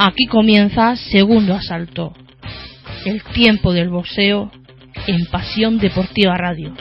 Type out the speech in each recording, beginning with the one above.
Aquí comienza segundo asalto. El tiempo del boxeo en Pasión Deportiva Radio.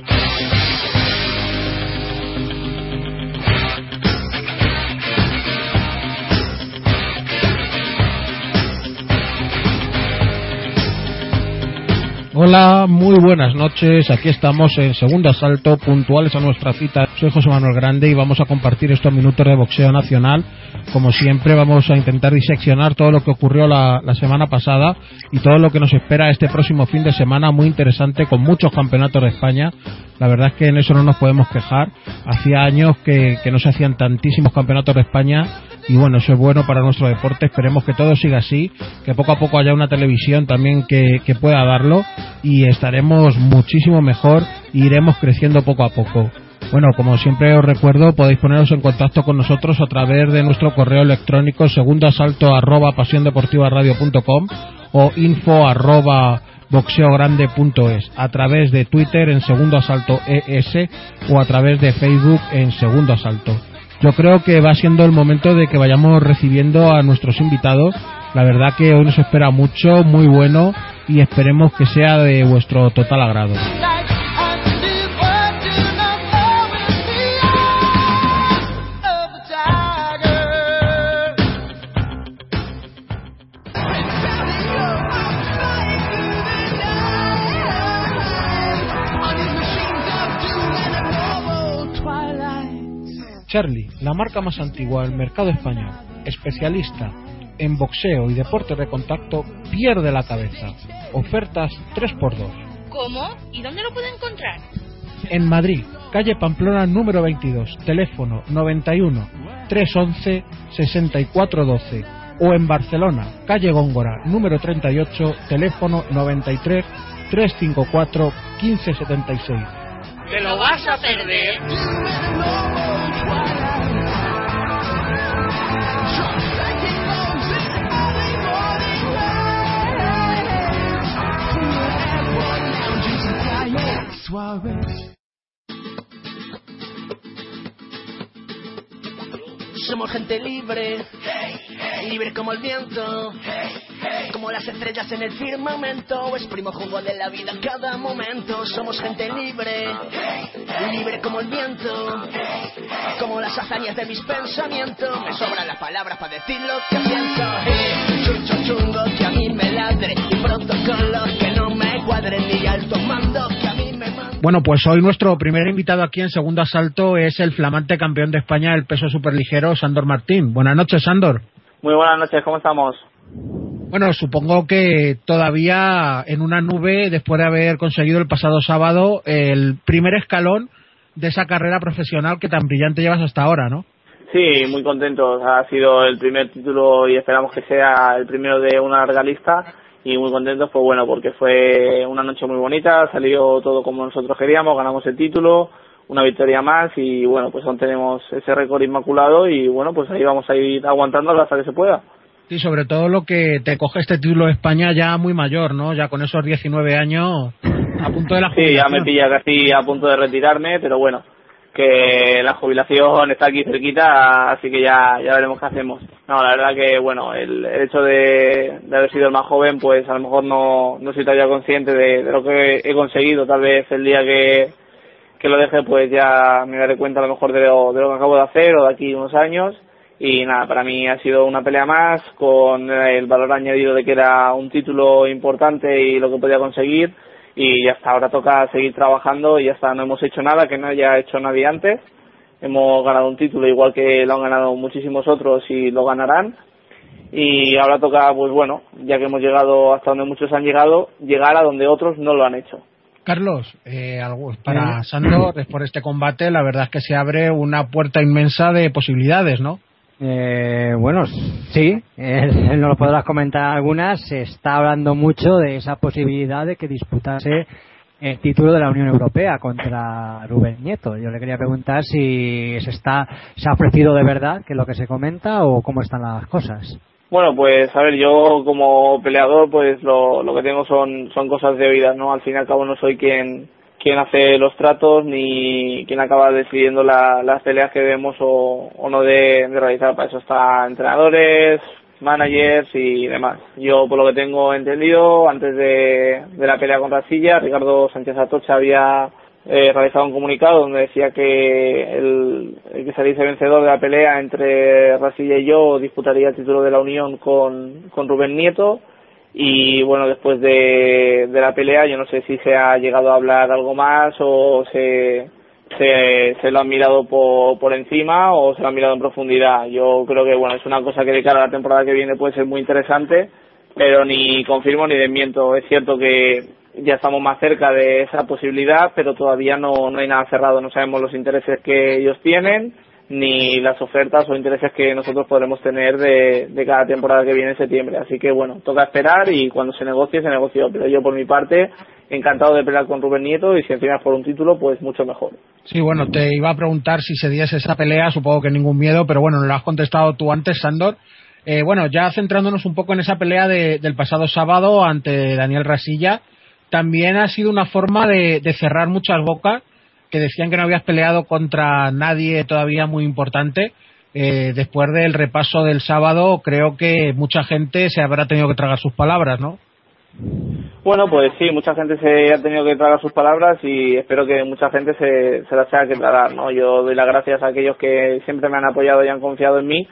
Hola, muy buenas noches. Aquí estamos en segundo asalto, puntuales a nuestra cita. Soy José Manuel Grande y vamos a compartir estos minutos de boxeo nacional. Como siempre, vamos a intentar diseccionar todo lo que ocurrió la, la semana pasada y todo lo que nos espera este próximo fin de semana, muy interesante, con muchos campeonatos de España. La verdad es que en eso no nos podemos quejar. Hacía años que, que no se hacían tantísimos campeonatos de España y bueno, eso es bueno para nuestro deporte. Esperemos que todo siga así, que poco a poco haya una televisión también que, que pueda darlo y estaremos muchísimo mejor e iremos creciendo poco a poco. Bueno, como siempre os recuerdo, podéis poneros en contacto con nosotros a través de nuestro correo electrónico segundo asalto arroba pasiondeportivaradio.com o info arroba boxeogrande.es a través de Twitter en segundo asalto ES o a través de Facebook en segundo asalto. Yo creo que va siendo el momento de que vayamos recibiendo a nuestros invitados. La verdad que hoy nos espera mucho, muy bueno y esperemos que sea de vuestro total agrado. Charlie, la marca más antigua del mercado español, especialista en boxeo y deportes de contacto, pierde la cabeza. Ofertas 3x2. ¿Cómo? ¿Y dónde lo puedo encontrar? En Madrid, calle Pamplona número 22, teléfono 91 311 6412. O en Barcelona, calle Góngora número 38, teléfono 93 354 1576. ¡Te lo vas a perder! Somos gente libre, libre como el viento, como las estrellas en el firmamento. Exprimo jugo de la vida en cada momento. Somos gente libre, libre como el viento, como las hazañas de mis pensamientos. Me sobran las palabras para decir lo que siento. Eh, Chucho chungo que a mí me ladre y protocolos que no me cuadren ni altos mandos que a mí. Bueno, pues hoy nuestro primer invitado aquí en segundo asalto es el flamante campeón de España del peso superligero, Sandor Martín. Buenas noches, Sandor. Muy buenas noches, ¿cómo estamos? Bueno, supongo que todavía en una nube, después de haber conseguido el pasado sábado el primer escalón de esa carrera profesional que tan brillante llevas hasta ahora, ¿no? Sí, muy contentos. Ha sido el primer título y esperamos que sea el primero de una larga lista. Y muy contentos, pues bueno, porque fue una noche muy bonita, salió todo como nosotros queríamos, ganamos el título, una victoria más y bueno, pues aún tenemos ese récord inmaculado y bueno, pues ahí vamos a ir aguantándolo hasta que se pueda. Y sobre todo lo que te coge este título de España ya muy mayor, ¿no? Ya con esos 19 años a punto de la Sí, ya me jubilación. pilla casi a punto de retirarme, pero bueno, que la jubilación está aquí cerquita, así que ya, ya veremos qué hacemos. No, la verdad que, bueno, el, hecho de, de haber sido el más joven, pues a lo mejor no, no soy todavía consciente de, de lo que he conseguido. Tal vez el día que, que lo deje, pues ya me daré cuenta a lo mejor de lo, de lo que acabo de hacer o de aquí unos años. Y nada, para mí ha sido una pelea más con el valor añadido de que era un título importante y lo que podía conseguir y ya hasta ahora toca seguir trabajando y ya está, no hemos hecho nada que no haya hecho nadie antes. Hemos ganado un título igual que lo han ganado muchísimos otros y lo ganarán. Y ahora toca, pues bueno, ya que hemos llegado hasta donde muchos han llegado, llegar a donde otros no lo han hecho. Carlos, eh, algo- para Sandor, por este combate, la verdad es que se abre una puerta inmensa de posibilidades, ¿no? Eh, bueno, sí, él, nos lo podrás comentar algunas. Se está hablando mucho de esa posibilidad de que disputase el título de la Unión Europea contra Rubén Nieto. Yo le quería preguntar si se está se ha ofrecido de verdad, que lo que se comenta, o cómo están las cosas. Bueno, pues a ver, yo como peleador, pues lo, que tengo son, son cosas de oídas, ¿no? Al fin y al cabo no soy quien, quien hace los tratos ni quien acaba decidiendo la, las peleas que vemos o, o no de, realizar. Para eso están entrenadores, managers y demás. Yo, por lo que tengo entendido, antes de, de la pelea contra Silla, Ricardo Sánchez Atocha había eh, realizado un comunicado donde decía que el, el que saliese vencedor de la pelea entre Rasilla y yo disputaría el título de la Unión con, con Rubén Nieto y bueno después de, de la pelea yo no sé si se ha llegado a hablar algo más o se se, se lo han mirado por, por encima o se lo han mirado en profundidad. Yo creo que bueno es una cosa que de cara a la temporada que viene puede ser muy interesante, pero ni confirmo ni desmiento. Es cierto que ya estamos más cerca de esa posibilidad, pero todavía no, no hay nada cerrado. No sabemos los intereses que ellos tienen ni las ofertas o intereses que nosotros podremos tener de, de cada temporada que viene en septiembre. Así que bueno, toca esperar y cuando se negocie, se negoció. Pero yo por mi parte, encantado de pelear con Rubén Nieto y si encima es por un título, pues mucho mejor. Sí, bueno, te iba a preguntar si se diese esa pelea, supongo que ningún miedo, pero bueno, lo has contestado tú antes, Sandor. Eh, bueno, ya centrándonos un poco en esa pelea de, del pasado sábado ante Daniel Rasilla, también ha sido una forma de, de cerrar muchas bocas que decían que no habías peleado contra nadie todavía muy importante. Eh, después del repaso del sábado, creo que mucha gente se habrá tenido que tragar sus palabras, ¿no? Bueno, pues sí, mucha gente se ha tenido que tragar sus palabras y espero que mucha gente se, se las tenga que tragar, ¿no? Yo doy las gracias a aquellos que siempre me han apoyado y han confiado en mí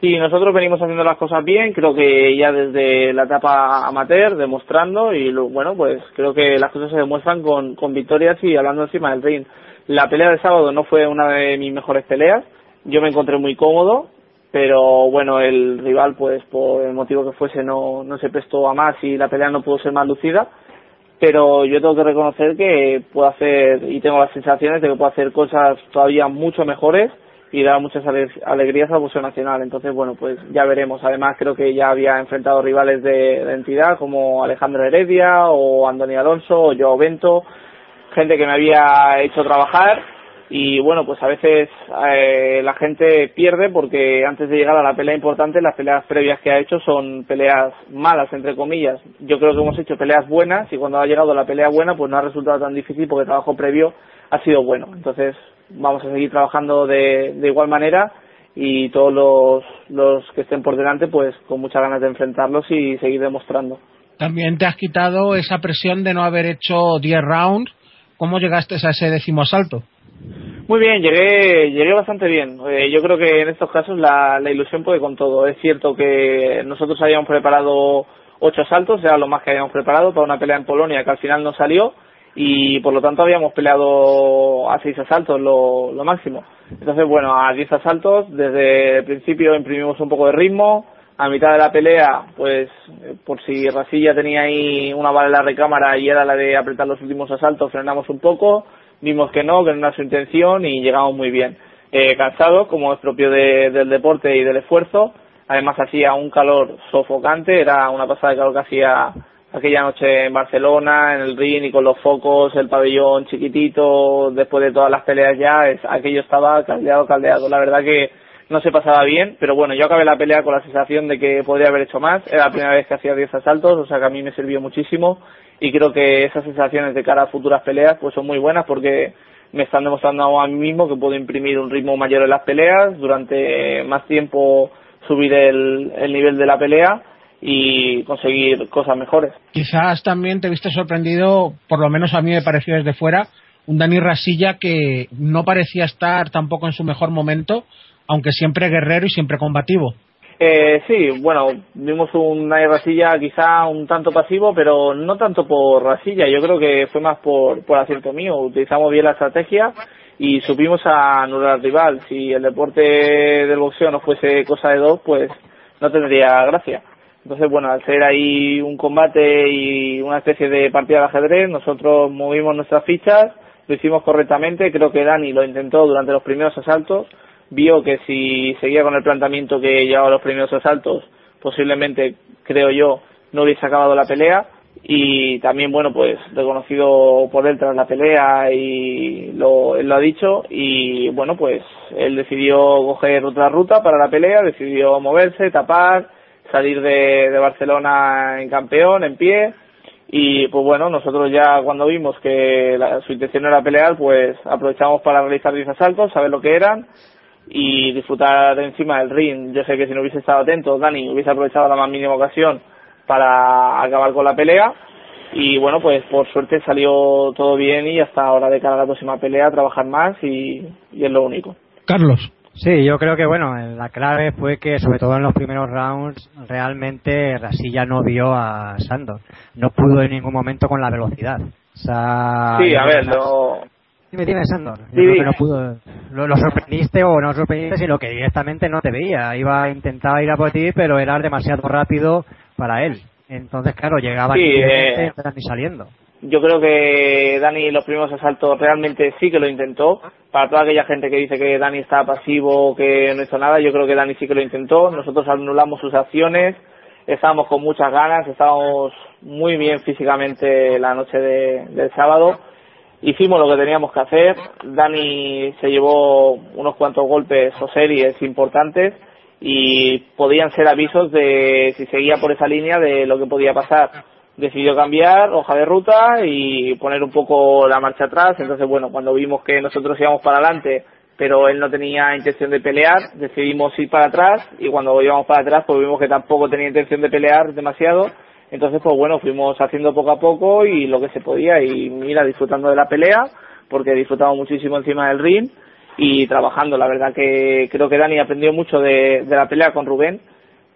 y nosotros venimos haciendo las cosas bien, creo que ya desde la etapa amateur, demostrando y lo, bueno, pues creo que las cosas se demuestran con, con victorias y hablando encima del ring. La pelea de sábado no fue una de mis mejores peleas, yo me encontré muy cómodo, pero bueno, el rival pues por el motivo que fuese no, no se prestó a más y la pelea no pudo ser más lucida, pero yo tengo que reconocer que puedo hacer y tengo las sensaciones de que puedo hacer cosas todavía mucho mejores y da muchas alegrías al boxeo nacional. Entonces, bueno, pues ya veremos. Además, creo que ya había enfrentado rivales de, de entidad como Alejandro Heredia o Andoni Alonso o Joao Bento, gente que me había hecho trabajar y bueno, pues a veces eh, la gente pierde porque antes de llegar a la pelea importante, las peleas previas que ha hecho son peleas malas, entre comillas. Yo creo que hemos hecho peleas buenas y cuando ha llegado la pelea buena, pues no ha resultado tan difícil porque el trabajo previo ha sido bueno. Entonces, vamos a seguir trabajando de, de igual manera y todos los, los que estén por delante, pues con muchas ganas de enfrentarlos y seguir demostrando. También te has quitado esa presión de no haber hecho 10 rounds. ¿Cómo llegaste a ese décimo asalto? Muy bien, llegué, llegué bastante bien. Eh, yo creo que en estos casos la, la ilusión puede con todo. Es cierto que nosotros habíamos preparado ocho asaltos, era lo más que habíamos preparado para una pelea en Polonia que al final no salió y por lo tanto habíamos peleado a seis asaltos lo, lo máximo. Entonces, bueno, a diez asaltos, desde el principio imprimimos un poco de ritmo, a mitad de la pelea, pues por si Rasilla tenía ahí una bala en la recámara y era la de apretar los últimos asaltos, frenamos un poco, vimos que no, que no era su intención y llegamos muy bien. Eh, cansados, como es propio de, del deporte y del esfuerzo, además hacía un calor sofocante, era una pasada de calor que hacía aquella noche en Barcelona, en el ring y con los focos, el pabellón chiquitito, después de todas las peleas ya, es, aquello estaba caldeado, caldeado. La verdad que no se pasaba bien, pero bueno, yo acabé la pelea con la sensación de que podría haber hecho más. Era la primera vez que hacía 10 asaltos, o sea que a mí me sirvió muchísimo y creo que esas sensaciones de cara a futuras peleas pues son muy buenas porque me están demostrando a mí mismo que puedo imprimir un ritmo mayor en las peleas, durante más tiempo subir el, el nivel de la pelea y conseguir cosas mejores. Quizás también te viste sorprendido, por lo menos a mí me pareció desde fuera, un Dani Rasilla que no parecía estar tampoco en su mejor momento, aunque siempre guerrero y siempre combativo. Eh, sí, bueno, vimos un Dani Rasilla quizá un tanto pasivo, pero no tanto por Rasilla, yo creo que fue más por, por acierto mío. Utilizamos bien la estrategia y supimos a anular al rival. Si el deporte del boxeo no fuese cosa de dos, pues no tendría gracia. Entonces, bueno, al ser ahí un combate y una especie de partida de ajedrez, nosotros movimos nuestras fichas, lo hicimos correctamente, creo que Dani lo intentó durante los primeros asaltos, vio que si seguía con el planteamiento que llevaba los primeros asaltos, posiblemente, creo yo, no hubiese acabado la pelea y también bueno pues reconocido por él tras la pelea y lo, él lo ha dicho y bueno pues él decidió coger otra ruta para la pelea decidió moverse tapar salir de, Barcelona en campeón en pie. Y pues bueno nosotros ya cuando vimos que la, su intención era pelear pues aprovechamos para realizar 10 asaltos saber lo que eran y disfrutar encima del ring. Yo sé que si no hubiese estado atento Dani hubiese aprovechado la más mínima ocasión para acabar con la pelea. Y bueno pues por suerte salió todo bien y hasta ahora de cara a la próxima pelea trabajar más y, y es lo único. Carlos Sí, yo creo que bueno, la clave fue que sobre todo en los primeros rounds realmente Rasilla no vio a Sandor, no pudo en ningún momento con la velocidad. O sea, sí, a ver, lo... Dime, dime, Sandor. Yo Sí, creo que dime. no pudo. Lo, lo sorprendiste o no sorprendiste, sino que directamente no te veía. Iba, intentaba ir a por ti, pero era demasiado rápido para él. Entonces, claro, llegaba Sí, aquí eh, ni saliendo. Yo creo que Dani en los primeros asaltos realmente sí que lo intentó. Para toda aquella gente que dice que Dani está pasivo, que no hizo nada, yo creo que Dani sí que lo intentó. Nosotros anulamos sus acciones, estábamos con muchas ganas, estábamos muy bien físicamente la noche de- del sábado. Hicimos lo que teníamos que hacer. Dani se llevó unos cuantos golpes o series importantes y podían ser avisos de si seguía por esa línea de lo que podía pasar decidió cambiar hoja de ruta y poner un poco la marcha atrás. Entonces, bueno, cuando vimos que nosotros íbamos para adelante, pero él no tenía intención de pelear, decidimos ir para atrás y cuando íbamos para atrás, pues vimos que tampoco tenía intención de pelear demasiado. Entonces, pues bueno, fuimos haciendo poco a poco y lo que se podía y mira, disfrutando de la pelea, porque disfrutamos muchísimo encima del ring y trabajando. La verdad que creo que Dani aprendió mucho de, de la pelea con Rubén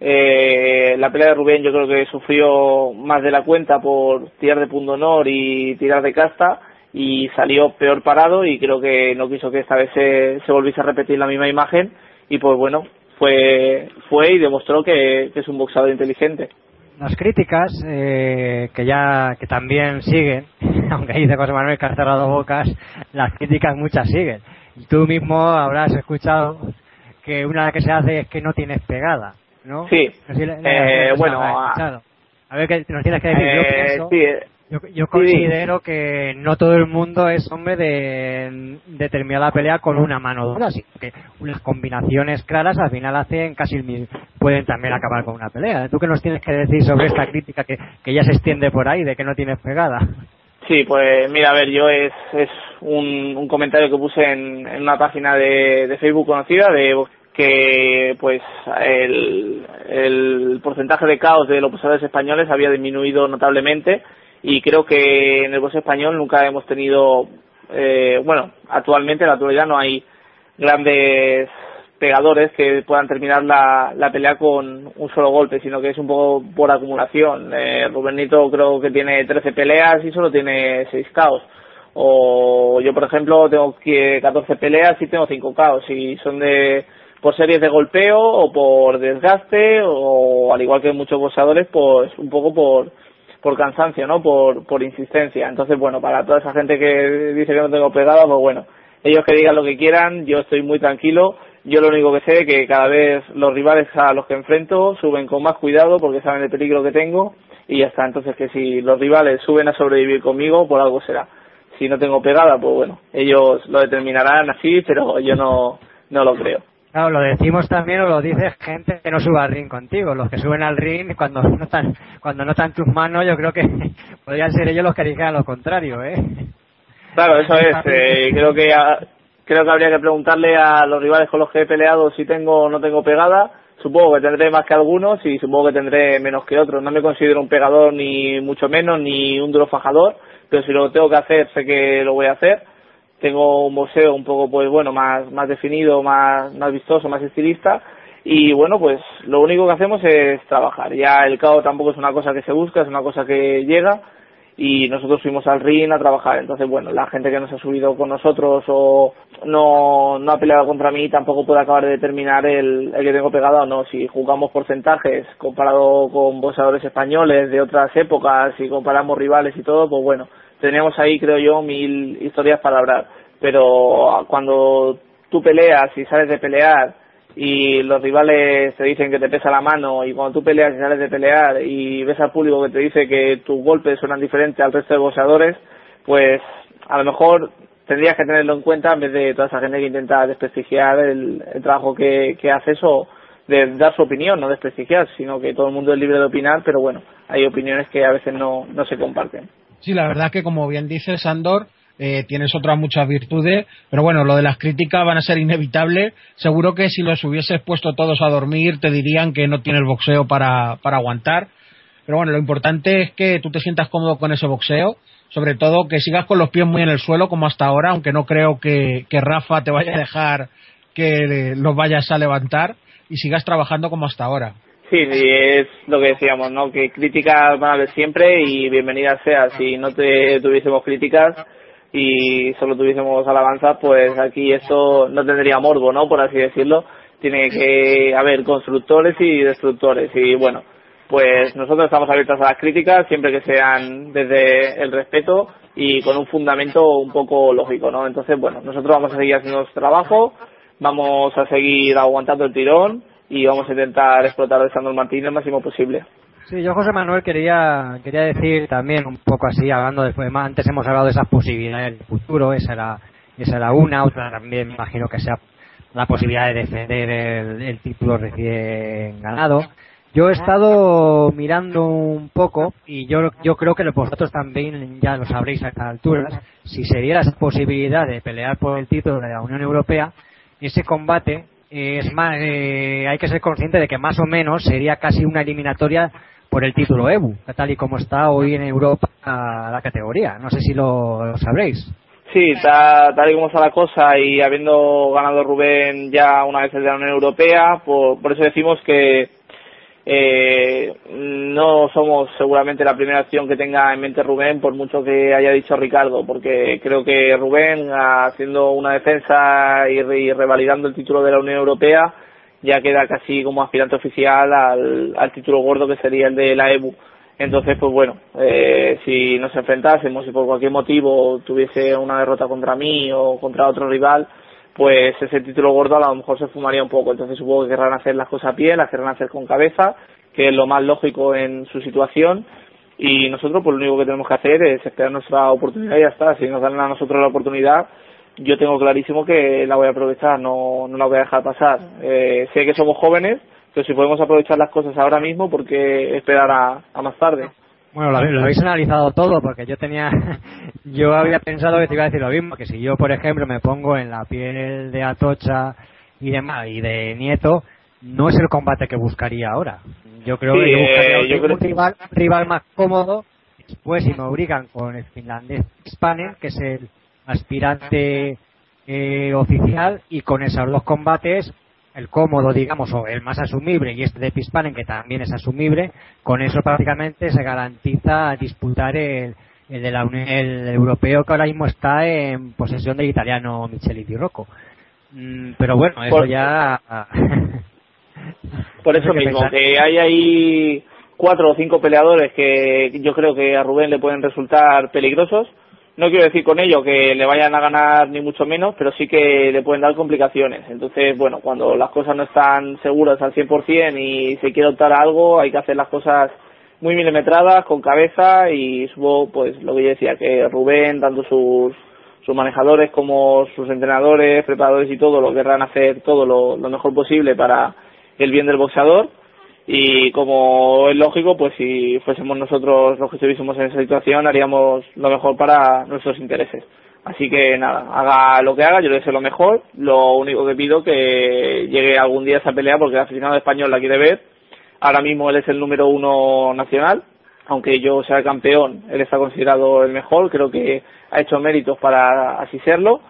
eh, la pelea de Rubén yo creo que sufrió más de la cuenta por tirar de punto honor y tirar de casta y salió peor parado y creo que no quiso que esta vez se, se volviese a repetir la misma imagen y pues bueno, fue, fue y demostró que, es un boxeador inteligente. Las críticas, eh, que ya que también siguen, aunque dice José Manuel que ha cerrado bocas, las críticas muchas siguen. Tú mismo habrás escuchado que una que se hace es que no tienes pegada, ¿no? Sí. Le- Eh, bueno, habrás a- ver qué nos tienes que decir. yo Eh, pienso, sí, eh, yo, yo considero que no todo el mundo es hombre de, de terminar la pelea con una mano dura, así que unas combinaciones claras al final hacen casi el mi- pueden también acabar con una pelea. ¿Tú qué nos tienes que decir sobre esta crítica que, que ya se extiende por ahí de que no tienes pegada? Sí, pues mira, a ver, yo es, es un, un comentario que puse en, en una página de, de Facebook conocida de que pues el, porcentaje de caos de los boxeadores españoles había disminuido notablemente y creo que en el boxeo español nunca hemos tenido, eh, bueno, actualmente en la actualidad no hay grandes pegadores que puedan terminar la, la pelea con un solo golpe, sino que es un poco por acumulación. Eh, creo que tiene 13 peleas y solo tiene 6 caos. O yo, por ejemplo, tengo que 14 peleas y tengo 5 caos. Y son de por series de golpeo o por desgaste o al igual que muchos boxeadores, pues un poco por por cansancio, ¿no? Por, por insistencia. Entonces, bueno, para toda esa gente que dice que no tengo pegada, pues bueno, ellos que digan lo que quieran, yo estoy muy tranquilo. Yo lo único que sé es que cada vez los rivales a los que enfrento suben con más cuidado porque saben el peligro que tengo y ya está. Entonces, que si los rivales suben a sobrevivir conmigo, por algo será. Si no tengo pegada, pues bueno, ellos lo determinarán así, pero yo no, no lo creo. Claro, lo decimos también o lo dice gente que no suba al ring contigo. Los que suben al ring cuando notan, cuando notan tus manos, yo creo que podrían ser ellos los que dijeran lo contrario, ¿eh? Claro, eso es. eh, creo que a- creo que habría que preguntarle a los rivales con los que he peleado si tengo o no tengo pegada. Supongo que tendré más que algunos y supongo que tendré menos que otros. No me considero un pegador ni mucho menos ni un duro fajador, pero si lo tengo que hacer sé que lo voy a hacer. Tengo un boxeo un poco pues bueno más más definido, más más vistoso, más estilista y bueno pues lo único que hacemos es trabajar. Ya el KO tampoco es una cosa que se busca, es una cosa que llega y nosotros fuimos al ring a trabajar. Entonces, bueno, la gente que nos ha subido con nosotros o no, no ha peleado contra mí tampoco puede acabar de determinar el, el que tengo pegado o no. Si jugamos porcentajes comparado con boxeadores españoles de otras épocas y comparamos rivales y todo, pues bueno, tenemos ahí, creo yo, mil historias para hablar. Pero cuando tú peleas y sales de pelear y los rivales te dicen que te pesa la mano y cuando tú peleas y sales de pelear y ves al público que te dice que tus golpes suenan diferentes al resto de boxeadores, pues a lo mejor tendrías que tenerlo en cuenta en vez de toda esa gente que intenta desprestigiar el, trabajo que, que haces o de dar su opinión, no desprestigiar, sino que todo el mundo es libre de opinar, pero bueno, hay opiniones que a veces no, no se comparten. Sí, la verdad que como bien dices, Andor, eh, tienes otras muchas virtudes, pero bueno, lo de las críticas van a ser inevitables. Seguro que si los hubieses puesto todos a dormir, te dirían que no tienes boxeo para, para aguantar. Pero bueno, lo importante es que tú te sientas cómodo con ese boxeo, sobre todo que sigas con los pies muy en el suelo como hasta ahora, aunque no creo que, que Rafa te vaya a dejar que los vayas a levantar y sigas trabajando como hasta ahora. Sí, es lo que decíamos, ¿no? Que críticas van a haber siempre y bienvenidas sea. Si no te tuviésemos críticas y solo tuviésemos alabanzas, pues aquí esto no tendría morbo, ¿no? Por así decirlo. Tiene que haber constructores y destructores. Y bueno, pues nosotros estamos abiertos a las críticas siempre que sean desde el respeto y con un fundamento un poco lógico, ¿no? Entonces, bueno, nosotros vamos a seguir haciendo nuestro trabajo, vamos a seguir aguantando el tirón y vamos a intentar explotar a Sandro Martín el máximo posible. Sí, yo José Manuel quería quería decir también un poco así hablando de antes hemos hablado de esas posibilidades del futuro, esa era esa era una, otra también me imagino que sea la posibilidad de defender el, el título recién ganado. Yo he estado mirando un poco y yo yo creo que vosotros también ya lo sabréis a estas alturas, si se diera esa posibilidad de pelear por el título de la Unión Europea, ese combate es más, eh, hay que ser consciente de que más o menos sería casi una eliminatoria por el título EBU, tal y como está hoy en Europa la categoría. No sé si lo, sabréis. Sí, tal, tal y como está la cosa y habiendo ganado Rubén ya una vez de la Unión Europea, por, por eso decimos que eh, no somos seguramente la primera acción que tenga en mente Rubén, por mucho que haya dicho Ricardo, porque creo que Rubén, haciendo una defensa y, revalidando el título de la Unión Europea, ya queda casi como aspirante oficial al, al título gordo que sería el de la EBU. Entonces, pues bueno, eh, si nos enfrentásemos y por cualquier motivo tuviese una derrota contra mí o contra otro rival, pues ese título gordo a lo mejor se fumaría un poco. Entonces supongo que querrán hacer las cosas bien, las querrán hacer con cabeza, que es lo más lógico en su situación. Y nosotros, pues lo único que tenemos que hacer es esperar nuestra oportunidad y ya está. Si nos dan a nosotros la oportunidad, yo tengo clarísimo que la voy a aprovechar, no, no la voy a dejar pasar. Eh, sé que somos jóvenes, pero si podemos aprovechar las cosas ahora mismo, ¿por qué esperar a más tarde? Bueno, lo, habéis analizado todo porque yo tenía, yo había pensado que te iba a decir lo mismo, que si yo, por ejemplo, me pongo en la piel de Atocha y demás y de Nieto, no es el combate que buscaría ahora. Yo creo que buscaría un, rival, rival, más cómodo. Después, si me obligan con el finlandés Spanen, que es el aspirante eh, oficial, y con esos dos combates el cómodo, digamos, o el más asumible, y este de Pispanen, que también es asumible, con eso prácticamente se garantiza disputar el, el, de la, el europeo que ahora mismo está en posesión del italiano Micheliti Rocco. Mm, pero bueno, eso ya. por eso mismo, que hay ahí cuatro o cinco peleadores que yo creo que a Rubén le pueden resultar peligrosos no quiero decir con ello que le vayan a ganar ni mucho menos, pero sí que le pueden dar complicaciones. Entonces, bueno, cuando las cosas no están seguras al 100% y se quiere optar a algo, hay que hacer las cosas muy milimetradas, con cabeza y supongo, pues, lo que yo decía, que Rubén, tanto sus, sus manejadores como sus entrenadores, preparadores y todo, lo querrán hacer todo lo, lo mejor posible para el bien del boxeador y como es lógico, pues si fuésemos nosotros los que estuviésemos en esa situación, haríamos lo mejor para nuestros intereses. Así que nada, haga lo que haga, yo le deseo lo mejor. Lo único que pido que llegue algún día esa pelea porque el aficionado español la quiere ver. Ahora mismo él es el número uno nacional, aunque yo sea campeón, él está considerado el mejor. Creo que ha hecho méritos para así serlo.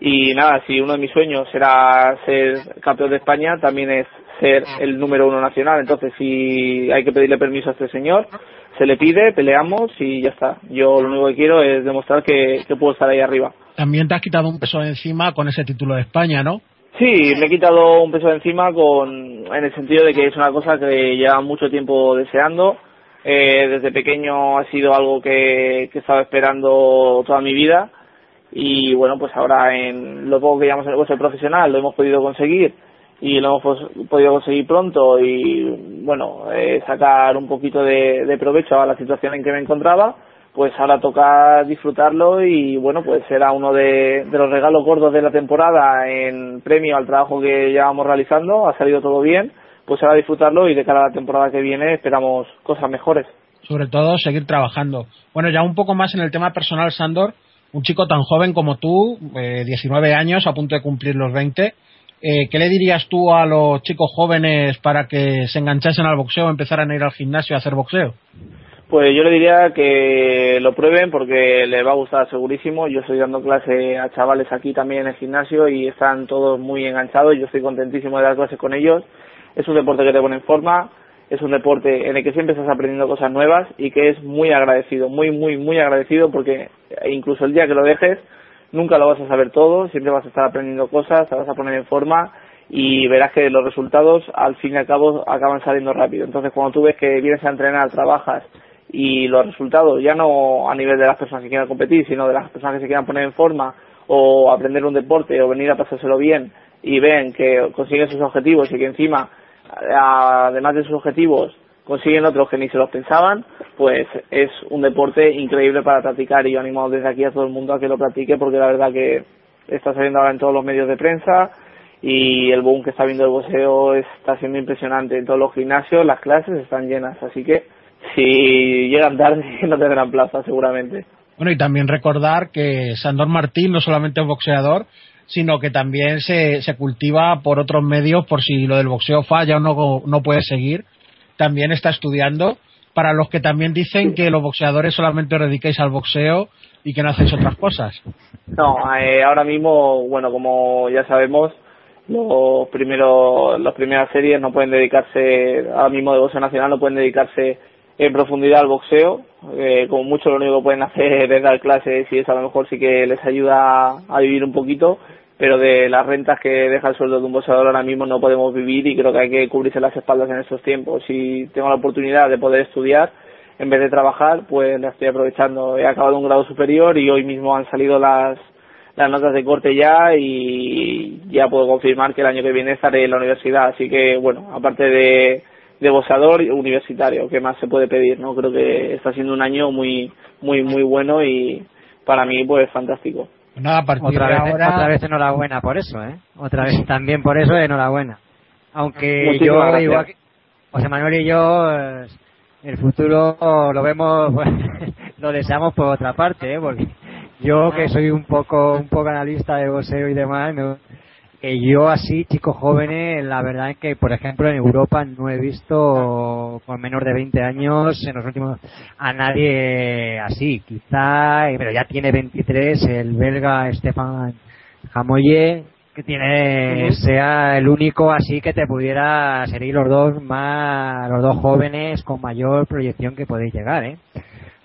Y nada, si uno de mis sueños será ser campeón de España, también es ser el número uno nacional. Entonces, si hay que pedirle permiso a este señor, se le pide, peleamos y ya está. Yo lo único que quiero es demostrar que, puedo estar ahí arriba. También te has quitado un peso de encima con ese título de España, ¿no? Sí, me he quitado un peso de encima con, en el sentido de que es una cosa que lleva mucho tiempo deseando. Eh, desde pequeño ha sido algo que, que he estado esperando toda mi vida y bueno, pues ahora en lo poco que llevamos en el boxeo profesional lo hemos podido conseguir y lo hemos podido conseguir pronto y bueno, eh, sacar un poquito de, de provecho a la situación en que me encontraba, pues ahora toca disfrutarlo y bueno, pues será uno de, de los regalos gordos de la temporada en premio al trabajo que llevamos realizando, ha salido todo bien, pues ahora disfrutarlo y de cara a la temporada que viene esperamos cosas mejores. sobre todo seguir trabajando. Bueno, ya un poco más en el tema personal, Sandor, un chico tan joven como tú, eh, 19 años, a punto de cumplir los 20, eh, ¿qué le dirías tú a los chicos jóvenes para que se enganchasen al boxeo, empezaran a ir al gimnasio a hacer boxeo? Pues yo le diría que lo prueben porque les va a gustar segurísimo. Yo estoy dando clase a chavales aquí también en el gimnasio y están todos muy enganchados. Yo estoy contentísimo de dar clases con ellos. Es un deporte que te pone en forma, es un deporte en el que siempre estás aprendiendo cosas nuevas y que es muy agradecido, muy, muy, muy agradecido porque incluso el día que lo dejes nunca lo vas a saber todo, siempre vas a estar aprendiendo cosas, te vas a poner en forma y verás que los resultados al fin y al cabo acaban saliendo rápido. Entonces cuando tú ves que vienes a entrenar, trabajas y los resultados, ya no a nivel de las personas que quieran competir, sino de las personas que se quieran poner en forma o aprender un deporte o venir a pasárselo bien y ven que consiguen sus objetivos y que encima, además de sus objetivos, consiguen otros que ni se los pensaban, pues es un deporte increíble para practicar y yo animo desde aquí a todo el mundo a que lo practique porque la verdad que está saliendo ahora en todos los medios de prensa y el boom que está viendo el boxeo está siendo impresionante en todos los gimnasios, las clases están llenas, así que si llegan tarde no tendrán plaza seguramente. Bueno, y también recordar que Sandor Martín no solamente es boxeador, sino que también se, se cultiva por otros medios, por si lo del boxeo falla o no, no puede seguir. También está estudiando. Para los que también dicen que los boxeadores solamente os dedicáis al boxeo y que no hacéis otras cosas. No, eh, ahora mismo, bueno, como ya sabemos, los primeros, las primeras series no pueden dedicarse, ahora mismo de boxeo nacional no pueden dedicarse en profundidad al boxeo, eh, como mucho lo único que pueden hacer es dar clases y eso a lo mejor sí que les ayuda a vivir un poquito, pero de las rentas que deja el sueldo de un boxeador ahora mismo no podemos vivir y creo que hay que cubrirse las espaldas en estos tiempos. Si tengo la oportunidad de poder estudiar, en vez de trabajar, pues la estoy aprovechando. He acabado un grado superior y hoy mismo han salido las las notas de corte ya y ya puedo confirmar que el año que viene estaré en la universidad. Así que, bueno, aparte de, de boxeador universitario, ¿qué más se puede pedir? no Creo que está siendo un año muy, muy, muy bueno y para mí, pues, fantástico. Nada, a partir Otra de vez, ahora. otra vez enhorabuena por eso, ¿eh? Otra vez también por eso enhorabuena. Aunque Muchísimas yo, gracias. igual que José Manuel y yo, eh, el futuro lo vemos, lo deseamos por otra parte, ¿eh? Porque yo que soy un poco, un poco analista de boxeo y demás, me- que yo así, chicos jóvenes, la verdad es que, por ejemplo, en Europa no he visto con menos de 20 años en los últimos a nadie así. Quizá, eh, pero ya tiene 23 el belga Stefan Jamoye, que tiene sea el único así que te pudiera seguir los dos más los dos jóvenes con mayor proyección que podéis llegar, ¿eh?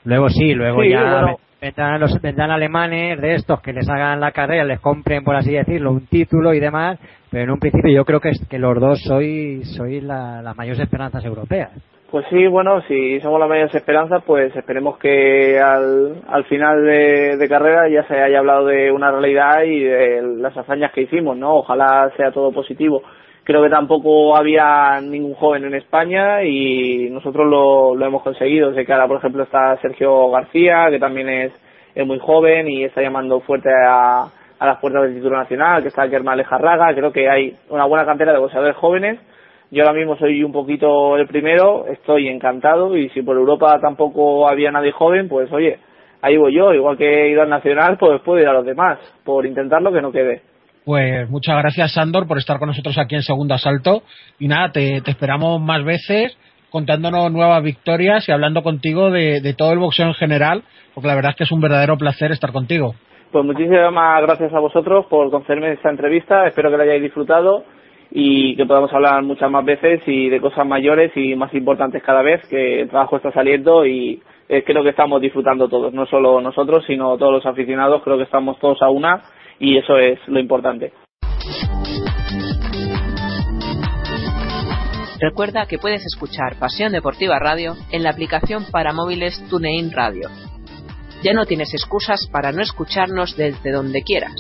Luego sí, luego Sí, ya bueno. Vendrán los vendrán alemanes de estos que les hagan la carrera, les compren por así decirlo un título y demás, pero en un principio yo creo que es que los dos sois sois la- las mayores esperanzas europeas. Pues sí, bueno, si somos las mayores esperanzas, pues esperemos que al, al final de, de carrera ya se haya hablado de una realidad y de las hazañas que hicimos, ¿no? Ojalá sea todo positivo. Creo que tampoco había ningún joven en España y nosotros lo, lo hemos conseguido. Sé que ahora, por ejemplo, está Sergio García, que también es, es muy joven y está llamando fuerte a, a las puertas del título nacional, que está Germán Lejarraga. Creo que hay una buena cantera de boxeadores jóvenes yo ahora mismo soy un poquito el primero, estoy encantado y si por Europa tampoco había nadie joven, pues oye, ahí voy yo, igual que he ido al Nacional, pues puedo ir a los demás, por intentarlo que no quede. Pues muchas gracias, Sandor, por estar con nosotros aquí en Segundo Asalto. Y nada, te, esperamos más veces contándonos nuevas victorias y hablando contigo de, de todo el boxeo en general, porque la verdad es que es un verdadero placer estar contigo. Pues muchísimas gracias a vosotros por concederme esta entrevista, espero que la hayáis disfrutado y que podamos hablar muchas más veces y de cosas mayores y más importantes cada vez, que el trabajo está saliendo y eh, creo que estamos disfrutando todos, no solo nosotros, sino todos los aficionados, creo que estamos todos a una y eso es lo importante. Recuerda que puedes escuchar Pasión Deportiva Radio en la aplicación para móviles TuneIn Radio. Ya no tienes excusas para no escucharnos desde donde quieras.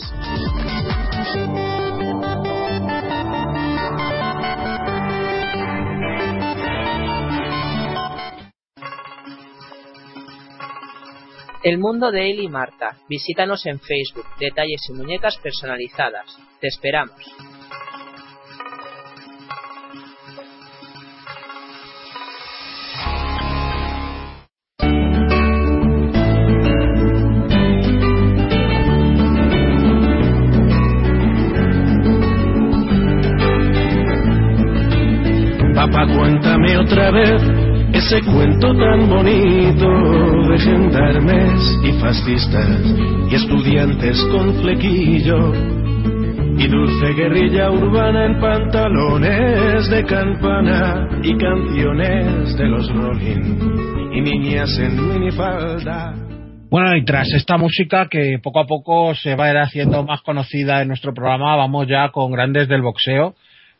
El mundo de Eli y Marta. Visítanos en Facebook. Detalles y muñecas personalizadas. Te esperamos. Papá, cuéntame otra vez ese cuento tan bonito de gendarmes y fascistas y estudiantes con flequillo y dulce guerrilla urbana en pantalones de campana y canciones de los Rolling y niñas en minifalda. Bueno, y tras esta música que poco a poco se va a ir haciendo más conocida en nuestro programa, vamos ya con grandes del boxeo.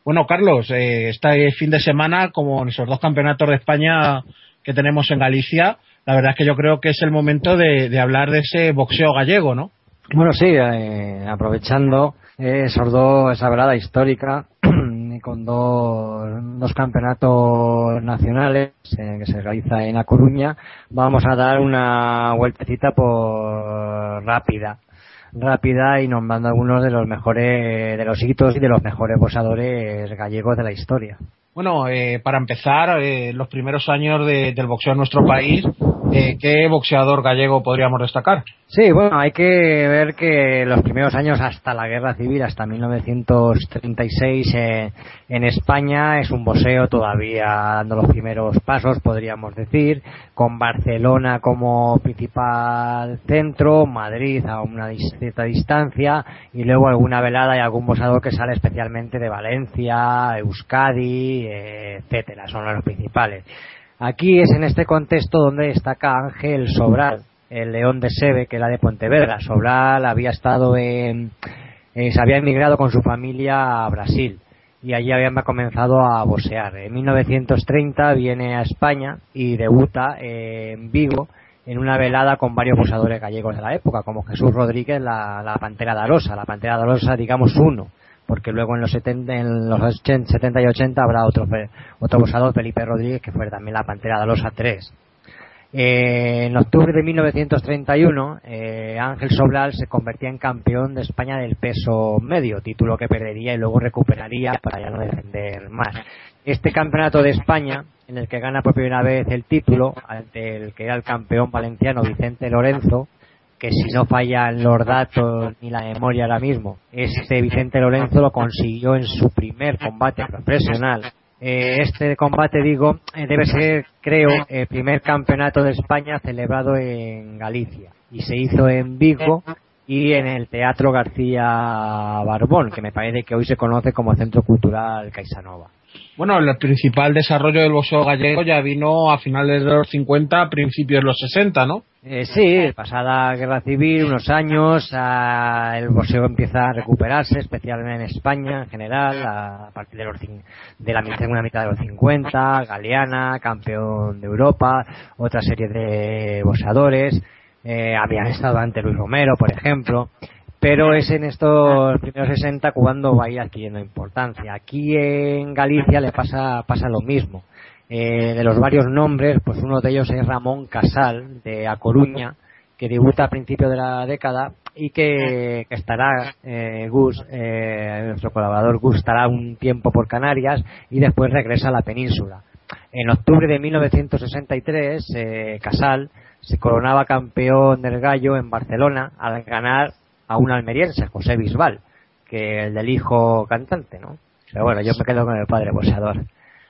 Bueno, Carlos, eh, este fin de semana, como en esos dos campeonatos de España que tenemos en Galicia, la verdad es que yo creo que es el momento de, hablar de ese boxeo gallego, ¿no? Bueno, sí, eh, aprovechando eh, esos dos, esa velada histórica con dos, dos campeonatos nacionales eh, que se realiza en A Coruña, vamos a dar una vueltecita por rápida rápida y nombrando algunos de los mejores de los hitos y de los mejores boxeadores gallegos de la historia. Bueno, eh, para empezar, eh, los primeros años de- del boxeo en nuestro país, eh, ¿qué boxeador gallego podríamos destacar? Sí, bueno, hay que ver que los primeros años hasta la guerra civil, hasta 1936 eh, en España, es un boxeo todavía dando los primeros pasos, podríamos decir, con Barcelona como principal centro, Madrid a una cierta distancia y luego alguna velada y algún boxeador que sale especialmente de Valencia, Euskadi, eh, etcétera, son los principales. Aquí es en este contexto donde destaca Ángel Sobral, el León de Sebe, que era de Pontevedra. Sobral había estado en, eh, se había emigrado con su familia a Brasil y allí habían comenzado a boxear. En 1930 viene a España y debuta en Vigo en una velada con varios boxeadores gallegos de la época, como Jesús Rodríguez, la, la Pantera Darosa, la Pantera Darosa, digamos, uno, porque luego en los 70, en los 80, 70 y 80 habrá otro, otro boxeador, Felipe Rodríguez, que fue también la Pantera Darosa 3. Eh, en octubre de 1931, eh, Ángel Sobral se convertía en campeón de España del peso medio, título que perdería y luego recuperaría para ya no defender más. Este campeonato de España, en el que gana por primera vez el título, ante el que era el campeón valenciano Vicente Lorenzo, que si no fallan los datos ni la memoria ahora mismo, este Vicente Lorenzo lo consiguió en su primer combate profesional. Eh, este combate, digo, eh, debe ser, creo, el primer campeonato de España celebrado en Galicia. Y se hizo en Vigo y en el Teatro García Barbón, que me parece que hoy se conoce como Centro Cultural Caisanova. Bueno, el principal desarrollo del boxeo gallego ya vino a finales de los 50, principios de los 60, ¿no? Eh, sí, pasada guerra civil, unos años, ah, el boxeo empieza a recuperarse, especialmente en España en general, a partir de, los, de la segunda mitad de los 50, Galeana, campeón de Europa, otra serie de boxeadores, eh, habían estado ante Luis Romero, por ejemplo, pero es en estos primeros 60 cuando va a ir adquiriendo importancia. Aquí en Galicia le pasa, pasa lo mismo. Eh, de los varios nombres, pues uno de ellos es Ramón Casal, de A Coruña, que debuta a principios de la década y que, que estará, eh, Gus, eh, nuestro colaborador Gus, estará un tiempo por Canarias y después regresa a la península. En octubre de 1963, eh, Casal se coronaba campeón del gallo en Barcelona al ganar a un almeriense, José Bisbal, que el del hijo cantante, ¿no? Pero bueno, yo me quedo con el padre boxeador.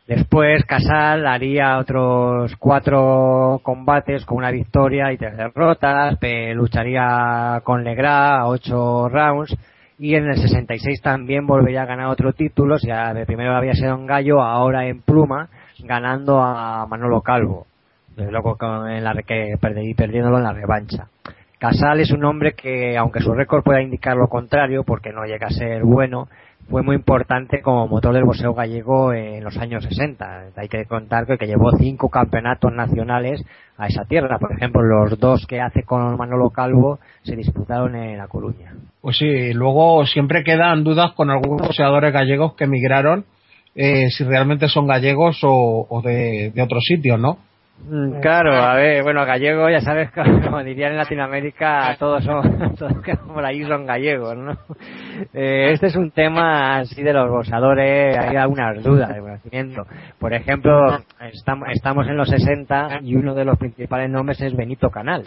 Después Casal haría otros cuatro combates con una victoria y tres derrotas, lucharía con Legra a ocho rounds y en el 66 también volvería a ganar otro título, o de primero había sido en Gallo, ahora en Pluma, ganando a Manolo Calvo, desde luego con la, que perdí, perdiéndolo en la revancha. Casal es un hombre que, aunque su récord pueda indicar lo contrario, porque no llega a ser bueno, fue muy importante como motor del boxeo gallego en los años 60. Hay que contar que, llevó cinco campeonatos nacionales a esa tierra. Por ejemplo, los dos que hace con Manolo Calvo se disputaron en La Coruña. Pues sí, luego siempre quedan dudas con algunos boxeadores gallegos que emigraron, eh, si realmente son gallegos o, o de, de otros sitios, ¿no? Mm, Claro, a ver, bueno, gallego, ya sabes, como dirían en Latinoamérica, todos son, todos por ahí son gallegos, ¿no? Eh, este es un tema así de los boxeadores, hay algunas dudas de conocimiento. Por ejemplo, estamos, estamos en los 60 y uno de los principales nombres es Benito Canal,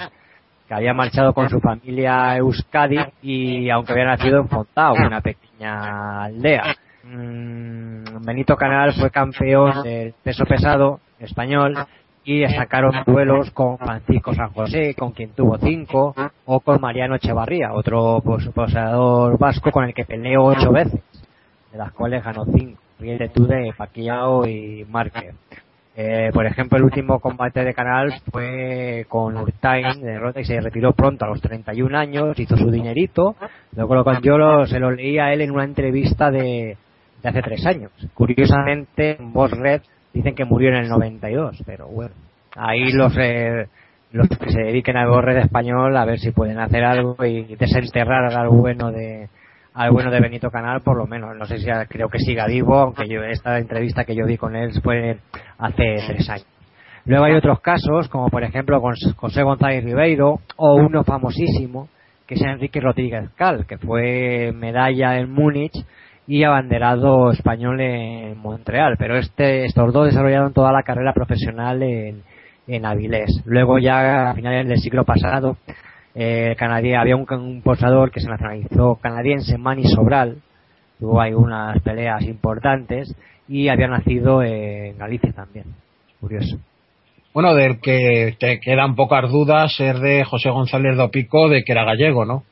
que había marchado con su familia a Euskadi y aunque había nacido en Fontao, una pequeña aldea. Mm, Benito Canal fue campeón del peso pesado español y sacaron duelos con Francisco San José, con quien tuvo cinco, o con Mariano Echevarría, otro pues, boxeador vasco con el que peleó ocho veces, de las cuales ganó cinco, Riel de Paquiao y Márquez. Eh, por ejemplo, el último combate de Canal fue con Urtain de derrota y se retiró pronto a los 31 años, hizo su dinerito, luego lo, yo lo- se lo leí a él en una entrevista de, de hace tres años. Curiosamente, en Voz Red dicen que murió en el 92, pero bueno, ahí los eh, los que se dediquen al Voz Red español a ver si pueden hacer algo y desenterrar al bueno de al bueno de Benito Canal por lo menos. No sé si creo que siga vivo aunque yo esta entrevista que yo vi con él fue hace tres años. Luego hay otros casos como por ejemplo con José González Ribeiro o uno famosísimo que es Enrique Rodríguez Cal que fue medalla en Múnich y abanderado español en Montreal pero este estos dos desarrollaron toda la carrera profesional en en Avilés. Luego ya a finales del siglo pasado, eh, canadí- había un, un posador que se nacionalizó canadiense, Manny Sobral, tuvo ahí unas peleas importantes y había nacido en Galicia también. Curioso. Bueno, del que te quedan pocas dudas es de José González Dopico, de que era gallego, ¿no?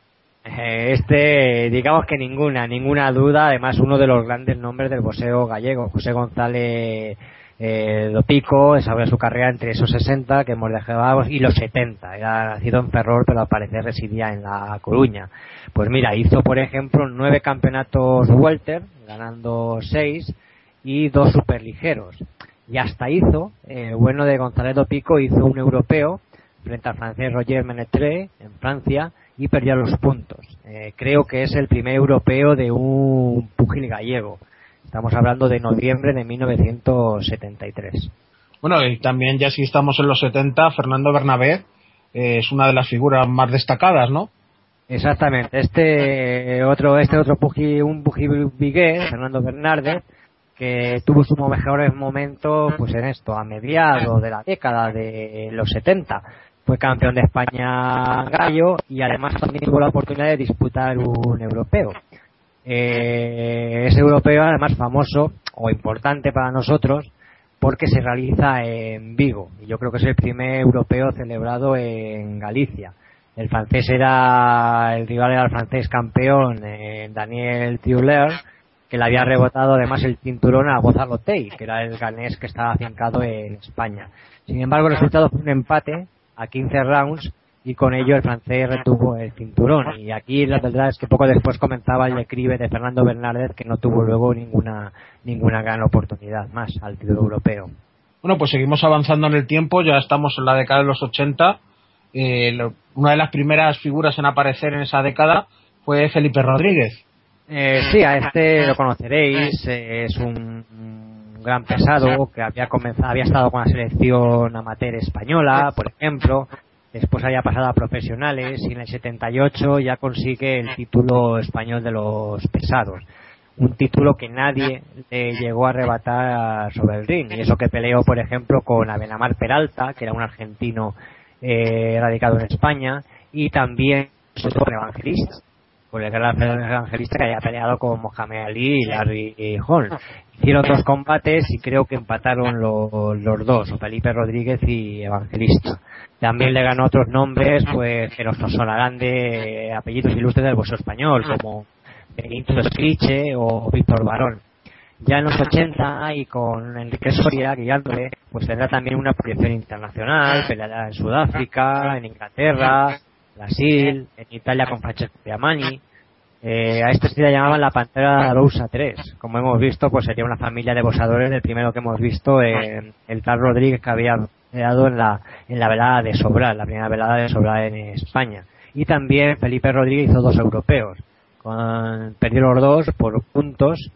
Eh, Este, digamos que ninguna, ninguna duda, además uno de los grandes nombres del boxeo gallego, José González eh, Dopico, desarrolló su carrera entre esos 60 que hemos dejado y los 70. Era nacido en Ferrol, pero al parecer residía en La Coruña. Pues mira, hizo por ejemplo nueve campeonatos welter, ganando seis, y dos superligeros. Y hasta hizo, eh, bueno de González Dopico, hizo un europeo frente al francés Roger Menetré en Francia y perdió los puntos. Eh, creo que es el primer europeo de un pugil gallego. Estamos hablando de noviembre de 1973. Bueno, y también ya si estamos en los 70, Fernando Bernabé eh, es una de las figuras más destacadas, ¿no? Exactamente. Este otro, este otro pugil, un pugil vigués, Fernando Bernárdez, que tuvo sus mejores momentos, pues en esto, a mediados de la década de los 70. Fue campeón de España gallo y además también tuvo la oportunidad de disputar un europeo. Eh, ese europeo además famoso o importante para nosotros porque se realiza en Vigo y yo creo que es el primer europeo celebrado en Galicia. El francés era, el rival era el francés campeón, eh, Daniel Thiuler, que le había rebotado además el cinturón a Gonzalo Tey, que era el ganés que estaba afincado en España. Sin embargo, el resultado fue un empate a 15 rounds y con ello el francés retuvo el cinturón. Y aquí la verdad es que poco después comentaba el declive de Fernando Bernárdez que no tuvo luego ninguna, ninguna gran oportunidad más al título europeo. Bueno, pues seguimos avanzando en el tiempo, ya estamos en la década de los 80. Eh, lo- una de las primeras figuras en aparecer en esa década fue Felipe Rodríguez. Eh, sí, a este lo conoceréis, eh, es un gran pesado que había comenzado, había estado con la selección amateur española, por ejemplo, después había pasado a profesionales y en el 78 ya consigue el título español de los pesados. Un título que nadie le llegó a arrebatar sobre el ring. Y eso que peleó, por ejemplo, con Abenamar Peralta, que era un argentino eh, radicado en España, y también con Evangelista con el gran evangelista que haya peleado con Mohamed Ali y Larry Holmes. Hicieron dos combates y creo que empataron los, los dos, Felipe Rodríguez y Evangelista. También le ganó otros nombres, pues que nos sonarán de apellidos ilustres del boxeo español, como Benito Escriche o Víctor Barón. Ya en los 80 y con Enrique Soria guiándole, pues tendrá también una proyección internacional, peleará en Sudáfrica, en Inglaterra, Brasil, en Italia con Francesco Piamani. Eh, a este sí le llamaban la Pantera Rosa 3. Como hemos visto, pues sería una familia de boxadores del primero que hemos visto, eh, el tal Rodríguez que había quedado en la, en la velada de Sobral, la primera velada de Sobral en España. Y también Felipe Rodríguez hizo dos europeos. Con, perdió los dos por puntos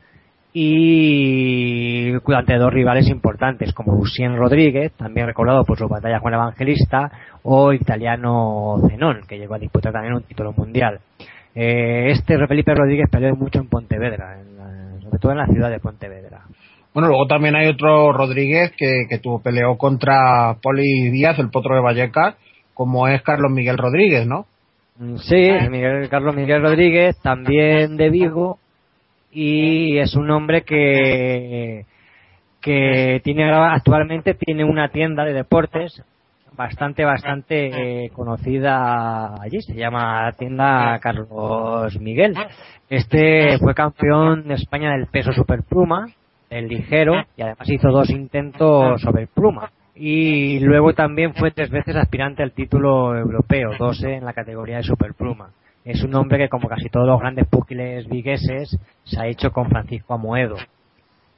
y ante dos rivales importantes como Lucien Rodríguez, también recordado por su batalla con el Evangelista, o italiano Zenón, que llegó a disputar también un título mundial. Eh, este Felipe Rodríguez peleó mucho en Pontevedra, en la- sobre todo en la ciudad de Pontevedra. Bueno, luego también hay otro Rodríguez que, que tuvo peleó contra Poli Díaz, el potro de Vallecas, como es Carlos Miguel Rodríguez, ¿no? Mm, Sí, Miguel, Carlos Miguel Rodríguez, también de Vigo, y es un hombre que, que tiene actualmente tiene una tienda de deportes bastante, bastante conocida allí, se llama tienda Carlos Miguel. Este fue campeón de España del peso superpluma, el ligero, y además hizo dos intentos sobre pluma. Y luego también fue tres veces aspirante al título europeo, 12 en la categoría de superpluma. Es un hombre que, como casi todos los grandes púgiles vigueses, se ha hecho con Francisco Amoedo.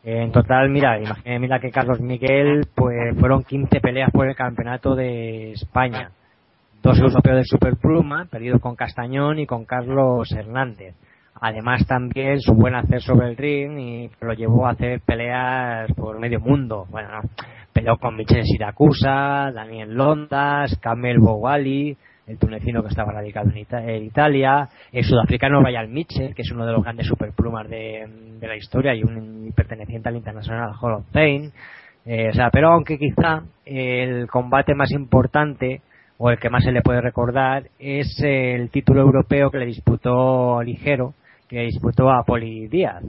En total, mira, imagínate mira que Carlos Miguel, pues fueron 15 peleas por el campeonato de España. Dos europeos de superpluma, perdidos con Castañón y con Carlos Hernández. Además también su buen hacer sobre el ring y lo llevó a hacer peleas por medio mundo. Bueno, no, peleó con Michel Siracusa, Daniel Londas, Kamel Bowali, el tunecino que estaba radicado en, Ita- en Italia, el sudafricano Ryan Mitchell, que es uno de los grandes superplumas de, de la historia y un perteneciente al International Hall of Fame. Eh, o sea, pero aunque quizá el combate más importante o el que más se le puede recordar es el título europeo que le disputó Ligero, que disputó a Poli Díaz.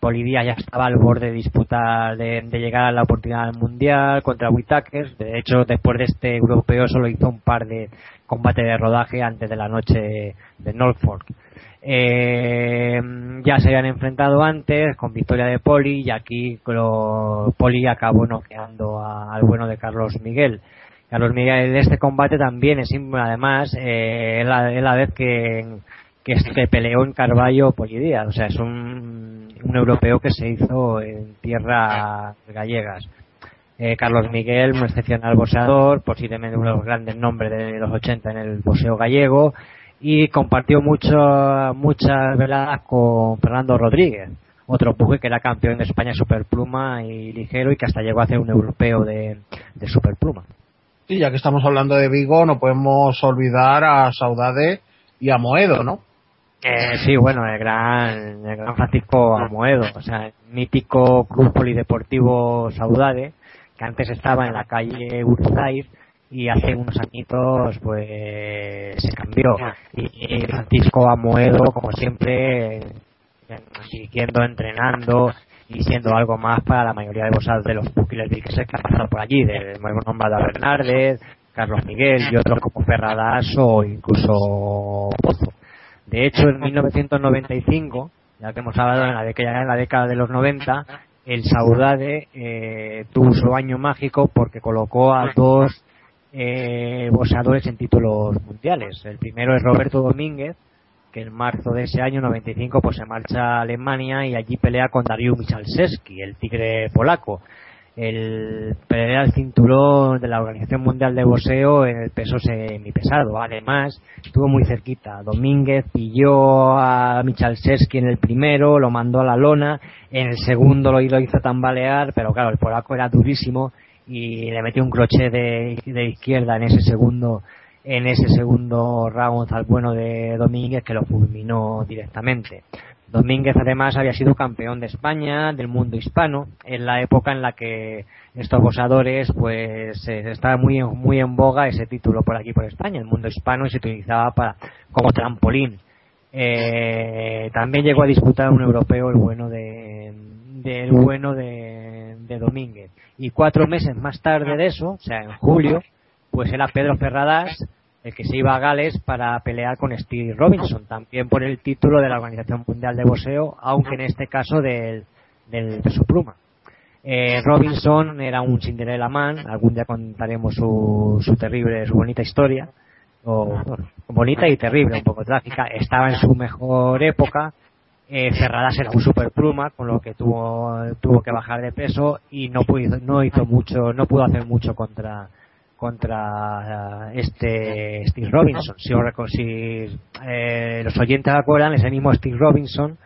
Poli Díaz ya estaba al borde de disputar, de, de llegar a la oportunidad del mundial contra Whitaker. De hecho, después de este europeo solo hizo un par de combates de rodaje antes de la noche de Norfolk. Eh, ya se habían enfrentado antes con victoria de Poli y aquí Poli acabó noqueando a- al bueno de Carlos Miguel. Carlos Miguel de este combate también es además eh, es la, vez que, que, peleó en Carballo Poli Díaz, o sea es un, un europeo que se hizo en tierras gallegas. Eh, Carlos Miguel, un excepcional boxeador, posiblemente uno de los grandes nombres de los 80 en el boxeo gallego, y compartió mucho, muchas veladas con Fernando Rodríguez, otro puje que era campeón de España superpluma y ligero y que hasta llegó a hacer un europeo de, de superpluma. Y ya que estamos hablando de Vigo, no podemos olvidar a Saudade y a Moedo, ¿no? Eh, sí, bueno, el gran, el gran Francisco Amoedo, o sea, el mítico club polideportivo Saudade, que antes estaba en la calle Urzair y hace unos añitos pues se cambió. Y, Francisco Amoedo, como siempre, siguiendo entrenando y siendo algo más para la mayoría de vosotros de los púgiles que que han pasado por allí, del hemos nombrado a Hernández, Carlos Miguel y otros como Ferradas o incluso Pozo. De hecho, en 1995, ya que hemos hablado en la década, década de los 90, el Saudade eh, tuvo su año mágico porque colocó a dos eh, boxeadores en títulos mundiales. El primero es Roberto Domínguez, que en marzo de ese año 95 pues se marcha a Alemania y allí pelea con Dariusz Michalczewski, el tigre polaco. El pelea el cinturón de la Organización Mundial de Boxeo en el peso semipesado. Además, estuvo muy cerquita. Domínguez pilló a Michalczewski en el primero, lo mandó a la lona, en el segundo lo, lo hizo tambalear, pero claro, el polaco era durísimo y le metió un crochet de, de izquierda en ese segundo en ese segundo round al bueno de Domínguez que lo fulminó directamente. Domínguez además había sido campeón de España, del mundo hispano, en la época en la que estos boxadores pues eh, estaba muy muy en boga ese título por aquí por España, el mundo hispano y se utilizaba para como trampolín. Eh, también llegó a disputar un europeo el bueno de del bueno de, de Domínguez y cuatro meses más tarde de eso, o sea en julio, pues era Pedro Ferradas el que se iba a Gales para pelear con Steve Robinson, también por el título de la Organización Mundial de Boxeo, aunque en este caso del, del peso pluma. Eh, Robinson era un Cinderella Man, algún día contaremos su, su terrible, su bonita historia. o, bueno, bonita y terrible, un poco trágica. Estaba en su mejor época. Eh, Ferradas era un super pluma, con lo que tuvo, tuvo que bajar de peso y no pudo, no hizo mucho, no pudo hacer mucho contra, contra eh, este Steve Robinson. Si, si, eh, los oyentes acuerdan, ese mismo Steve Robinson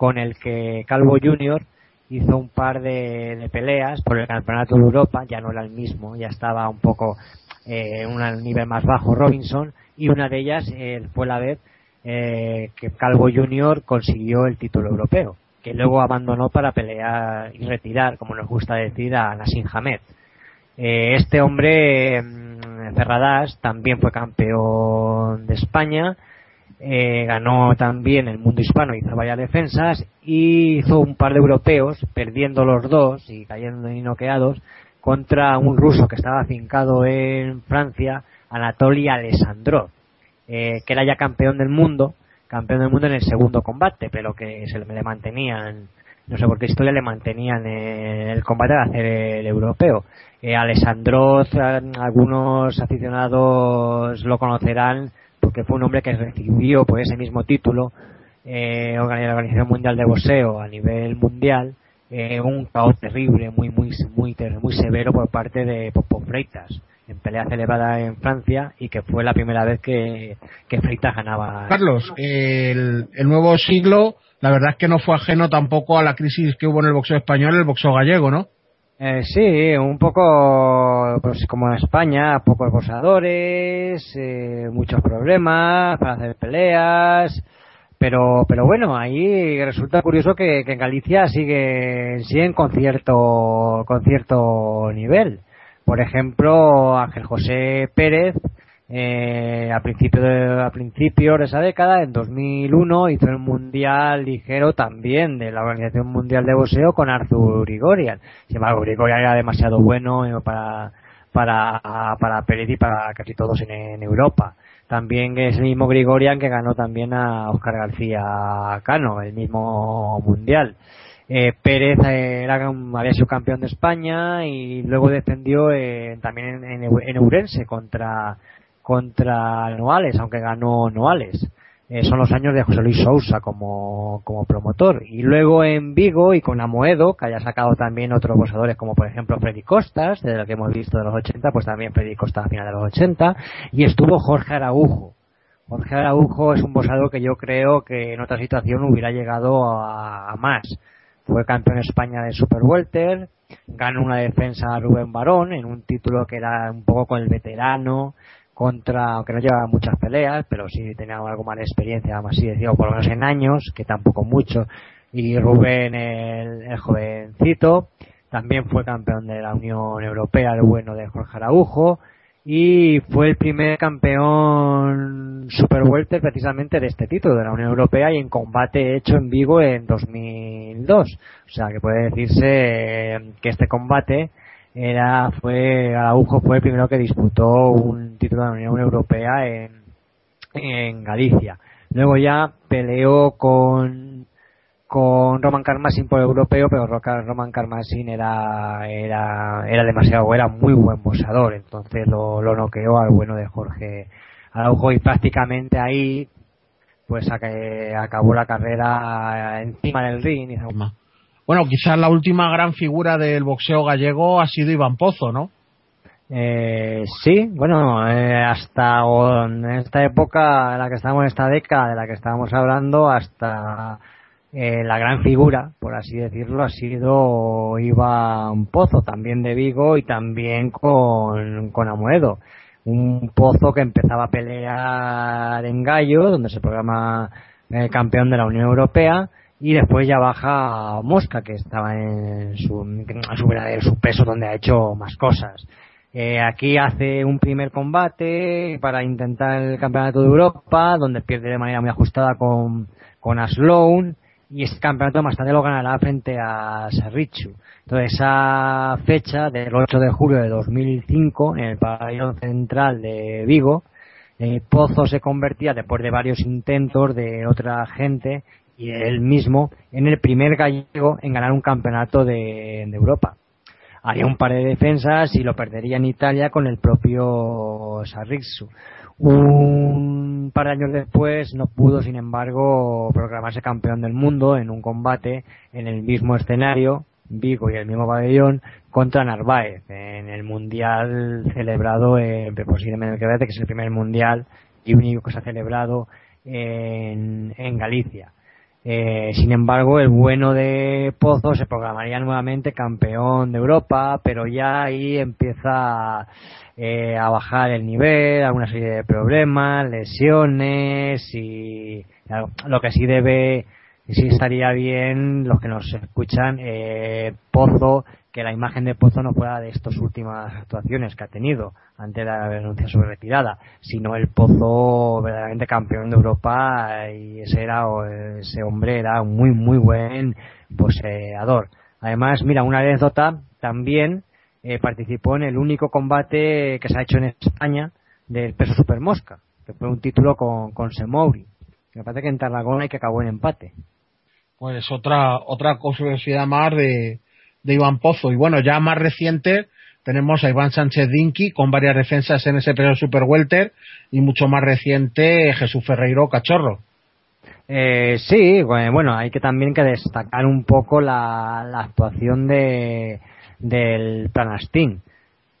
con el que Calvo Jr. hizo un par de, peleas por el Campeonato de Europa, ya no era el mismo, ya estaba un poco eh, un nivel más bajo Robinson, y una de ellas eh, fue la vez eh, que Calvo Jr. consiguió el título europeo, que luego abandonó para pelear y retirar, como nos gusta decir, a Nassim Hamed. Eh, este hombre, mm, Ferradas, también fue campeón de España, eh, ganó también el mundo hispano, hizo varias defensas y hizo un par de europeos, perdiendo los dos y cayendo y noqueados, contra un ruso que estaba afincado en Francia, Anatoly Alessandrov, eh, que era ya campeón del mundo, campeón del mundo en el segundo combate, pero que se le mantenían, no sé por qué historia le mantenían en el combate de hacer el europeo. Eh, Alessandrov, eh, algunos aficionados lo conocerán porque fue un hombre que recibió por ese mismo título eh, la Organización Mundial de Boxeo a nivel mundial eh, un caos terrible, muy muy muy muy severo por parte de Popo Freitas en pelea celebrada en Francia y que fue la primera vez que, que Freitas ganaba. Carlos, el nuevo siglo, la verdad es que no fue ajeno tampoco a la crisis que hubo en el boxeo español el boxeo gallego, ¿no? Eh, sí, un poco pues como en España, pocos boxeadores, eh, muchos problemas para hacer peleas, pero pero bueno, ahí resulta curioso que, que en Galicia sigue, siguen con cierto, con cierto nivel. Por ejemplo, Ángel José Pérez, eh, a principios de, a principios de esa década, en 2001, hizo el mundial ligero también de la Organización Mundial de Boxeo con Arthur Grigorian. Sin embargo, Grigorian era demasiado bueno eh, para, para, para Pérez y para casi todos en, Europa. También es el mismo Grigorian que ganó también a Oscar García Cano, el mismo mundial. Eh, Pérez era había sido campeón de España y luego defendió eh, también en, en, contra contra Noales, aunque ganó Noales. Eh, son los años de José Luis Sousa como, como promotor. Y luego en Vigo y con Amoedo, que haya sacado también otros boxeadores como por ejemplo Freddy Costas, de lo que hemos visto de los 80, pues también Freddy Costas a final de los 80. Y estuvo Jorge Araujo. Jorge Araujo es un boxeador que yo creo que en otra situación hubiera llegado a, a más. Fue campeón de España de Super Welter, ganó una defensa a Rubén Barón en un título que era un poco con el veterano, contra, aunque no llevaba muchas peleas, pero sí tenía algo más de experiencia, vamos así decirlo, por lo menos en años, que tampoco mucho, y Rubén el, jovencito, también fue campeón de la Unión Europea, el bueno de Jorge Araujo, y fue el primer campeón Super Welter precisamente de este título de la Unión Europea y en combate hecho en Vigo en 2002. O sea que puede decirse que este combate era fue Araujo fue el primero que disputó un título de la Unión Europea en, en Galicia. Luego ya peleó con con Roman Carmasin por europeo, pero Roman Carmasin era, era, era demasiado, era muy buen boxeador, entonces lo, lo noqueó al bueno de Jorge Araujo y prácticamente ahí pues acabó la carrera encima del ring. y- Bueno, quizás la última gran figura del boxeo gallego ha sido Iván Pozo, ¿no? Eh, sí, bueno, eh, hasta en esta época en la que estamos, en esta década de la que estábamos hablando, hasta eh, la gran figura, por así decirlo, ha sido Iván Pozo, también de Vigo y también con, con Amoedo. Un Pozo que empezaba a pelear en Gallo, donde se programa el campeón de la Unión Europea, y después ya baja Mosca, que estaba en su, en su verdadero su peso, donde ha hecho más cosas. Eh, aquí hace un primer combate para intentar el campeonato de Europa, donde pierde de manera muy ajustada con, con Aslown, y este campeonato más tarde lo ganará frente a Serrichu. Entonces esa fecha del 8 de julio de 2005 en el pabellón central de Vigo, eh, Pozo se convertía después de varios intentos de otra gente y él mismo en el primer gallego en ganar un campeonato de, Europa. haría un par de defensas y lo perdería en Italia con el propio Sarrixu. Un par de años después no pudo, sin embargo, proclamarse campeón del mundo en un combate en el mismo escenario, Vigo y el mismo pabellón, contra Narváez en el mundial celebrado en posiblemente que es el primer mundial y único que se ha celebrado en, en Galicia. Eh, sin embargo, el bueno de Pozo se programaría nuevamente campeón de Europa, pero ya ahí empieza eh, a bajar el nivel, alguna serie de problemas, lesiones y lo que sí debe, sí estaría bien los que nos escuchan, eh, Pozo que la imagen de Pozo no fuera de estas últimas actuaciones que ha tenido ante la denuncia sobre retirada, sino el Pozo verdaderamente campeón de Europa y ese era ese hombre era un muy muy buen poseedor. Además, mira, una anécdota también eh, participó en el único combate que se ha hecho en España del peso super mosca, que fue un título con, con Semouri. Me parece que en Tarragona y que acabó en empate. Pues otra otra curiosidad más de, de Iván Pozo. Y bueno, ya más reciente tenemos a Iván Sánchez Dinky con varias defensas en ese peso super welter y mucho más reciente Jesús Ferreiro Cachorro. Eh, sí, bueno, hay que también que destacar un poco la, actuación de del Planastín.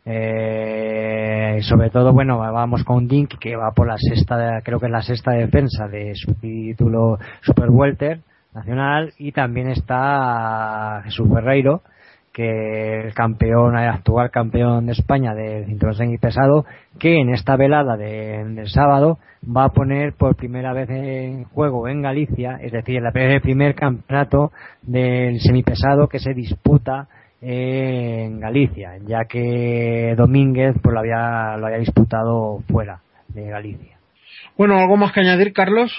Eh, sobre todo, bueno, vamos con Dink que va por la sexta, creo que es la sexta defensa de su título Super Welter nacional y también está Jesús Ferreiro que el campeón, el actual campeón de España de cinturón y pesado, que en esta velada del sábado va a poner por primera vez en juego en Galicia, es decir, el primer campeonato del semipesado que se disputa en Galicia, ya que Domínguez pues lo había, lo había disputado fuera de Galicia. Bueno, ¿algo más que añadir, Carlos?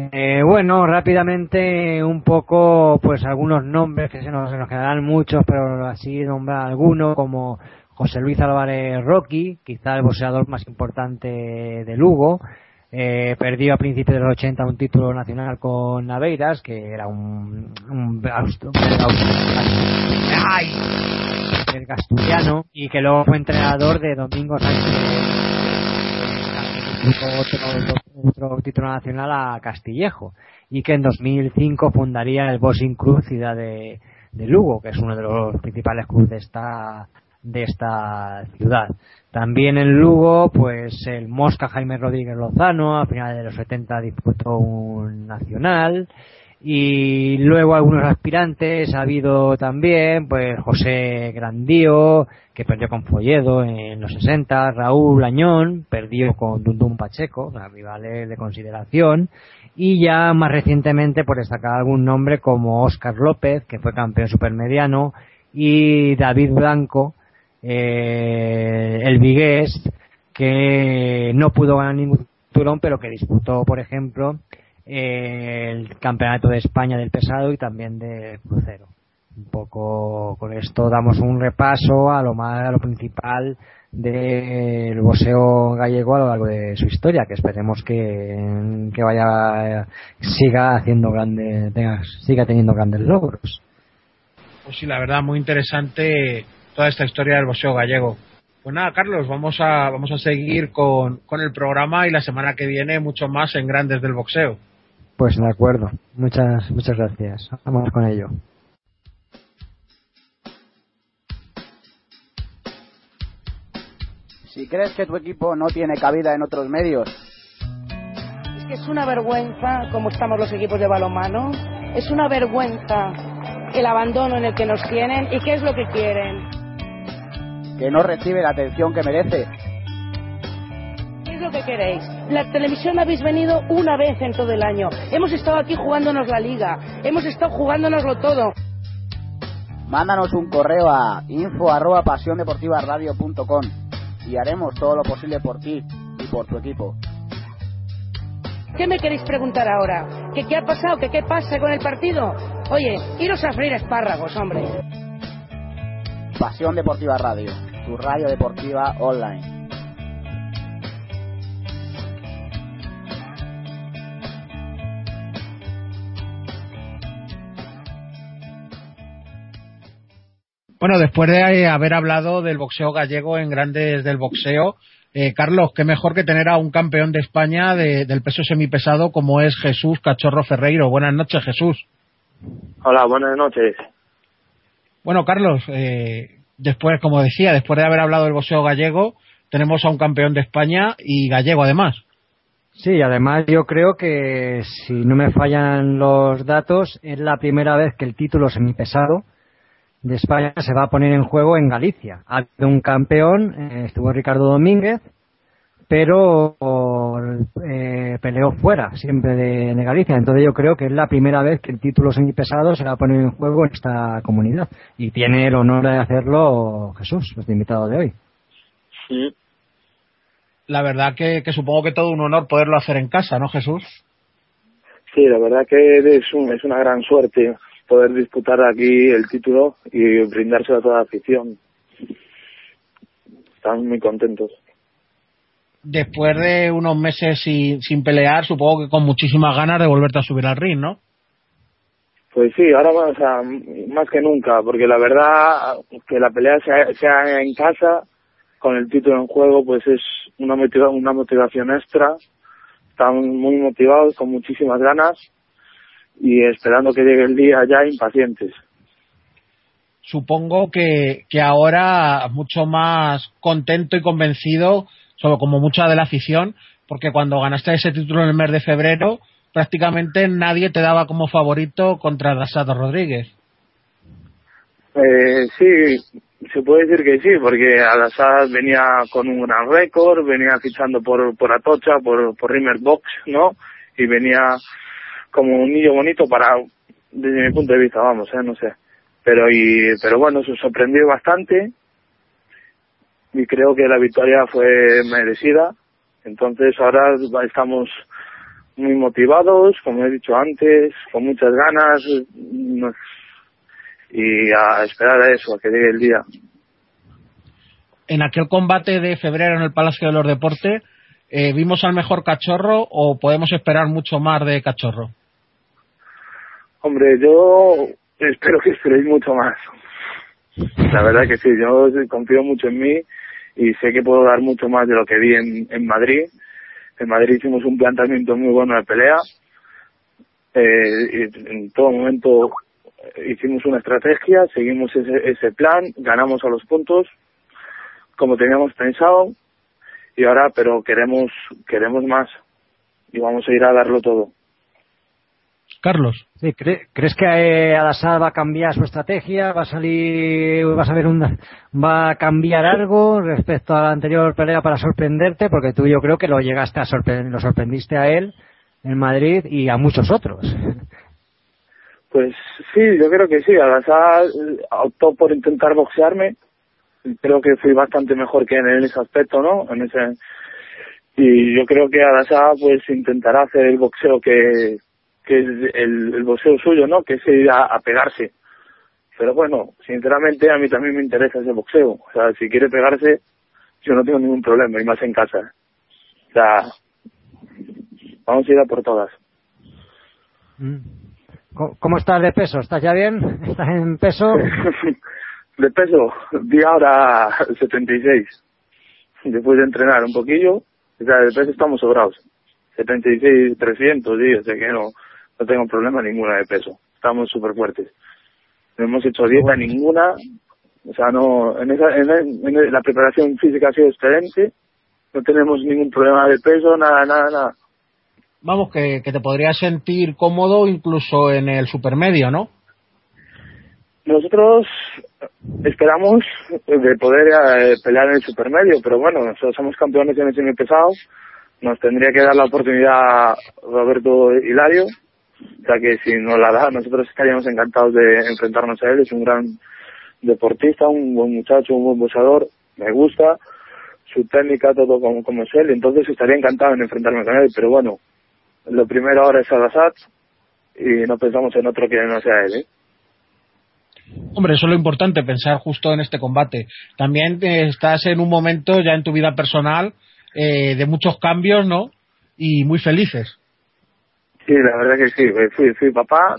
Eh, bueno, rápidamente un poco, pues algunos nombres que se nos, se quedarán muchos, pero así nombrar alguno como José Luis Álvarez Rocky, quizá el boxeador más importante de Lugo. Eh, perdió a principios de los 80 un título nacional con Naveiras, que era un, un, el gasturiano, y que luego fue entrenador de Domingo Sánchez otro, título nacional a Castillejo y que en 2005 fundaría el Boxing Cruz Ciudad de, Lugo, que es uno de los principales clubes de esta de esta ciudad. También en Lugo, pues el Mosca Jaime Rodríguez Lozano, a finales de los 70 disputó un nacional y luego algunos aspirantes ha habido también pues José Grandío que perdió con Folledo en los 60 Raúl Añón perdió con Dundum Pacheco rivales de consideración y ya más recientemente por destacar algún nombre como Óscar López que fue campeón supermediano y David Blanco eh, el vigués que no pudo ganar ningún turón pero que disputó por ejemplo el Campeonato de España del pesado y también de crucero. Un poco con esto damos un repaso a lo más a lo principal del boxeo gallego a lo largo de su historia, que esperemos que, que vaya siga haciendo grandes, siga teniendo grandes logros. Pues sí, la verdad muy interesante toda esta historia del boxeo gallego. Pues nada, Carlos, vamos a vamos a seguir con, con el programa y la semana que viene mucho más en Grandes del Boxeo. Pues de acuerdo. Muchas, muchas gracias. Vamos con ello. Si crees que tu equipo no tiene cabida en otros medios. Es que es una vergüenza cómo estamos los equipos de balonmano. Es una vergüenza el abandono en el que nos tienen y qué es lo que quieren. Que no recibe la atención que merece lo que queréis. La televisión habéis venido una vez en todo el año. Hemos estado aquí jugándonos la liga. Hemos estado jugándonoslo todo. Mándanos un correo a info arroba y haremos todo lo posible por ti y por tu equipo. ¿Qué me queréis preguntar ahora? ¿Que qué ha pasado? ¿Que qué pasa con el partido? Oye, iros a freír espárragos, hombre. Pasión Deportiva Radio, tu radio deportiva online. Bueno, después de haber hablado del boxeo gallego en grandes del boxeo, eh, Carlos, qué mejor que tener a un campeón de España de, del peso semipesado como es Jesús Cachorro Ferreiro. Buenas noches, Jesús. Hola, buenas noches. Bueno, Carlos, eh, después, como decía, después de haber hablado del boxeo gallego, tenemos a un campeón de España y gallego además. Sí, además yo creo que si no me fallan los datos, es la primera vez que el título semipesado de España se va a poner en juego en Galicia. Ha habido un campeón, eh, estuvo Ricardo Domínguez, pero eh, peleó fuera siempre de, de, Galicia. Entonces yo creo que es la primera vez que el título semipesado se va a poner en juego en esta comunidad. Y tiene el honor de hacerlo Jesús, nuestro invitado de hoy. Sí. La verdad que, que supongo que todo un honor poderlo hacer en casa, ¿no, Jesús? Sí, la verdad que es, un, es una gran suerte poder disputar aquí el título y brindárselo a toda la afición. Están muy contentos. Después de unos meses sin, sin pelear, supongo que con muchísimas ganas de volverte a subir al ring, ¿no? Pues sí, ahora más, o sea, más que nunca, porque la verdad que la pelea sea, sea en casa, con el título en juego, pues es una, motiva una motivación extra. Están muy motivados, con muchísimas ganas y esperando que llegue el día ya impacientes. Supongo que, que ahora mucho más contento y convencido, sobre como mucha de la afición, porque cuando ganaste ese título en el mes de febrero, prácticamente nadie te daba como favorito contra Dasado Rodríguez. Eh, sí, se puede decir que sí, porque Al-Assad venía con un gran récord, venía fichando por, por Atocha, por, por Rimmer Box, ¿no? Y venía como un niño bonito para, desde mi punto de vista, vamos, ¿eh? No sé. Pero, y, pero bueno, se sorprendió bastante y creo que la victoria fue merecida. Entonces ahora estamos muy motivados, como he dicho antes, con muchas ganas y a esperar a eso, a que llegue el día. En aquel combate de febrero en el Palacio de los Deportes, eh, ¿vimos al mejor cachorro o podemos esperar mucho más de cachorro? Hombre, yo espero que esperéis mucho más. La verdad que sí, yo confío mucho en mí y sé que puedo dar mucho más de lo que vi en, en Madrid. En Madrid hicimos un planteamiento muy bueno de pelea. Eh, y en todo momento hicimos una estrategia, seguimos ese, ese plan, ganamos a los puntos como teníamos pensado y ahora pero queremos queremos más y vamos a ir a darlo todo. Carlos. Sí, ¿cre ¿Crees que eh, Al-Assad va a cambiar su estrategia? ¿Va a salir, vas a ver un, va a cambiar algo respecto a la anterior pelea para sorprenderte? Porque tú yo creo que lo llegaste a sorprender, lo sorprendiste a él en Madrid y a muchos otros. Pues sí, yo creo que sí. Al-Assad optó por intentar boxearme. Creo que fui bastante mejor que él en ese aspecto, ¿no? En ese y yo creo que Al-Assad pues intentará hacer el boxeo que que es el, el boxeo suyo, ¿no? Que es ir a, a, pegarse. Pero bueno, sinceramente a mí también me interesa ese boxeo. O sea, si quiere pegarse, yo no tengo ningún problema, y más en casa. O sea, vamos a ir a por todas. ¿Cómo estás de peso? ¿Estás ya bien? ¿Estás en peso? de peso, di ahora 76. Después de entrenar un poquillo, o sea, de peso estamos sobrados. 76, 300, sí, o sea que no, no tengo problema ninguna de peso. Estamos súper fuertes. No hemos hecho dieta ninguna, o sea, no, en, esa, en, en, la preparación física ha sido excelente, no tenemos ningún problema de peso, nada, nada, nada. Vamos, que, que te podrías sentir cómodo incluso en el supermedio, ¿no? Nosotros esperamos de poder eh, pelear en el supermedio, pero bueno, nosotros somos campeones en el semipesado, nos tendría que dar la oportunidad Roberto Hilario, sea que si nos la da, nosotros estaríamos encantados de enfrentarnos a él. Es un gran deportista, un buen muchacho, un buen boxeador. Me gusta su técnica, todo como, como es él. Entonces estaría encantado en enfrentarme con él. Pero bueno, lo primero ahora es Al-Assad y no pensamos en otro que no sea él. ¿eh? Hombre, eso es lo importante, pensar justo en este combate. También eh, estás en un momento ya en tu vida personal eh, de muchos cambios, ¿no? Y muy felices. Sí, la verdad que sí. Fui, fui papá,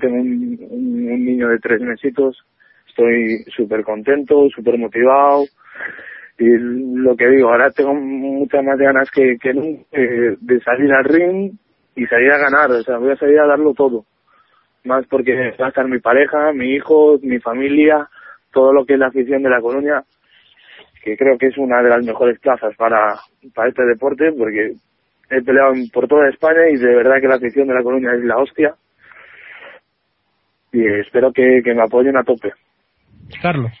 tengo un, un, niño de tres mesitos, estoy súper contento, súper motivado y lo que digo, ahora tengo muchas más ganas que, que nunca eh, de salir al ring y salir a ganar, o sea, voy a salir a darlo todo. Más porque va a estar mi pareja, mi hijo, mi familia, todo lo que es la afición de la colonia, que creo que es una de las mejores plazas para, para este deporte, porque he peleado por toda España y de verdad que la afición de la colonia es la hostia. Y espero que, que me apoyen a tope. Carlos.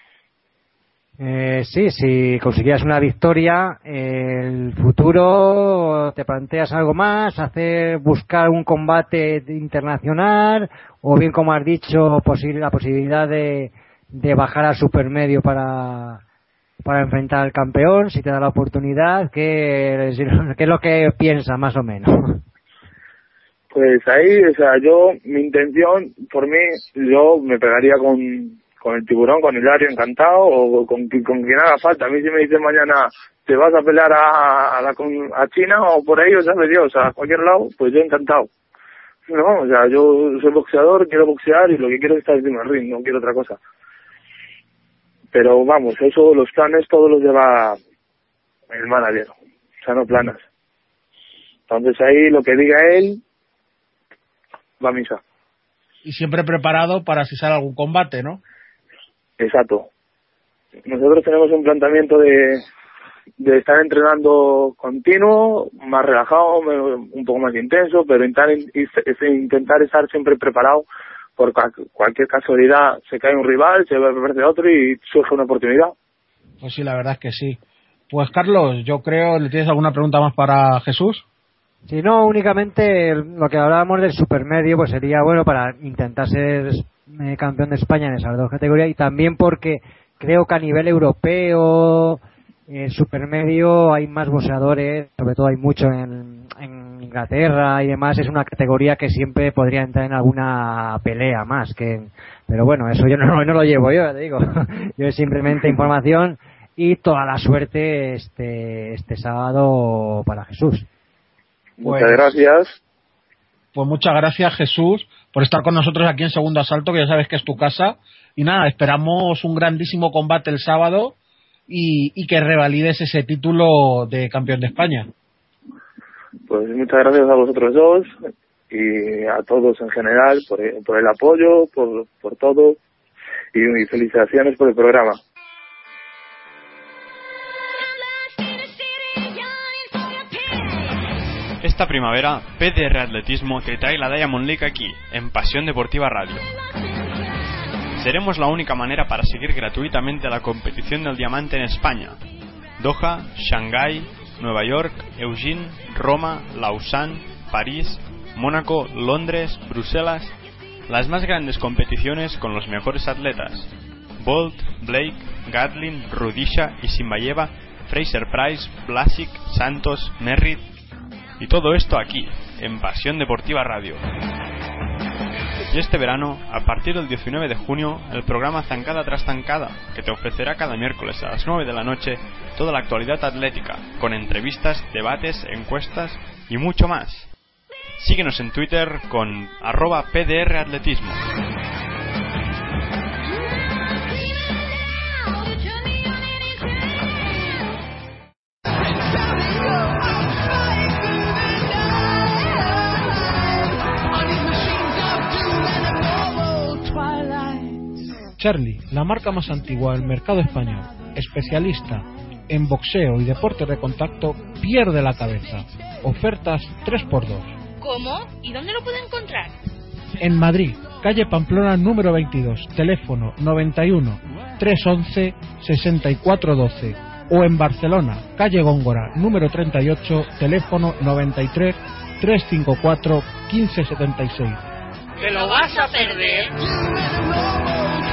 Eh, sí, si consiguieras una victoria, el futuro te planteas algo más, hacer buscar un combate internacional o bien como has dicho posible la posibilidad de, de bajar al supermedio para para enfrentar al campeón, si te da la oportunidad, ¿qué, qué es lo que piensas más o menos? Pues ahí, o sea, yo, mi intención, por mí, yo me pegaría con, con el tiburón, con Hilario, encantado, o con, con quien haga falta. A mí si me dicen mañana, te vas a pelear a, a, la, a China o por ahí, o sea, Dios, a cualquier lado, pues yo encantado. No, o sea, yo soy boxeador, quiero boxear y lo que quiero es estar encima del ring, no quiero otra cosa. Pero vamos, eso, los planes todos los lleva el manager, o sea, no planas. Entonces ahí lo que diga él, va a misa. Y siempre preparado para si sale algún combate, ¿no? Exacto. Nosotros tenemos un planteamiento de, de estar entrenando continuo, más relajado, un poco más intenso, pero intentar, intentar estar siempre preparado por cualquier casualidad se cae un rival, se de otro y surge una oportunidad. Pues sí, la verdad es que sí. Pues Carlos, yo creo, ¿le tienes alguna pregunta más para Jesús? Si no, únicamente lo que hablábamos del supermedio, pues sería bueno para intentar ser eh, campeón de España en esas dos categorías y también porque creo que a nivel europeo, en supermedio hay más boxeadores, sobre todo hay mucho en, Inglaterra y demás, es una categoría que siempre podría entrar en alguna pelea más. que Pero bueno, eso yo no, no lo llevo yo, te digo. yo es simplemente información y toda la suerte este, este sábado para Jesús. muchas pues, gracias. Pues muchas gracias Jesús por estar con nosotros aquí en Segundo Asalto, que ya sabes que es tu casa. Y nada, esperamos un grandísimo combate el sábado y, y que revalides ese título de campeón de España. Pues muchas gracias a vosotros dos y a todos en general por, por el apoyo, por, por todo y, felicitaciones por el programa. Esta primavera, PDR Atletismo te trae la Diamond League aquí, en Pasión Deportiva Radio. Seremos la única manera para seguir gratuitamente la competición del diamante en España. Doha, Shanghái, Nueva York, Eugene, Roma, Lausanne, París, Mónaco, Londres, Bruselas, las más grandes competiciones con los mejores atletas. Bolt, Blake, Gatlin, Rudisha y Simbayeva, Fraser Price, Blasic, Santos, Merritt. Y todo esto aquí, en Pasión Deportiva Radio. Y este verano, a partir del 19 de junio, el programa Zancada tras Zancada, que te ofrecerá cada miércoles a las 9 de la noche toda la actualidad atlética, con entrevistas, debates, encuestas y mucho más. Síguenos en Twitter con arroba pdratletismo. Charlie, la marca más antigua del mercado español, especialista en boxeo y deportes de contacto, pierde la cabeza. Ofertas 3x2. ¿Cómo? ¿Y dónde lo puedo encontrar? En Madrid, calle Pamplona número 22, teléfono 91 311 6412. O en Barcelona, calle Góngora número 38, teléfono 93 354 1576. ¿Te lo vas a perder?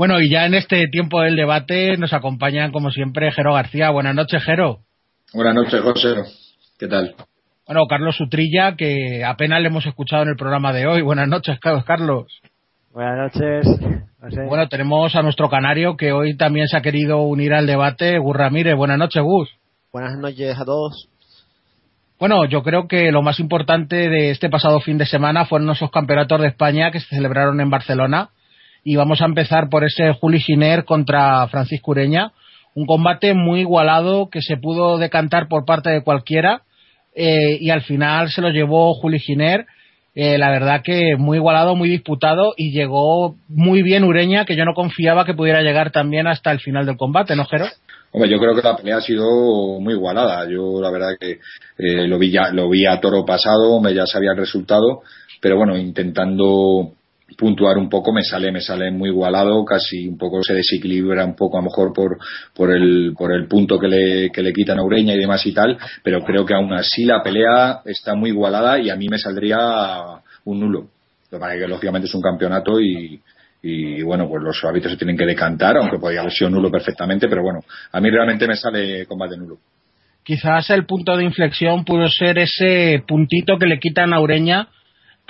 Bueno, y ya en este tiempo del debate nos acompañan, como siempre, Jero García. Buenas noches, Jero. Buenas noches, José. ¿Qué tal? Bueno, Carlos Sutrilla, que apenas le hemos escuchado en el programa de hoy. Buenas noches, Carlos. Buenas noches. Bueno, tenemos a nuestro canario que hoy también se ha querido unir al debate, Gus Ramírez. Buenas noches, Gus. Buenas noches a todos. Bueno, yo creo que lo más importante de este pasado fin de semana fueron esos campeonatos de España que se celebraron en Barcelona. Y vamos a empezar por ese Juli Giner contra Francisco Ureña. Un combate muy igualado que se pudo decantar por parte de cualquiera. Eh, y al final se lo llevó Juli Giner eh, la verdad que muy igualado, muy disputado y llegó muy bien Ureña, que yo no confiaba que pudiera llegar también hasta el final del combate, ¿no, Jero? Hombre, yo creo que la pelea ha sido muy igualada. Yo la verdad que eh, lo vi ya, lo vi a toro pasado, me ya sabía el resultado, pero bueno, intentando puntuar un poco me sale me sale muy igualado casi un poco se desequilibra un poco a lo mejor por por el por el punto que le, que le quitan a Ureña y demás y tal pero creo que aún así la pelea está muy igualada y a mí me saldría un nulo lo que que lógicamente es un campeonato y, y bueno, pues los hábitos se tienen que decantar, aunque podría haber sido nulo perfectamente, pero bueno, a mí realmente me sale combate nulo. Quizás el punto de inflexión pudo ser ese puntito que le quitan a Ureña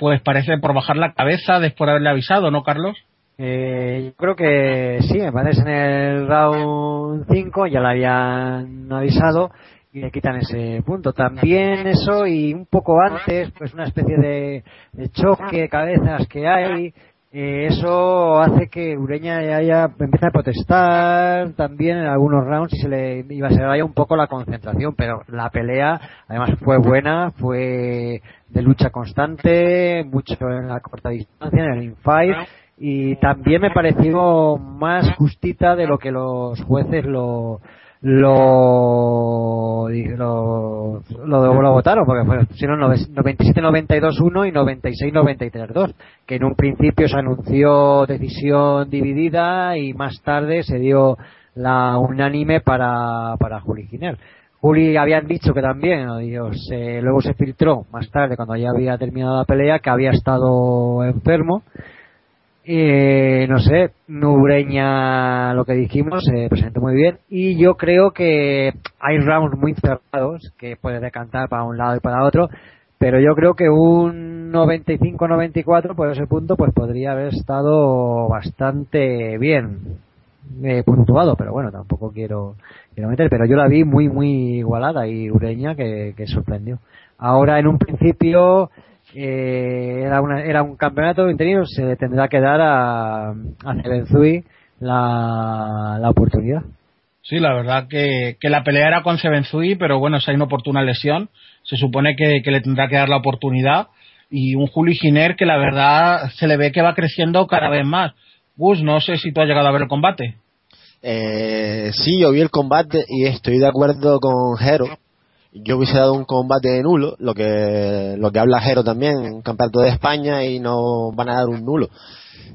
pues parece por bajar la cabeza después de haberle avisado, ¿no, Carlos? Eh, yo creo que sí, me parece en el round 5 ya le habían avisado y le quitan ese punto. También eso y un poco antes, pues una especie de, choque de cabezas que hay, eh, eso hace que Ureña ya, ya empiece a protestar también en algunos rounds y se le iba a ser vaya un poco la concentración, pero la pelea además fue buena, fue de lucha constante, mucho en la corta distancia, en el infight y también me pareció más justita de lo que los jueces lo lo lo, lo, votaron porque fueron 97-92-1 y 96-93-2 que en un principio se anunció decisión dividida y más tarde se dio la unánime para, para Juli Giner. Juli habían dicho que también, Dios, luego se filtró más tarde, cuando ya había terminado la pelea, que había estado enfermo. Eh, no sé, Nubreña, lo que dijimos, se presentó muy bien. Y yo creo que hay rounds muy cerrados que puede decantar para un lado y para otro. Pero yo creo que un 95-94 por ese punto pues podría haber estado bastante bien eh, puntuado. Pero bueno, tampoco quiero pero yo la vi muy, muy igualada y Ureña que, sorprendió. Ahora, en un principio, eh, era, una, era un campeonato interino, se tendrá que dar a, a la, la oportunidad. Sí, la verdad que, que la pelea era con Sebenzui, pero bueno, si hay una oportuna lesión, se supone que, que le tendrá que dar la oportunidad. Y un Juli Giner que la verdad se le ve que va creciendo cada vez más. Gus, no sé si tú has llegado a ver el combate. Eh, sí, yo vi el combate y estoy de acuerdo con Jero. Yo hubiese dado un combate nulo, lo que, lo que habla Jero también, un campeonato de España y no van a dar un nulo.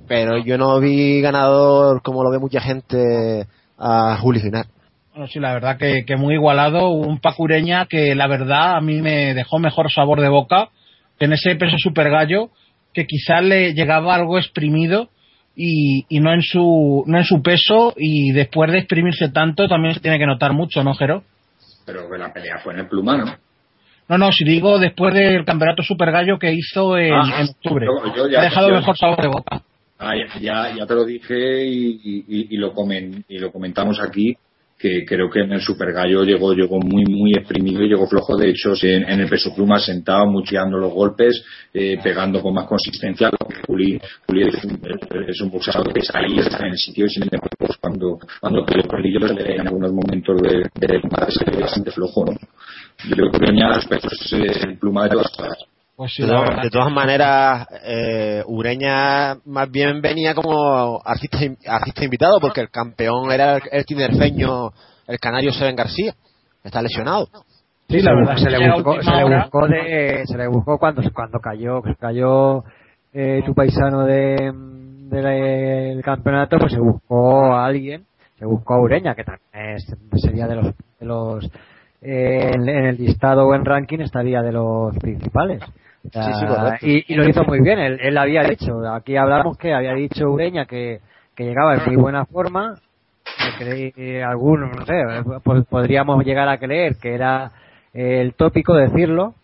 Pero yo no vi ganador como lo ve mucha gente a Juli Final. Bueno, sí, la verdad que, que muy igualado. Un Pacureña que la verdad a mí me dejó mejor sabor de boca en ese peso super gallo que quizás le llegaba algo exprimido y, y, no en su no en su peso y después de exprimirse tanto también se tiene que notar mucho, ¿no, Jero? Pero que la pelea fue en el pluma, ¿no? No, no, si digo después del campeonato Super Gallo que hizo en, ah, en octubre. ha dejado mejor sabor de boca. Ah, ya, ya, te lo dije y, y, y, lo comen, y lo comentamos aquí que creo que en el Super Gallo llegó, llegó muy, muy exprimido y llegó flojo. De hecho, en, el peso pluma sentado, mucheando los golpes, eh, pegando con más consistencia. Juli, Juli es, un, es un boxeador que está ahí, está en el sitio y sin embargo, cuando, cuando los corrillos en algunos momentos de, de se ve bastante flojo, ¿no? Yo creo que venía aspectos el pluma de todas las pues de, todas maneras, eh, Ureña más bien venía como artista, artista invitado porque el campeón era el, tinerfeño, el canario Seven García. Está lesionado. Sí, la verdad se le buscó, se le buscó, de, se le buscó cuando, cuando cayó, cayó eh, tu paisano de, del campeonato, pues se buscó a alguien, se buscó a Ureña, que también sería de los, de los eh, en, en, el listado o en ranking estaría de los principales y, lo hizo muy bien, él, él había dicho, aquí hablamos que había dicho Ureña que, que llegaba en muy buena forma, que algunos, no sé, podríamos llegar a creer que era el tópico decirlo,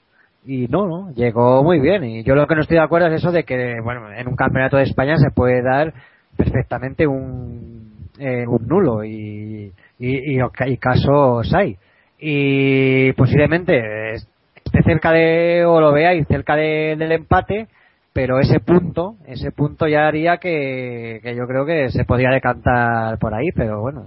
y no, no, llegó muy bien. Y yo lo que no estoy de acuerdo es eso de que, bueno, en un campeonato de España se puede dar perfectamente un, eh, un nulo y, y, y, casos hay. Y posiblemente esté cerca de, o lo veáis, cerca de, del empate, pero ese punto, ese punto ya haría que, que yo creo que se podría decantar por ahí, pero bueno,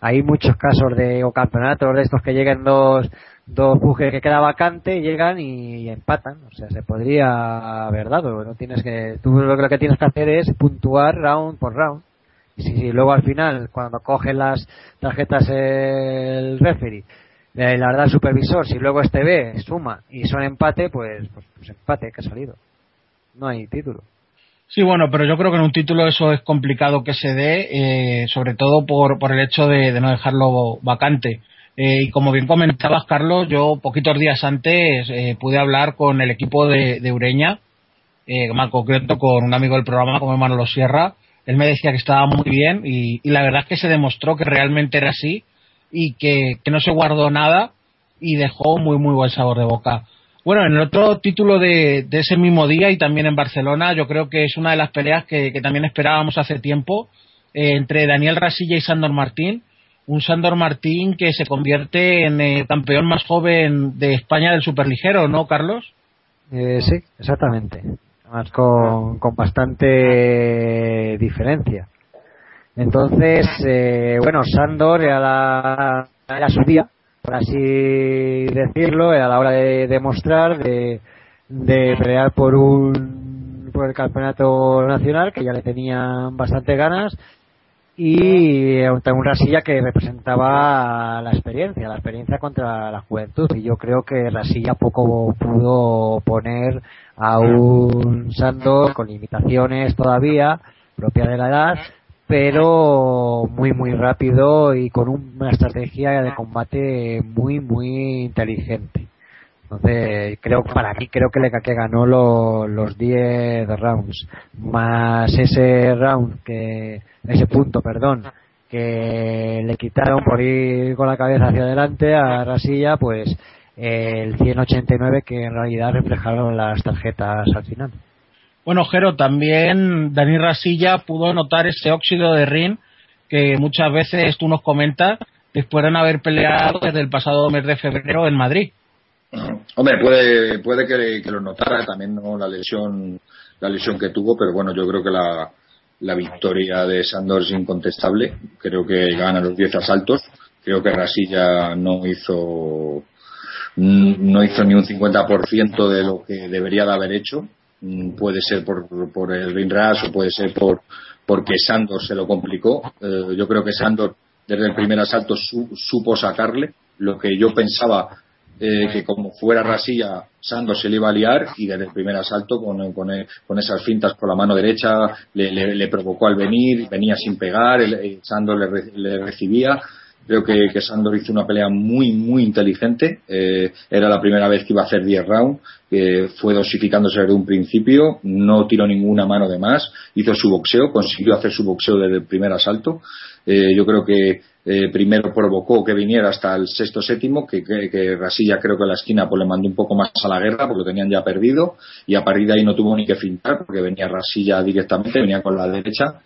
hay muchos casos de, o campeonatos de estos que lleguen dos, dos bujes que queda vacante, llegan y, empatan. O sea, se podría haber dado. No tienes que, tú lo que tienes que hacer es puntuar round por round. Si, luego al final, cuando coge las tarjetas el referee, eh, la verdad el supervisor, si luego este ve, suma y son empate, pues, pues, pues, empate que ha salido. No hay título. Sí, bueno, pero yo creo que en un título eso es complicado que se dé, eh, sobre todo por, por el hecho de no dejarlo vacante. Eh, y como bien comentabas, Carlos, yo poquitos días antes eh, pude hablar con el equipo de, Ureña, eh, más concreto con un amigo del programa como Manolo Sierra. Él me decía que estaba muy bien y, la verdad es que se demostró que realmente era así y que, no se guardó nada y dejó muy, muy buen sabor de boca. Bueno, en el otro título de, ese mismo día y también en Barcelona, yo creo que es una de las peleas que, que también esperábamos hace tiempo entre Daniel Rasilla y Sandor Martín un Sandor Martín que se convierte en el campeón más joven de España del superligero, ¿no, Carlos? Eh, sí, exactamente. Además con, con bastante diferencia. Entonces, eh, bueno, Sandor era, la, era su día, por así decirlo, era la hora de demostrar, de, de pelear por un por el campeonato nacional, que ya le tenían bastante ganas, y una silla que representaba la experiencia, la experiencia contra la juventud. Y yo creo que la silla poco pudo poner a un Sando con limitaciones todavía, propia de la edad, pero muy, muy rápido y con una estrategia de combate muy, muy inteligente. Entonces, creo para mí creo que le que ganó los 10 rounds más ese round que ese punto, perdón, que le quitaron por ir con la cabeza hacia adelante a Rasilla, pues el 189 que en realidad reflejaron las tarjetas al final. Bueno, Jero, también Dani Rasilla pudo notar ese óxido de ring que muchas veces tú nos comentas después de haber peleado desde el pasado mes de febrero en Madrid. Hombre, puede, puede que, lo notara también no la lesión, la lesión que tuvo, pero bueno, yo creo que la, la victoria de Sandor es incontestable. Creo que gana los 10 asaltos. Creo que Rasilla no hizo no hizo ni un 50% de lo que debería de haber hecho. Mm, puede ser por, por el ring o puede ser por porque Sandor se lo complicó. Eh, yo creo que Sandor desde el primer asalto supo sacarle lo que yo pensaba eh, que como fuera Rasilla, Sandor se le iba a liar y desde el primer asalto con, con, esas fintas por la mano derecha le, le, provocó al venir, venía sin pegar, el, Sandor le, recibía. Creo que, Sandor hizo una pelea muy, muy inteligente. Eh, era la primera vez que iba a hacer 10 rounds. fue dosificándose desde un principio. No tiró ninguna mano de más. Hizo su boxeo. Consiguió hacer su boxeo desde el primer asalto. Eh, yo creo que eh, primero provocó que viniera hasta el sexto séptimo, que, Rasilla creo que la esquina pues le mandó un poco más a la guerra porque lo tenían ya perdido y a partir de ahí no tuvo ni que fintar porque venía Rasilla directamente, venía con la derecha.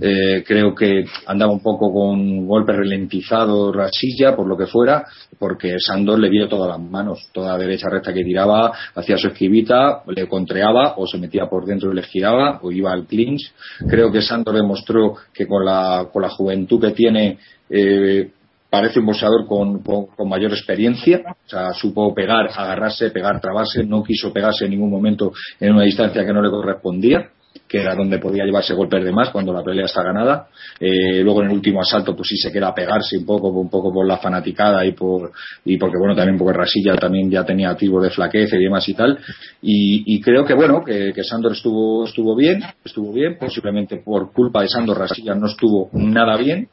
Eh, creo que andaba un poco con golpe ralentizado Rasilla por lo que fuera, porque Sandor le vio todas las manos, toda derecha recta que tiraba, hacía su esquivita, le contreaba o se metía por dentro y le giraba o iba al clinch. Creo que Sandor demostró que con la, con la juventud que tiene eh, parece un boxeador con, con, mayor experiencia, o sea, supo pegar, agarrarse, pegar, trabarse, no quiso pegarse en ningún momento en una distancia que no le correspondía, que era donde podía llevarse golpes de más cuando la pelea está ganada. Eh, luego en el último asalto, pues sí se queda a pegarse un poco, un poco por la fanaticada y por y porque bueno también porque Rasilla también ya tenía activos de flaqueza y demás y tal. Y, creo que bueno que, que, estuvo estuvo bien, estuvo bien, posiblemente por culpa de Sandor Rasilla no estuvo nada bien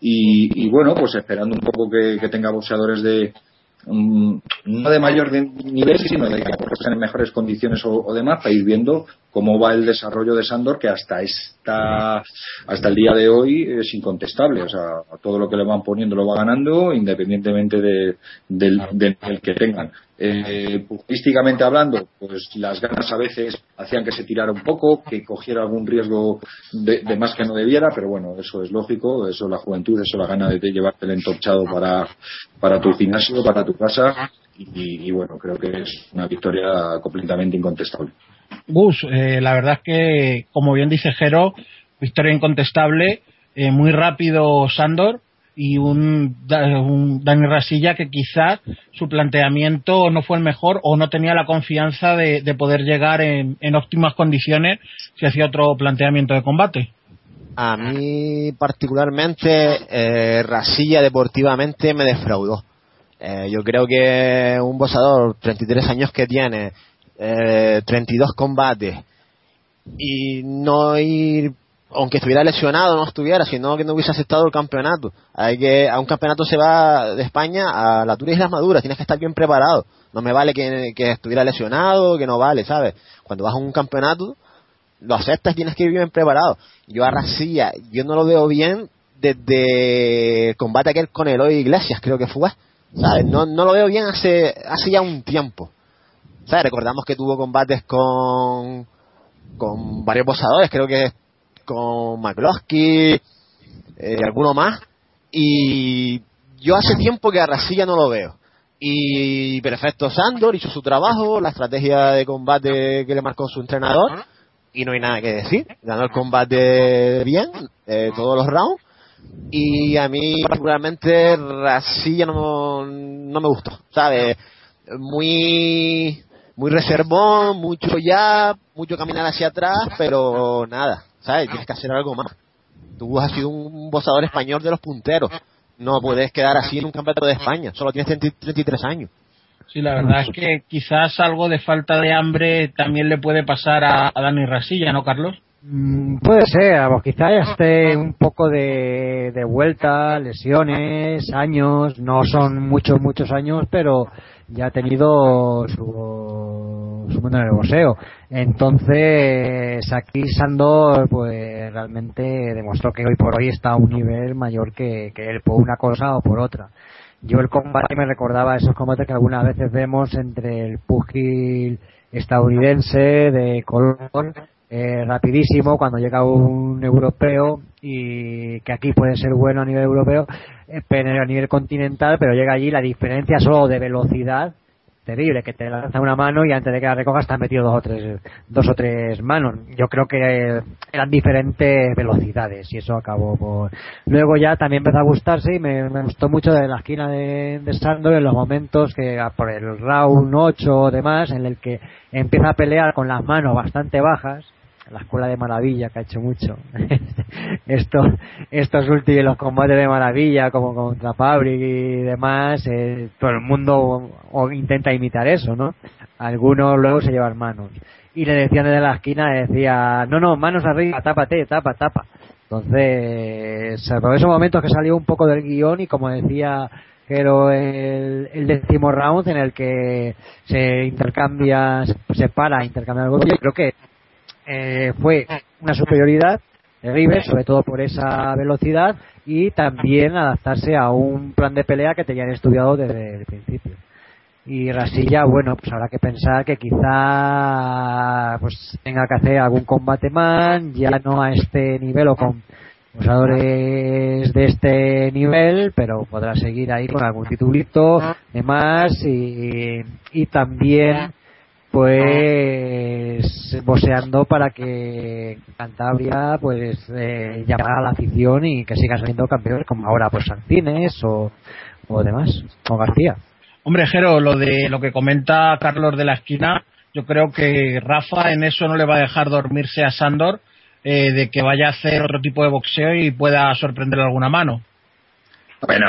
y, bueno, pues esperando un poco que, tenga boxeadores de, mm, no de mayor nivel, sino de que en mejores condiciones o, demás, para ir viendo cómo va el desarrollo de Sandor, que hasta esta, hasta el día de hoy es incontestable. O sea, todo lo que le van poniendo lo va ganando, independientemente de- del, del nivel que tengan. Eh, hablando, pues las ganas a veces hacían que se tirara un poco, que cogiera algún riesgo de, más que no debiera, pero bueno, eso es lógico, eso es la juventud, eso es la gana de te- llevarte el entorchado para, para tu gimnasio, para tu casa, y, y bueno, creo que es una victoria completamente incontestable. Gus, eh, la verdad es que, como bien dice Jero, victoria incontestable, eh, muy rápido Sandor y un, un Dani Rasilla que quizás su planteamiento no fue el mejor o no tenía la confianza de, de poder llegar en, en óptimas condiciones si hacía otro planteamiento de combate. A mí particularmente eh, Rasilla deportivamente me defraudó. Eh, yo creo que un boxeador 33 años que tiene, eh, 32 combates y no ir, aunque estuviera lesionado, no estuviera, sino que no hubiese aceptado el campeonato. Hay que a un campeonato se va de España a la Turis y las Maduras, tienes que estar bien preparado. No me vale que, estuviera lesionado, que no vale, ¿sabes? Cuando vas a un campeonato lo aceptas tienes que ir bien preparado. Yo a Rasilla, yo no lo veo bien desde combate aquel con Eloy Iglesias, creo que fue. ¿Sabes? No, no lo veo bien hace, hace ya un tiempo. ¿Sabes? Recordamos que tuvo combates con, con varios boxadores, creo que con McCloskey eh, y alguno más. Y yo hace tiempo que a Rasilla no lo veo. Y perfecto, Sandor hizo su trabajo, la estrategia de combate que le marcó su entrenador y no hay nada que decir. Ganó el combate bien, eh, todos los rounds. Y a mí, particularmente, Rasilla no, no me gustó, ¿sabes? Muy, muy reservón, mucho ya, mucho caminar hacia atrás, pero nada, ¿sabes? Tienes que hacer algo más. Tú has sido un boxador español de los punteros. No puedes quedar así en un campeonato de España. Solo tienes 30 33 años. Sí, la verdad es que quizás algo de falta de hambre también le puede pasar a, a Dani Rasilla, ¿no, Carlos? Mm, Puede ser, vamos, quizá ya esté un poco de, de vuelta, lesiones, años, no son muchos, muchos años, pero ya ha tenido su, su mundo en el boxeo. Entonces, aquí Sandor, pues realmente demostró que hoy por hoy está a un nivel mayor que, que él, por una cosa o por otra. Yo el combate me recordaba esos combates que algunas veces vemos entre el pugil estadounidense de color eh, rapidísimo cuando llega un europeo y que aquí puede ser bueno a nivel europeo eh, pero a nivel continental pero llega allí la diferencia solo de velocidad terrible que te lanza una mano y antes de que la recojas te has metido dos o tres dos o tres manos. Yo creo que eh, eran diferentes velocidades y eso acabó por luego ya también empezó a gustarse y me, me gustó mucho de la esquina de, de Sandor en los momentos que ah, por el round 8 o demás en el que empieza a pelear con las manos bastante bajas la escuela de maravilla que ha hecho mucho. Estos estos últimos los combates de maravilla como contra Fabric y demás eh, todo el mundo o- intenta imitar eso no algunos luego se llevan manos. Y le decían desde la esquina decía no no manos arriba tápate tapa tapa entonces por esos momentos que salió un poco del guion y como decía pero el, el décimo round en el que se intercambia se, se para intercambiar golpes yo creo que eh, fue una superioridad de River, sobre todo por esa velocidad y también adaptarse a un plan de pelea que tenían estudiado desde el principio. Y Rasilla, bueno, pues habrá que pensar que quizá pues tenga que hacer algún combate más, ya no a este nivel o con boxeadores de este nivel, pero podrá seguir ahí con algún titulito de más y, y también pues boxeando para que Cantabria pues eh, llamara a la afición y que sigan saliendo campeones como ahora pues Santines o, o demás o García Hombre, Jero, lo de lo que comenta Carlos de la esquina, yo creo que Rafa en eso no le va a dejar dormirse a Sandor eh, de que vaya a hacer otro tipo de boxeo y pueda sorprenderle alguna mano. Bueno,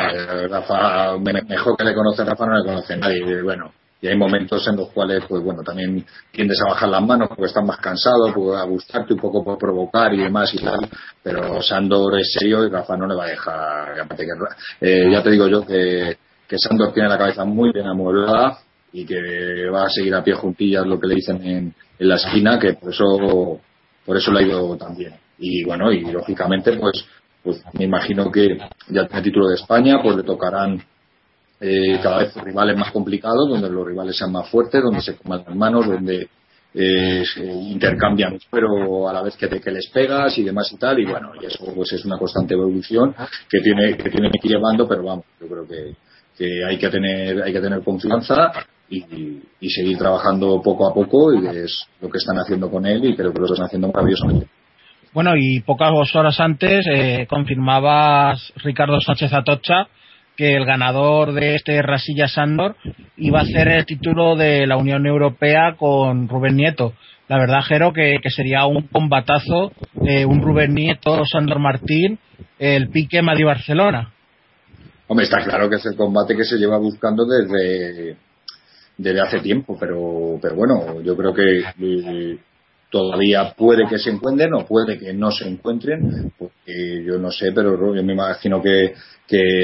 Rafa, me- mejor que le conoce Rafa no le conoce nadie. Bueno, y hay momentos en los cuales, pues bueno, también tiendes a bajar las manos porque estás más cansado, pues, a gustarte un poco por provocar y demás y tal. Pero Sandor es serio y Rafa no le va a dejar. eh, ya te digo yo que que Sandor tiene la cabeza muy bien amueblada y que va a seguir a pie juntillas lo que le dicen en, en la esquina, que por eso, por eso le ha ido tan bien. Y bueno, y lógicamente, pues, pues me imagino que ya tiene título de España, pues le tocarán eh, cada vez rivales más complicados, donde los rivales sean más fuertes, donde se coman las manos, donde eh, intercambian, pero a la vez que, te, que les pegas y demás y tal, y bueno, y eso pues es una constante evolución que tiene que tiene que ir llevando, pero vamos, yo creo que, que hay que tener hay que tener confianza y, y seguir trabajando poco a poco y es lo que están haciendo con él y creo que lo están haciendo maravillosamente. Bueno, y pocas horas antes eh, confirmaba Ricardo Sánchez Atocha que el ganador de este Rasilla Sandor iba a hacer el título de la Unión Europea con Rubén Nieto. La verdad, Jero, que, que sería un combatazo, eh, un Rubén Nieto, Sandor Martín, el pique Madrid-Barcelona. Hombre, está claro que es el combate que se lleva buscando desde, desde hace tiempo, pero, pero bueno, yo creo que eh, todavía puede que se encuentren o puede que no se encuentren, porque yo no sé, pero yo me imagino que,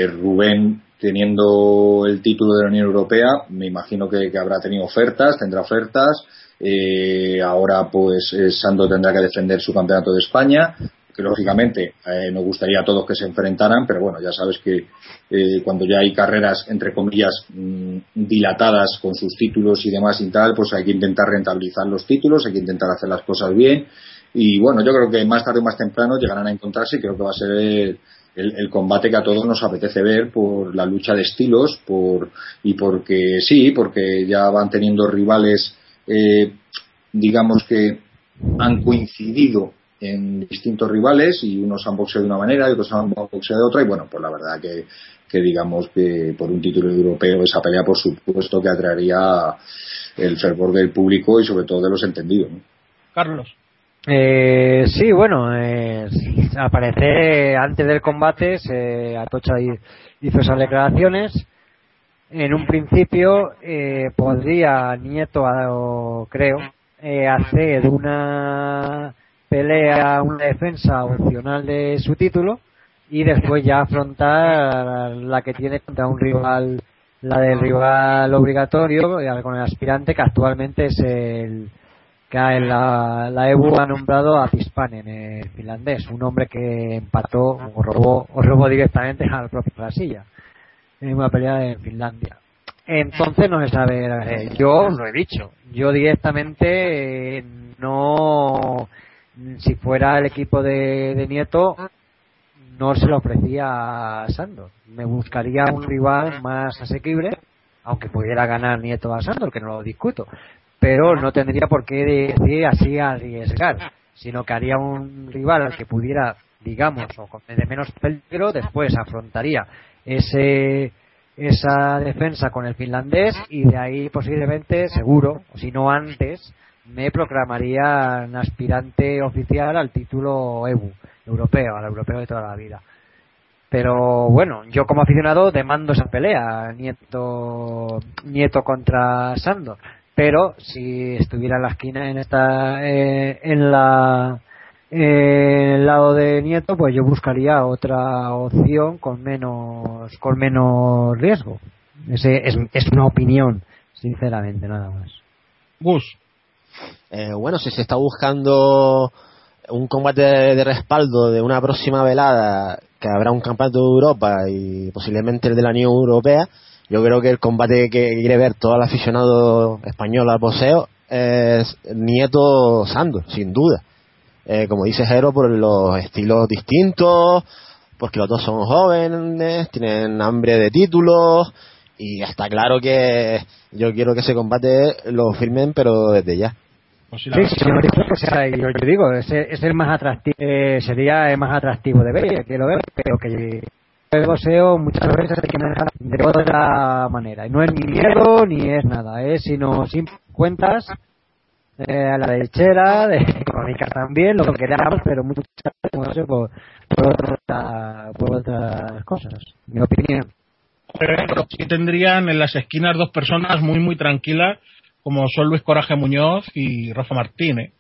Rubén, teniendo el título de la Unión Europea, me imagino que, que habrá tenido ofertas, tendrá ofertas. Eh, ahora, pues, eh, Sando tendrá que defender su campeonato de España, que lógicamente eh, nos gustaría a todos que se enfrentaran, pero bueno, ya sabes que eh, cuando ya hay carreras, entre comillas, mmm, dilatadas con sus títulos y demás y tal, pues hay que intentar rentabilizar los títulos, hay que intentar hacer las cosas bien. Y bueno, yo creo que más tarde o más temprano llegarán a encontrarse y creo que va a ser el, combate que a todos nos apetece ver por la lucha de estilos por y porque sí, porque ya van teniendo rivales, eh, digamos que han coincidido en distintos rivales y unos han boxeado de una manera y otros han boxeado de otra y bueno, pues la verdad que, que digamos que por un título europeo esa pelea por supuesto que atraería el fervor del público y sobre todo de los entendidos. ¿no? Carlos. Eh, sí, bueno, eh, al parecer antes del combate se Atocha hizo esas declaraciones. En un principio eh, podría Nieto, o creo, eh, hacer una pelea, una defensa opcional de su título y después ya afrontar la que tiene contra un rival, la del rival obligatorio con el aspirante que actualmente es el que la, la EBU ha nombrado a Pispanen, el finlandés, un hombre que empató o robó, o robó directamente al propio Brasilia en una pelea en Finlandia. Entonces no se sabe, eh, yo lo he dicho, yo directamente eh, no, si fuera el equipo de, de, Nieto, no se lo ofrecía a Sandor. Me buscaría un rival más asequible, aunque pudiera ganar Nieto a Sandor, que no lo discuto. Pero no tendría por qué decir así arriesgar, sino que haría un rival al que pudiera, digamos, o con de menos peligro, después afrontaría ese esa defensa con el finlandés y de ahí posiblemente, seguro, si no antes, me proclamaría un aspirante oficial al título EBU, europeo, al europeo de toda la vida. Pero bueno, yo como aficionado demando esa pelea, Nieto, Nieto contra Sando. Pero si estuviera en la esquina en esta, eh, en la, eh, el lado de Nieto, pues yo buscaría otra opción con menos, con menos riesgo. Ese es, es una opinión, sinceramente, nada más. Gus. Eh, bueno, si se está buscando un combate de, respaldo de una próxima velada, que habrá un campeonato de Europa y posiblemente el de la Unión Europea, yo creo que el combate que quiere ver todo el aficionado español al boxeo es Nieto Sando, sin duda. Eh, como dice Jero, por los estilos distintos, porque los dos son jóvenes, tienen hambre de títulos, y está claro que yo quiero que ese combate lo firmen, pero desde ya. Pues sí, sí, sí, o sea, yo, yo, digo, es, es el más atractivo, eh, sería el más atractivo de ver, quiero ver, pero que el boxeo muchas veces hay que manejar de otra manera. Y no es ni miedo ni es nada, es sino sin cuentas eh, a la lechera, de económica también, lo que queramos, pero muchas veces por, por, otra, por otras cosas, mi opinión. Pero sí tendrían en las esquinas dos personas muy, muy tranquilas como son Luis Coraje Muñoz y Rafa Martínez.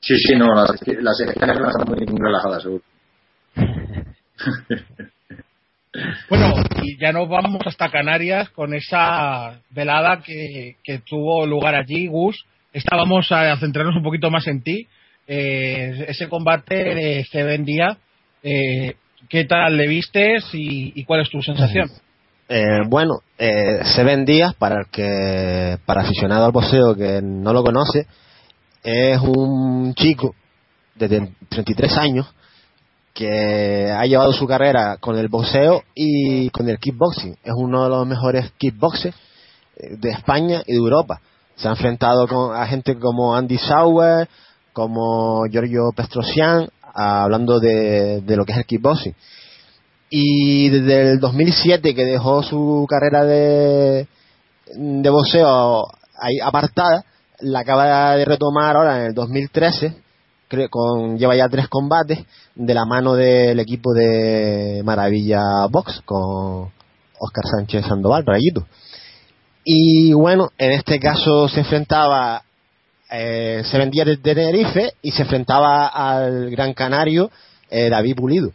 Sí, sí, no, las, las escenas están muy, muy relajadas, seguro. bueno, y ya nos vamos hasta Canarias con esa velada que, que tuvo lugar allí, Gus. Estábamos a centrarnos un poquito más en ti. Eh, ese combate de Seven Díaz, eh, ¿qué tal le vistes y, y cuál es tu sensación? Eh, bueno, eh, Seven Díaz, para el que, para aficionado al boxeo que no lo conoce, es un chico de 33 años que ha llevado su carrera con el boxeo y con el kickboxing. Es uno de los mejores kickboxers eh, de España y de Europa. Se ha enfrentado con, a gente como Andy Sauer, como Giorgio Pestrosian, hablando de lo que es el kickboxing. Y desde el 2007 que dejó su carrera de, de boxeo ahí apartada, la acaba de retomar ahora en el 2013 creo, con lleva ya tres combates de la mano del equipo de Maravilla Box con Oscar Sánchez Sandoval, Rayito. Y bueno, en este caso se enfrentaba, eh, se vendía de Tenerife y se enfrentaba al Gran Canario eh, David Pulido.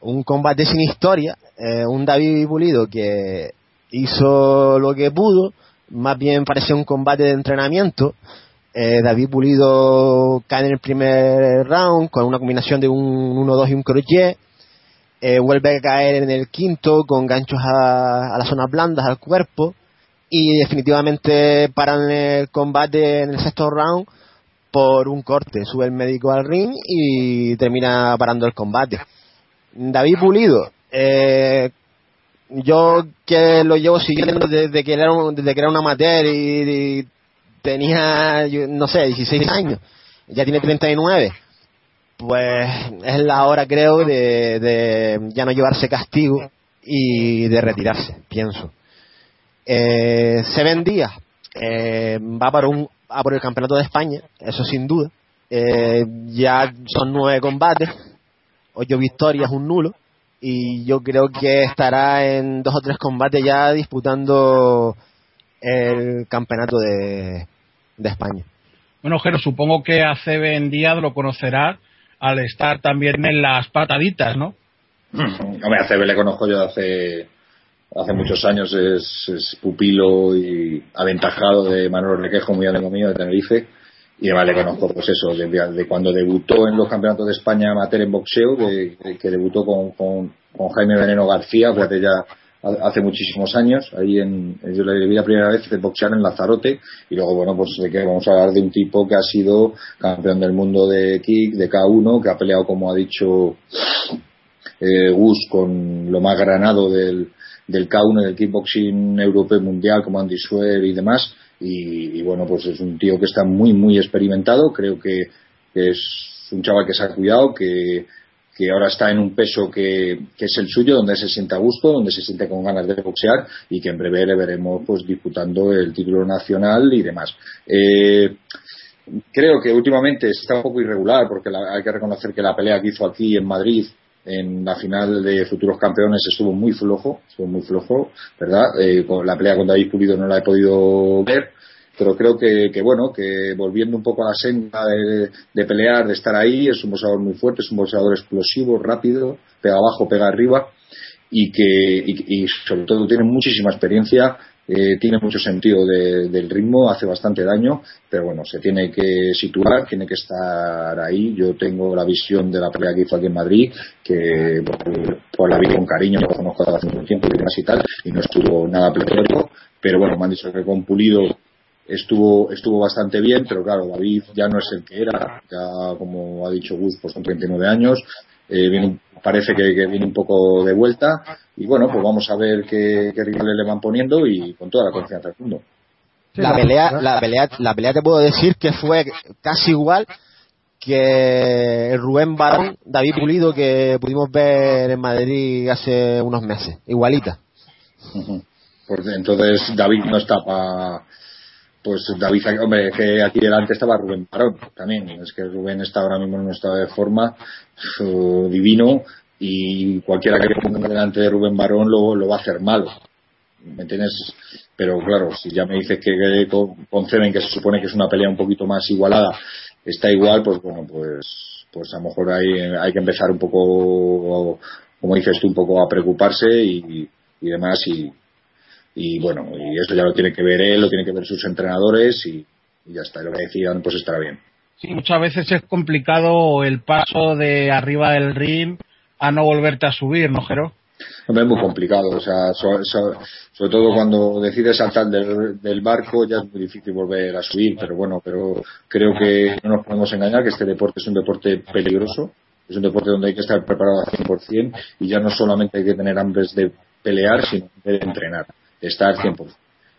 Un combate sin historia, eh, un David Pulido que hizo lo que pudo, más bien parecía un combate de entrenamiento, eh, David Pulido cae en el primer round con una combinación de un 1-2 y un crochet. Eh, vuelve a caer en el quinto con ganchos a, a las zonas blandas, al cuerpo. Y definitivamente paran el combate en el sexto round por un corte. Sube el médico al ring y termina parando el combate. David Pulido, eh, yo que lo llevo siguiendo desde que era un, desde amateur y, tenía, no sé, 16 años, ya tiene 39, pues es la hora, creo, de, de ya no llevarse castigo y de retirarse, pienso. Eh, Seven Díaz eh, va por, un, va por el campeonato de España, eso sin duda. Eh, ya son nueve combates, ocho victorias, un nulo. Y yo creo que estará en dos o tres combates ya disputando el campeonato de, de España. Bueno, Jero, supongo que a Seven Díaz lo conocerás al estar también en las pataditas, ¿no? Hombre, a Cebe le conozco yo hace hace muchos años, es, es pupilo y aventajado de Manuel Requejo, muy amigo mío de Tenerife, y además le conozco, pues eso, de, de cuando debutó en los campeonatos de España amateur en boxeo, que, que debutó con, con, Jaime Veneno García, fíjate ya hace muchísimos años, ahí en, yo le vi la primera vez boxear en Lazarote y luego bueno pues de que vamos a hablar de un tipo que ha sido campeón del mundo de kick, de K1, que ha peleado como ha dicho eh, Gus con lo más granado del, del K1 del kickboxing europeo mundial como Andy Swear y demás y, y, bueno pues es un tío que está muy muy experimentado, creo que, es un chaval que se ha cuidado, que que ahora está en un peso que, que, es el suyo, donde se siente a gusto, donde se siente con ganas de boxear y que en breve le veremos pues disputando el título nacional y demás. Eh, creo que últimamente está un poco irregular porque la, hay que reconocer que la pelea que hizo aquí en Madrid en la final de futuros campeones estuvo muy flojo, estuvo muy flojo, ¿verdad? Eh, con la pelea con David Pulido no la he podido ver, pero creo que, bueno, que volviendo un poco a la senda de, de, pelear, de estar ahí, es un boxeador muy fuerte, es un boxeador explosivo, rápido, pega abajo, pega arriba y que y, y sobre todo tiene muchísima experiencia, eh, tiene mucho sentido de, del ritmo, hace bastante daño, pero bueno, se tiene que situar, tiene que estar ahí. Yo tengo la visión de la pelea que hizo aquí en Madrid, que por, por la vi con cariño, lo conozco hace mucho tiempo y demás y tal, y no estuvo nada pletórico, pero bueno, me han dicho que con Pulido estuvo estuvo bastante bien, pero claro, David ya no es el que era, ya como ha dicho Gus, pues con 39 años, eh, viene, parece que, que, viene un poco de vuelta y bueno, pues vamos a ver qué, qué rivales le van poniendo y con toda la confianza del mundo. La pelea, la pelea, la pelea te puedo decir que fue casi igual que el Rubén Barón, David Pulido que pudimos ver en Madrid hace unos meses, igualita. Pues entonces David no está para pues David, hombre, que aquí delante estaba Rubén Barón también. Es que Rubén está ahora mismo en un estado de forma divino y cualquiera que ponga delante de Rubén Barón lo, lo va a hacer malo. ¿Me entiendes? Pero claro, si ya me dices que, que que se supone que es una pelea un poquito más igualada, está igual, pues bueno, pues, pues a lo mejor hay, hay que empezar un poco, como dices tú, un poco a preocuparse y, y demás y, y bueno, y eso ya lo tiene que ver él, lo tiene que ver sus entrenadores y, y ya está, lo que decidan pues estará bien. Sí, muchas veces es complicado el paso de arriba del ring a no volverte a subir, ¿no, Jero? Hombre, es muy complicado, o sea, so- so- sobre todo cuando decides saltar del, del barco ya es muy difícil volver a subir, pero bueno, pero creo que no nos podemos engañar que este deporte es un deporte peligroso, es un deporte donde hay que estar preparado al 100% y ya no solamente hay que tener hambres de pelear, sino de entrenar, de estar 100%.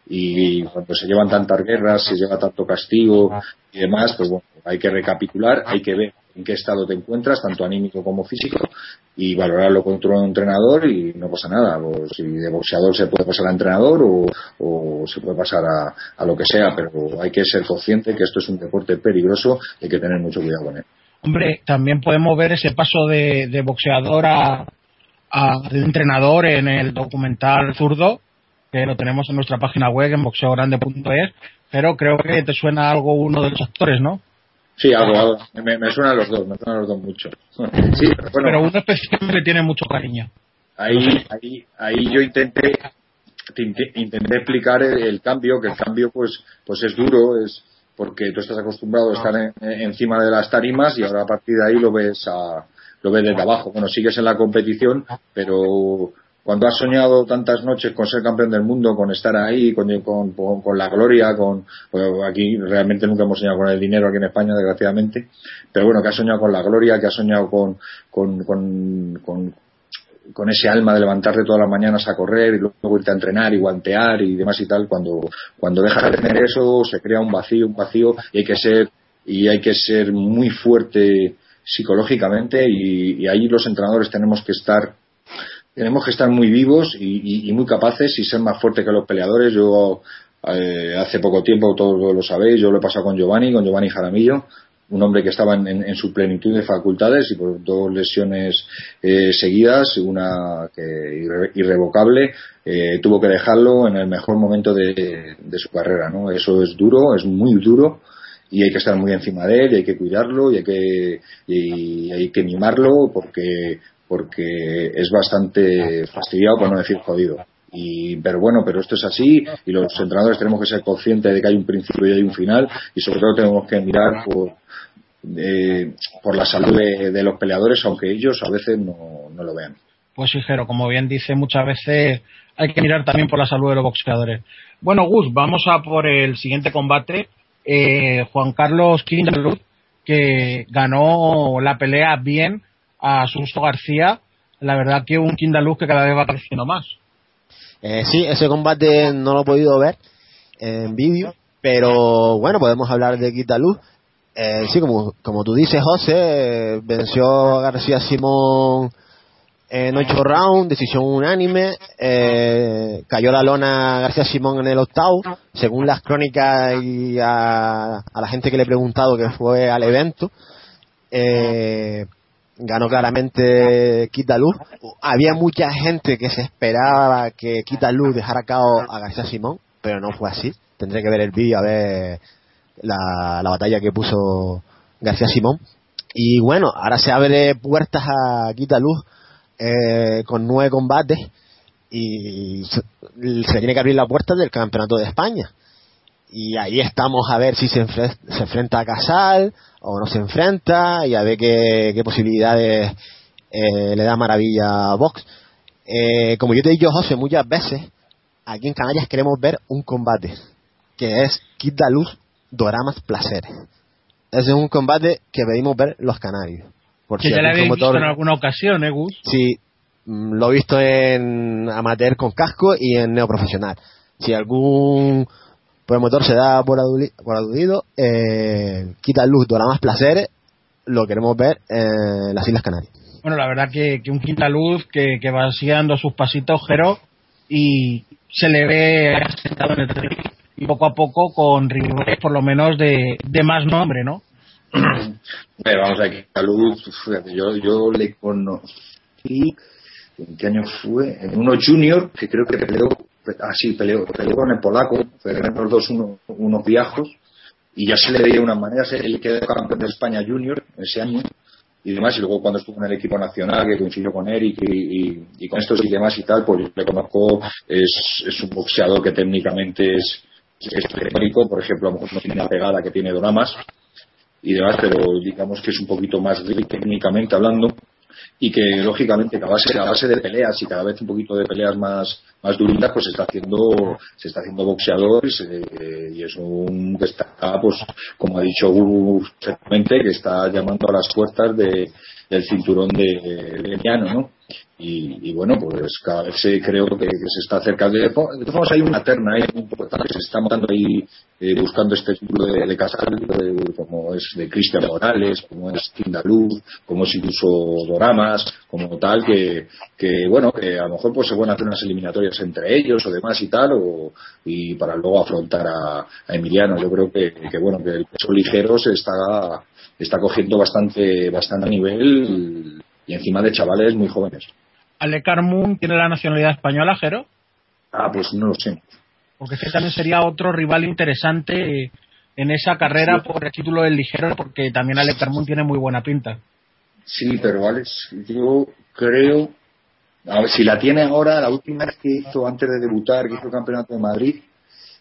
Y cuando se llevan tantas guerras, se lleva tanto castigo y demás, pues bueno, hay que recapitular, hay que ver en qué estado te encuentras, tanto anímico como físico, y valorarlo contra un entrenador y no pasa nada. O si de boxeador se puede pasar a entrenador o, o se puede pasar a, a lo que sea, pero hay que ser consciente que esto es un deporte peligroso y hay que tener mucho cuidado con él. Hombre, también podemos ver ese paso de, de boxeador a, a de entrenador en el documental zurdo, que lo tenemos en nuestra página web en boxeogrande.es, pero creo que te suena algo uno de los actores, ¿no? Sí, algo, algo. Me, me suenan los dos, me suenan los dos mucho. Sí, pero bueno, Pero uno especialmente le tiene mucho cariño. ahí, ahí, ahí yo intenté int- intenté explicar el, el cambio, que el cambio pues, pues es duro, es porque tú estás acostumbrado a estar en- encima de las tarimas y ahora a partir de ahí lo ves a, lo ves desde abajo. Bueno, sigues en la competición, pero cuando has soñado tantas noches con ser campeón del mundo, con estar ahí, con, con, con- la gloria, con pues aquí realmente nunca hemos soñado con el dinero aquí en España, desgraciadamente, pero bueno, que has soñado con la gloria, que has soñado con, con, con, con, ese alma de levantarte todas las mañanas a correr y luego irte a entrenar y guantear y demás y tal, cuando, cuando dejas de tener eso se crea un vacío, un vacío y hay que ser, y hay que ser muy fuerte psicológicamente y ahí los entrenadores tenemos que estar tenemos que estar muy vivos y, muy capaces y ser más fuertes que los peleadores. Yo eh, hace poco tiempo, todos lo sabéis, yo lo he pasado con Giovanni, con Giovanni Jaramillo, un hombre que estaba en, su plenitud de facultades y por dos lesiones eh, seguidas, una que irre- irrevocable, eh, tuvo que dejarlo en el mejor momento de, de su carrera. ¿no? Eso es duro, es muy duro y hay que estar muy encima de él y hay que cuidarlo y hay que, y hay que mimarlo porque, porque es bastante fastidiado, por no decir jodido. Y, pero bueno, pero esto es así y los entrenadores tenemos que ser conscientes de que hay un principio y hay un final y sobre todo tenemos que mirar por, eh, por la salud de, de los peleadores, aunque ellos a veces no, no lo vean. Pues sí, Jero, como bien dice, muchas veces hay que mirar también por la salud de los boxeadores. Bueno, Gus, vamos a por el siguiente combate. Eh, Juan Carlos Kindaluz, que ganó la pelea bien a Susto García. La verdad que un Kindaluz que cada vez va creciendo más. Eh, sí, ese combate no lo he podido ver en vídeo, pero bueno, podemos hablar de Quita Luz. Eh, sí, como, como tú dices, José, venció a García Simón en ocho rounds, decisión unánime, eh, cayó la lona García Simón en el octavo, según las crónicas y a, a la gente que le he preguntado que fue al evento, eh, ganó claramente Quita Luz. Había mucha gente que se esperaba que Quita Luz dejara a cabo a García Simón, pero no fue así. Tendré que ver el vídeo a ver la, la batalla que puso García Simón. Y bueno, ahora se abre puertas a Quita Luz eh, con nueve combates y se, tiene que abrir la puerta del Campeonato de España. Y ahí estamos a ver si se, enfre- se enfrenta a Casal o no se enfrenta y a ver qué, qué posibilidades eh, le da Maravilla a Vox. Eh, como yo te he dicho, José, muchas veces aquí en Canarias queremos ver un combate que es Quita Luz Doramas Placeres. Ese es un combate que pedimos ver los canarios. Por que si ya algún habéis visto en alguna ocasión, ¿eh, Gus? Sí, mm, lo he visto en amateur con casco y en neoprofesional. Si algún promotor se da por, aludido, eh, quita luz, dora más placeres, lo queremos ver en las Islas Canarias. Bueno, la verdad que, que un quinta luz que, que va así dando sus pasitos, Jero, y se le ve asentado en el ring y poco a poco con rivales por lo menos de, de más nombre, ¿no? Pero vamos aquí, salud, fíjate, yo, yo le conocí, ¿en qué año fue? En uno junior, que creo que peleó, ah sí, peleó, peleó con el polaco, pelearon los dos uno- unos viejos, y ya se le veía unas maneras, él quedó campeón de España junior ese año, y demás, y luego cuando estuvo en el equipo nacional, que coincidió con Eric y, y, y con estos y demás y tal, pues le conozco, es, es un boxeador que técnicamente es, es por ejemplo, a lo mejor no tiene la pegada que tiene Doramas y demás, pero digamos que es un poquito más técnicamente hablando y que lógicamente a base, base de peleas y cada vez un poquito de peleas más más duritas pues se está haciendo se está haciendo boxeador y, y es un que pues como ha dicho perfectamente que está llamando a las puertas de, del cinturón de, de ¿no? Y, y bueno, pues cada vez se, creo que, se está acercando. De todas hay una terna ahí que se está matando ahí eh, buscando este título de, Casal, de- como es de Cristian Morales, como es Tindaluz, como es incluso Doramas, como tal, que, que bueno, que a lo mejor pues se pueden hacer unas eliminatorias entre ellos o demás y tal, o, y para luego afrontar a, a Emiliano. Yo creo que, que bueno, que el peso ligero se está, está cogiendo bastante, bastante nivel y encima de chavales muy jóvenes. Ale Carmún tiene la nacionalidad española, Jero, Ah, pues no lo sé. porque ese también sería otro rival interesante en esa carrera por el título del ligero, porque también Ale Carmún tiene muy buena pinta. Sí, pero Alex, yo creo, a ver, si la tiene ahora, la última vez que hizo antes de debutar, que hizo el campeonato de Madrid,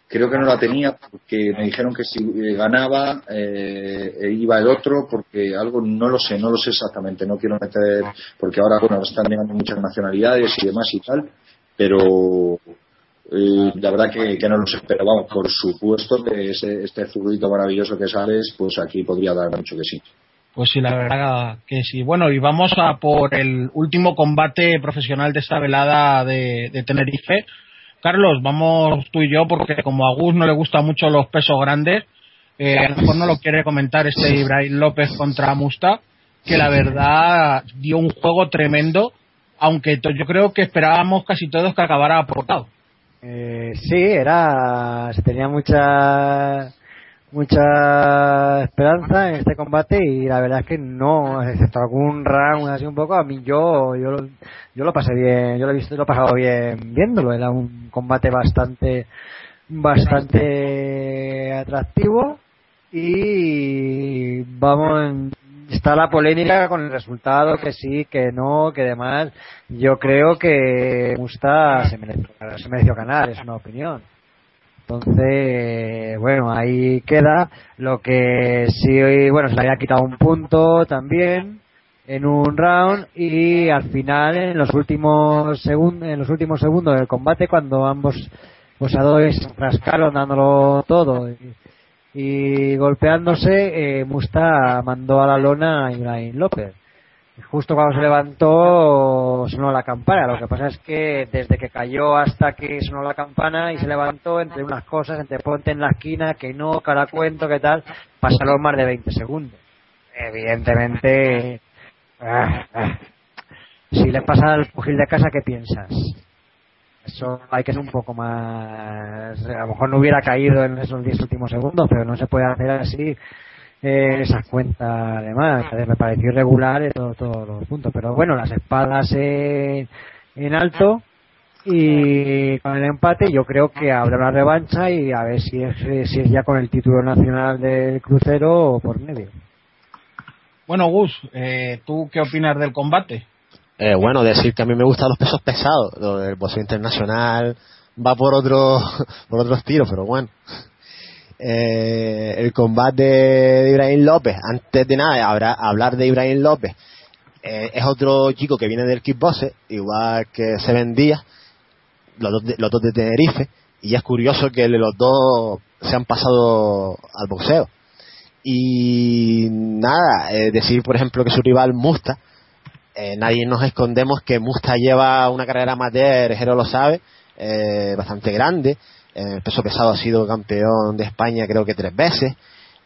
creo que no la tenía porque me dijeron que si eh, ganaba eh, eh, iba el otro porque algo no lo sé, no lo sé exactamente, no quiero meter porque ahora bueno están llegando muchas nacionalidades y demás y tal, pero eh, la verdad que, no lo sé, pero vamos, por supuesto que ese, este zurdito maravilloso que sales, pues aquí podría dar mucho que sí. Pues sí, la verdad que sí. Bueno, y vamos a por el último combate profesional de esta velada de Tenerife. Carlos, vamos tú y yo, porque como a Gus no le gustan mucho los pesos grandes, eh, a lo mejor no lo quiere comentar este Ibrahim López contra Musta, que la verdad dio un juego tremendo, aunque yo creo que esperábamos casi todos que acabara aportado. Eh, sí, era. Se tenía mucha. Mucha esperanza en este combate y la verdad es que no, excepto algún round así un poco, a mí yo yo lo, yo lo pasé bien, yo lo he visto lo he pasado bien viéndolo, era un combate bastante bastante atractivo y vamos está la polémica con el resultado que sí que no que demás. Yo creo que Musta se mereció, se mereció ganar es una opinión entonces bueno ahí queda lo que sí bueno se le había quitado un punto también en un round y al final en los últimos segundos en los últimos segundos del combate cuando ambos boxeadores rascaron dándolo todo y, y golpeándose eh, Musta mandó a la lona a Ibrahim López justo cuando se levantó sonó la campana. Lo que pasa es que desde que cayó hasta que sonó la campana y se levantó entre unas cosas entre ponte en la esquina que no cara cuento que tal pasaron más de 20 segundos. Evidentemente ah, ah. si le pasa al pugil de casa qué piensas eso hay que ser un poco más a lo mejor no hubiera caído en esos 10 últimos segundos pero no se puede hacer así eh, esas cuentas además me pareció irregular en todo- todos los puntos pero bueno las espadas en, en alto y con el empate yo creo que habrá una revancha y a ver si es, si es ya con el título nacional del crucero o por medio Bueno, Gus, eh, ¿tú qué opinas del combate? Eh, bueno, decir que a mí me gustan los pesos pesados. Lo del boxeo internacional va por otro, por otros tiros, pero bueno. Eh, el combate de Ibrahim López, antes de nada, hablar de Ibrahim López, eh, es otro chico que viene del kickboxing, igual que Seven Díaz, los dos, de, los dos de Tenerife, y es curioso que los dos se han pasado al boxeo. Y nada, eh, decir por ejemplo que su rival Musta, eh, nadie nos escondemos que Musta lleva una carrera amateur, Jero lo sabe, bastante grande. El peso pesado ha sido campeón de España creo que tres veces.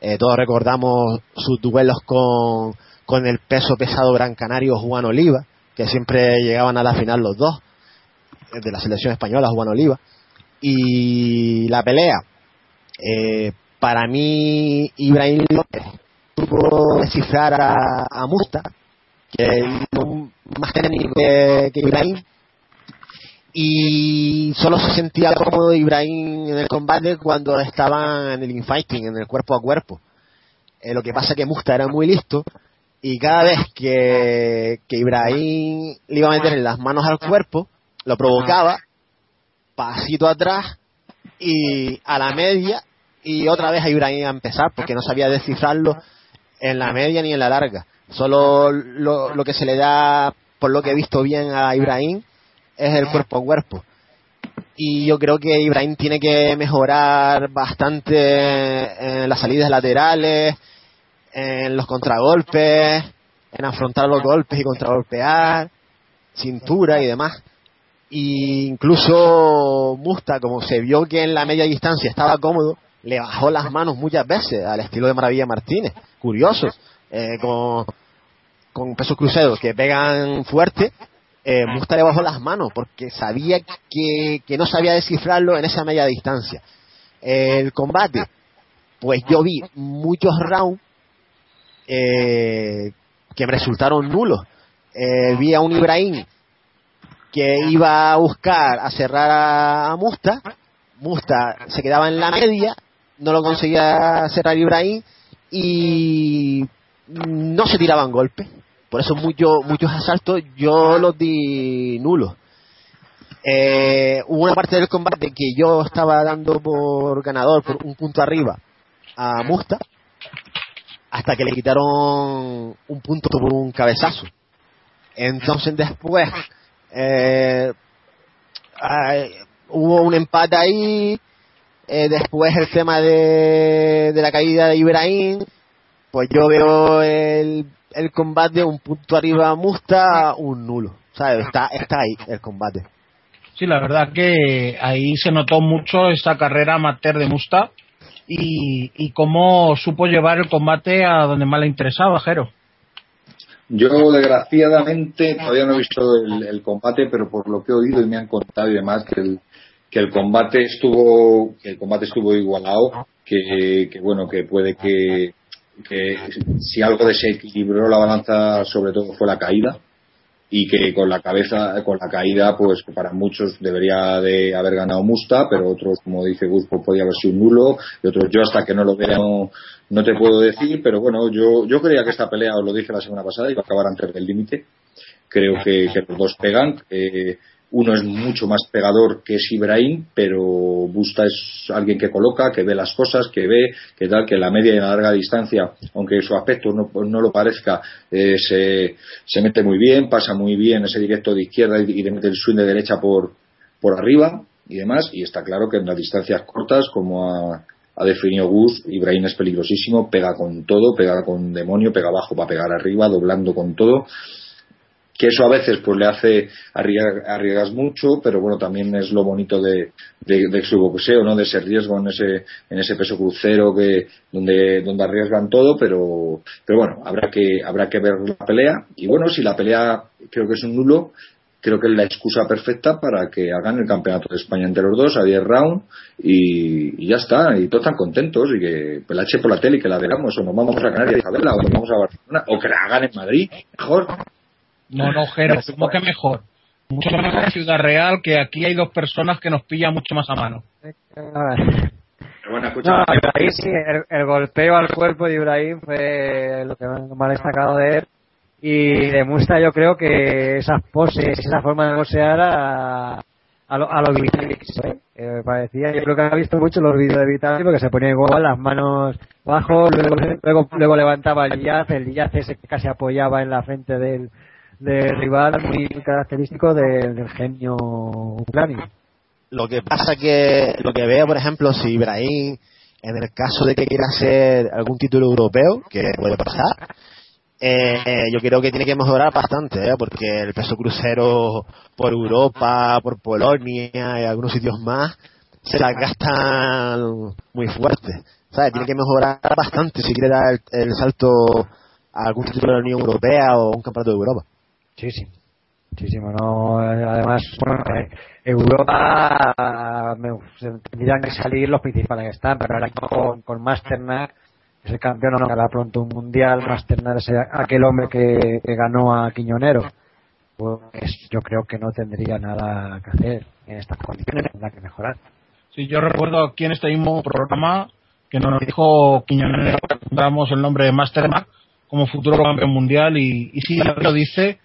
Eh, todos recordamos sus duelos con, con el peso pesado gran canario Juan Oliva, que siempre llegaban a la final los dos, eh, de la selección española Juan Oliva. Y la pelea, eh, para mí Ibrahim López pudo descifrar a, Musta, que es más técnico que Ibrahim y solo se sentía cómodo Ibrahim en el combate cuando estaban en el infighting, en el cuerpo a cuerpo. Eh, lo que pasa que Musta era muy listo y cada vez que, que Ibrahim le iba a meter las manos al cuerpo, lo provocaba, pasito atrás y a la media y otra vez a Ibrahim a empezar porque no sabía descifrarlo en la media ni en la larga. Solo lo, lo que se le da, por lo que he visto bien a Ibrahim, es el cuerpo a cuerpo. Y yo creo que Ibrahim tiene que mejorar bastante en las salidas laterales, en los contragolpes, en afrontar los golpes y contragolpear, cintura y demás. Y incluso Musta, como se vio que en la media distancia estaba cómodo, le bajó las manos muchas veces al estilo de Maravilla Martínez. Curioso, eh, con, con pesos cruceros que pegan fuerte, eh, Musta le bajó las manos porque sabía que, que no sabía descifrarlo en esa media distancia. El combate, pues yo vi muchos rounds eh, que me resultaron nulos. Eh, vi a un Ibrahim que iba a buscar a cerrar a, a Musta. Musta se quedaba en la media, no lo conseguía cerrar Ibrahim y no se tiraban golpes. Por eso muchos muchos asaltos yo los di nulos. Eh, hubo una parte del combate que yo estaba dando por ganador por un punto arriba a Musta hasta que le quitaron un punto por un cabezazo. Entonces después eh, hubo un empate ahí, eh, después el tema de, de la caída de Ibrahim, pues yo veo el, el combate un punto arriba a Musta, un nulo. ¿Sabes? Está, está ahí el combate. Sí, la verdad que ahí se notó mucho esa carrera amateur de Musta y, y cómo supo llevar el combate a donde más le interesaba, Jero. Yo, desgraciadamente, todavía no he visto el, el, combate, pero por lo que he oído y me han contado y demás, que el, que el combate estuvo, que el combate estuvo igualado, que, que bueno, que puede que, que si algo desequilibró la balanza, sobre todo fue la caída, y que con la cabeza, con la caída, pues para muchos debería de haber ganado Musta, pero otros, como dice Gus, pues podía haber sido nulo, y otros yo hasta que no lo vea no, no te puedo decir, pero bueno, yo, yo creía que esta pelea, os lo dije la semana pasada, iba a acabar antes del límite. Creo que, que, los dos pegan. Eh, uno es mucho más pegador que es Ibrahim, pero Busta es alguien que coloca, que ve las cosas, que ve, que tal, que la media y la larga distancia, aunque su aspecto no, no lo parezca, eh, se, se mete muy bien, pasa muy bien ese directo de izquierda y, y mete el swing de derecha por, por arriba y demás, y está claro que en las distancias cortas, como ha definido Gus, Ibrahim es peligrosísimo, pega con todo, pega con demonio, pega abajo para pegar arriba, doblando con todo que eso a veces pues le hace arriesgas mucho pero bueno también es lo bonito de, de, de, su boxeo no de ese riesgo en ese en ese peso crucero que donde donde arriesgan todo pero pero bueno habrá que habrá que ver la pelea. Y bueno si la pelea creo que es un nulo creo que es la excusa perfecta para que hagan el campeonato de España entre los dos a 10 rounds y, y, ya está, y todos están contentos y que la eche por la tele y que la veamos o nos vamos a Canarias a verla o nos vamos a Barcelona o que la hagan en Madrid, mejor no, no, Jero, como que mejor. Mucho mejor en Ciudad Real, que aquí hay dos personas que nos pillan mucho más a mano. Bueno, escucha, no, Ibrahim, sí, el, el, golpeo al cuerpo de Ibrahim fue lo que más destacado de él. Y de Musta yo creo que esas poses, esa forma de boxear a, a lo, a lo Vitali, ¿eh? eh, me parecía, yo creo que ha visto mucho los vídeos de Vitali porque se ponía igual las manos abajo, luego, luego, luego levantaba el jazz, el jazz ese que casi apoyaba en la frente del, de rival muy característico de, del genio ucranio. Lo que pasa que, lo que veo, por ejemplo, si Ibrahim, en el caso de que quiera hacer algún título europeo, que puede pasar, eh, yo creo que tiene que mejorar bastante, ¿eh? porque el peso crucero por Europa, por Polonia y algunos sitios más, se la gastan muy fuerte. ¿Sabes? Tiene que mejorar bastante si quiere dar el, el salto a algún título de la Unión Europea o un campeonato de Europa. Sí, sí. Muchísimo, ¿no? Además, bueno, eh, Europa me, tendrían que salir los principales que están, pero ahora con, con Masternak, ese campeón no hará pronto un mundial, Masternak es aquel hombre que, que ganó a Quiñonero. Pues yo creo que no tendría nada que hacer en estas condiciones, tendrá que mejorar. Sí, yo recuerdo aquí en este mismo programa que nos dijo Quiñonero, damos el nombre de Masternak, como futuro campeón mundial y, y si lo dice,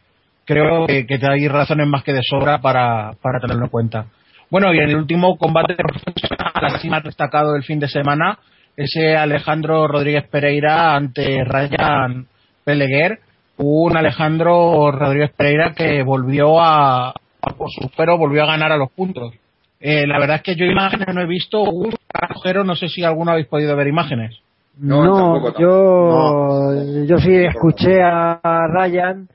creo que, que hay razones más que de sobra para, para tenerlo en cuenta. Bueno, y en el último combate profesional, así más destacado del fin de semana, ese Alejandro Rodríguez Pereira ante Ryan Peleguer, un Alejandro Rodríguez Pereira que volvió a, a por su pero volvió a ganar a los puntos. Eh, la verdad es que yo imágenes no he visto, un agujero, no sé si alguno habéis podido ver imágenes. No, yo, yo sí escuché a Ryan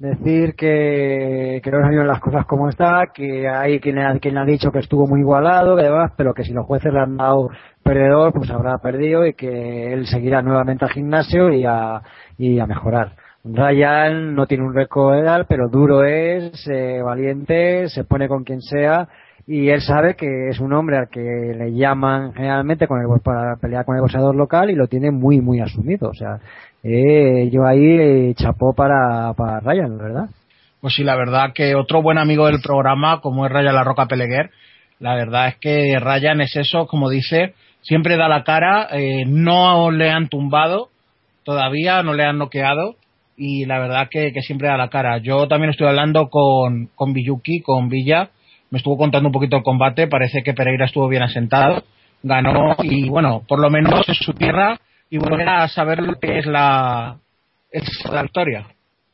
decir que, que no salieron las cosas como está, que hay quien, ha- quien ha dicho que estuvo muy igualado, que demás, pero que si los jueces le han dado perdedor, pues habrá perdido y que él seguirá nuevamente al gimnasio y a, y a mejorar. Ryan no tiene un récord edad, pero duro es, eh, valiente, se pone con quien sea y él sabe que es un hombre al que le llaman generalmente con el, para pelear con el boxeador local y lo tiene muy, muy asumido. O sea, eh, yo ahí eh, chapó para, para Ryan, verdad. Pues sí, la verdad que otro buen amigo del programa, como es Ryan La Roca Peleguer, la verdad es que Ryan es eso, como dice, siempre da la cara, eh, no le han tumbado todavía, no le han noqueado y la verdad que, que siempre da la cara. Yo también estoy hablando con, con Villuki, con Villa, me estuvo contando un poquito el combate, parece que Pereira estuvo bien asentado, ganó y bueno, por lo menos en su tierra y volver a saber lo que es la, es la victoria.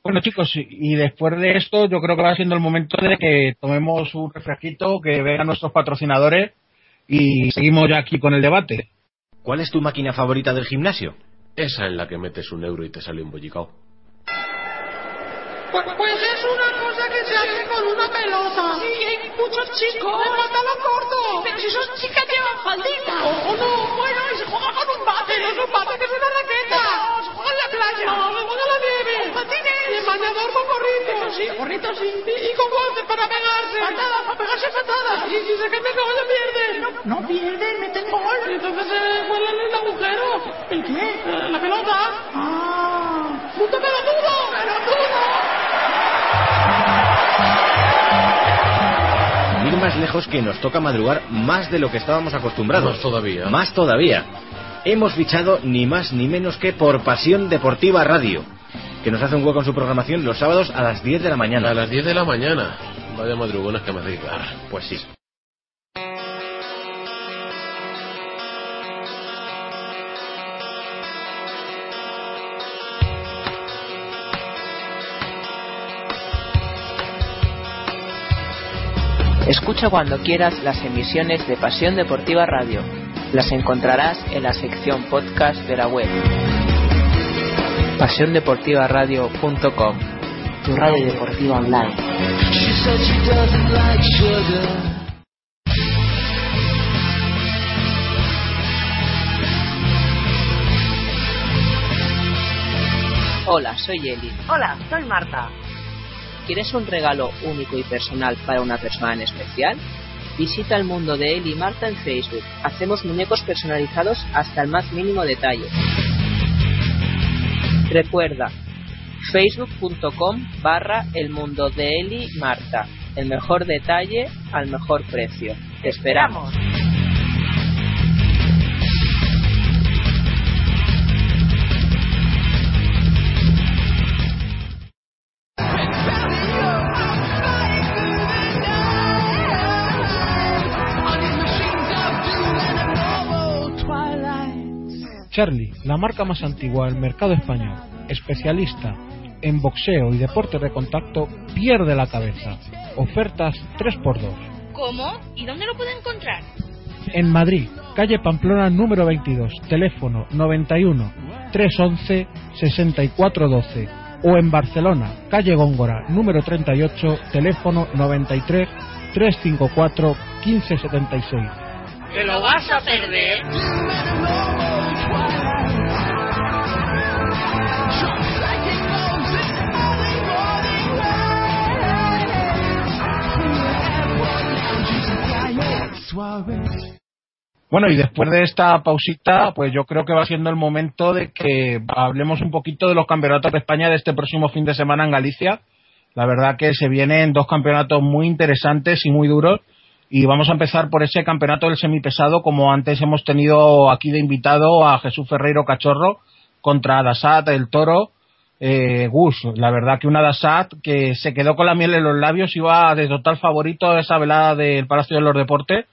Bueno chicos, y- después de esto yo creo que va siendo el momento de que tomemos un refresquito, que vengan nuestros patrocinadores y seguimos ya aquí con el debate. ¿Cuál es tu máquina favorita del gimnasio? Esa en la que metes un euro y te sale un bollicao. Pues, pues es una cosa que se hace con una pelota. Sí, muchos chicos pantalón corto. Pero si esas chicas llevan faldita. O no, bueno, y se juega con un bate. No es un bate, que es una raqueta. No, se juega en la playa. No, se juega en la nieve. Con patines. Y en bañador con gorrito. Sí, gorrito sí. Y, con guantes para pegarse. Patadas, para pegarse patadas. Y si se cae el no pierden. No, no pierden, meten gol. Entonces se vuelan el agujero. ¿El qué? Eh, La pelota. Ah. ¡Punto pelotudo! ¡Pelotudo! Más lejos que nos toca madrugar más de lo que estábamos acostumbrados. Más todavía. Más todavía. Hemos fichado ni más ni menos que por Pasión Deportiva Radio, que nos hace un hueco en su programación los sábados a las 10 de la mañana. A las 10 de la mañana. Vaya madrugonas que me hacéis dar. Pues sí. Escucha cuando quieras las emisiones de Pasión Deportiva Radio. Las encontrarás en la sección podcast de la web. PasiónDeportivaRadio.com Tu radio deportiva online. Hola, soy Eli. Hola, soy Marta. ¿Quieres un regalo único y personal para una persona en especial? Visita el mundo de Eli Marta en Facebook. Hacemos muñecos personalizados hasta el más mínimo detalle. Recuerda, facebook.com barra el mundo de Eli Marta. El mejor detalle al mejor precio. Te esperamos. Charlie, la marca más antigua del mercado español, especialista en boxeo y deporte de contacto, pierde la cabeza. Ofertas 3x2. ¿Cómo? ¿Y dónde lo puedo encontrar? En Madrid, calle Pamplona número 22, teléfono 91 311 6412. O en Barcelona, calle Góngora número 38, teléfono 93 354 1576. ¿Te lo vas a perder? Bueno, y después de esta pausita, pues yo creo que va siendo el momento de que hablemos un poquito de los campeonatos de España de este próximo fin de semana en Galicia. La verdad que se vienen dos campeonatos muy interesantes y muy duros. Y vamos a empezar por ese campeonato del semipesado, como antes hemos tenido aquí de invitado a Jesús Ferreiro Cachorro, contra Adasat, el toro. Eh, Gus, la verdad que un Adasat que se quedó con la miel en los labios, iba de total favorito a esa velada del Palacio de los Deportes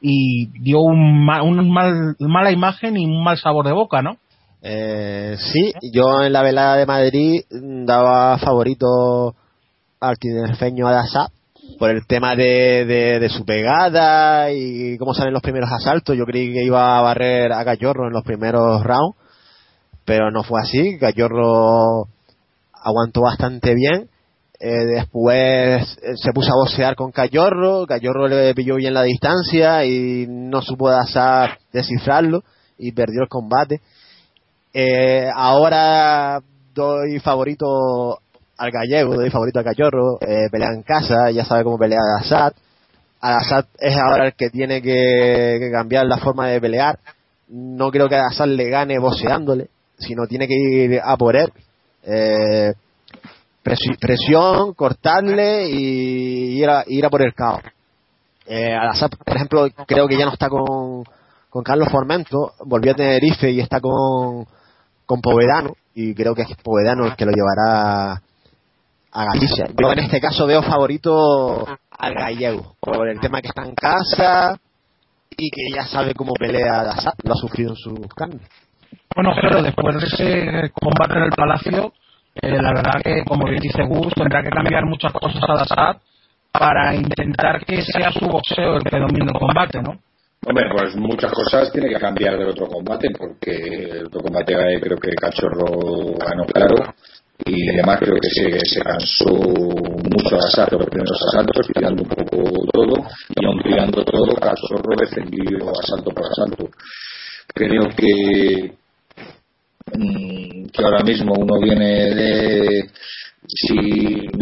y dio un, un mal, mala imagen y un mal sabor de boca, ¿no? Eh, sí, yo en la velada de Madrid mm, daba favorito al tinerfeño Adasat por el tema de, de, su pegada y cómo salen los primeros asaltos. Yo creí que iba a barrer a Cachorro en los primeros rounds, pero no fue así. Cachorro aguantó bastante bien. Eh, después eh, se puso a boxear con Cachorro. Cachorro le pilló bien la distancia y no supo Adasat descifrarlo y perdió el combate. Eh, ahora doy favorito al gallego, doy favorito al cachorro, eh, pelea en casa, ya sabe cómo pelea Assad. Assad es ahora el que tiene que, cambiar la forma de pelear. No creo que Assad le gane boxeándole, sino tiene que ir a por él. Eh, presi- presión, cortarle y ir a, ir a por el caos. Eh, Al-Assad, por ejemplo, creo que ya no está con, con Carlos Formento, volvió a Tenerife y está con, con Povedano, y creo que es Povedano el que lo llevará a Galicia. Yo en este caso veo favorito al gallego, por el tema que está en casa y que ya sabe cómo pelea Assad, lo ha sufrido en sus carnes. Bueno, pero después de ese combate en el Palacio, eh, la verdad que, como bien dice Gus, tendrá que cambiar muchas cosas a Assad para intentar que sea su boxeo el que domine el combate, ¿no? Hombre, pues muchas cosas tiene que cambiar del otro combate, porque el otro combate eh, creo que Cachorro ganó claro y además creo que se, se cansó mucho a asalto los primeros asaltos, tirando un poco todo y aun tirando todo, Cachorro defendió asalto por asalto. Creo que, mm, que ahora mismo uno viene de si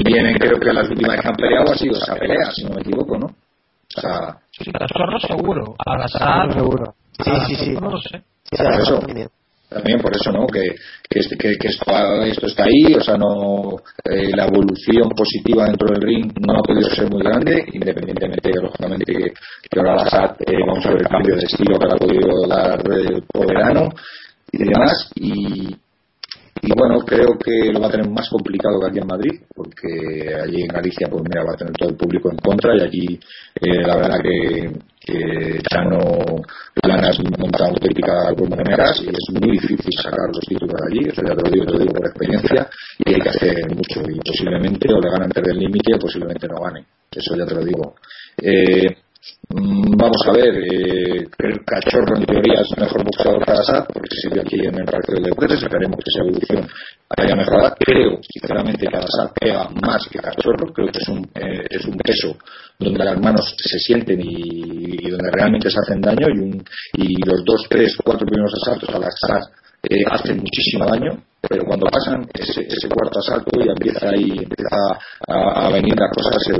vienen creo que las últimas que han peleado ha sido esa pelea, si no me equivoco, ¿no? O sea, Sí, Cachorro seguro, a Assad seguro. Sí, a- sí, sí. No lo sé. Sí, también. por eso, ¿no? Que, que, que, esto, está ahí, o sea, no eh, la evolución positiva dentro del ring no ha podido ser muy grande, independientemente, lógicamente, que, ahora Assad, eh, vamos a ver el cambio de estilo que ha podido dar el verano y demás, y, y bueno, creo que lo va a tener más complicado que aquí en Madrid, porque allí en Galicia, pues mira, va a tener todo el público en contra y aquí eh, la verdad que, que Chano Planas monta auténticas bomboneras y es muy difícil sacar los títulos de allí, eso ya te lo digo, te lo digo por experiencia, y hay que hacer mucho, y posiblemente o le ganan antes del límite o posiblemente no gane, eso ya te lo digo. Eh, Vamos a ver, eh, el cachorro en teoría es mejor boxeador que Assad, porque se sirve aquí en el Parque del Deportes, esperemos que esa evolución haya mejorado. Creo, sinceramente, que Assad pega más que cachorro, creo que es un, eh, es un peso donde las manos se sienten y, y donde realmente se hacen daño, y, un, y los dos, tres, cuatro primeros asaltos a la Assad eh, hacen muchísimo daño, pero cuando pasan ese, ese cuarto asalto y empieza ahí empieza a, venir las cosas se,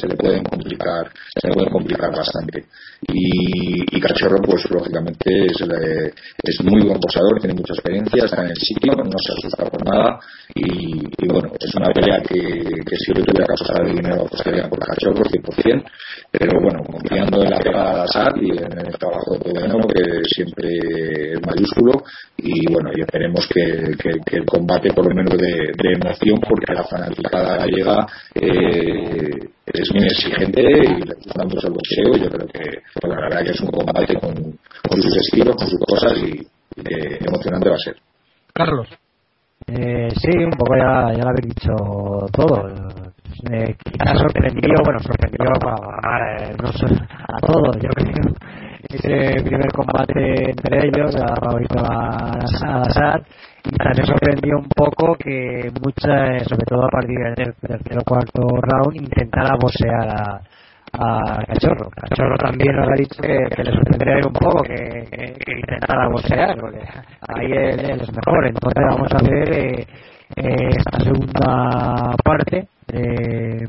se, le pueden complicar se le pueden complicar bastante. Y, y Cachorro pues lógicamente es, le- es muy buen boxeador tiene mucha experiencia está en el sitio no se asusta por nada. Y, bueno es una pelea que, que si yo tuviera que apostar el dinero apostaría por Cachorro 100% pero bueno confiando en la pegada de Assad y en el trabajo de Podeno que siempre es mayúsculo. Y bueno y esperemos que, que el combate por lo menos de, de emoción porque la fanaticada gallega eh, es muy exigente y le gusta mucho el boxeo y yo creo que pues, la verdad que es un combate con, con sus estilos con sus cosas y, y que emocionante va a ser Carlos. Eh, sí, un poco ya, ya lo habéis dicho todo. Eh, quizás sorprendió, bueno, sorprendió a, eh, no sé, a todos, yo creo. Ese primer combate entre ellos, a favorito a, a Assad, y también sorprendió un poco que muchas, sobre todo a partir del tercer o cuarto round, intentara boxear a, a Cachorro. Cachorro también nos ha dicho que, le sorprendería un poco que, que, que intentara boxear, porque ahí él, él es mejor. Entonces vamos a ver eh, eh, esta segunda parte de,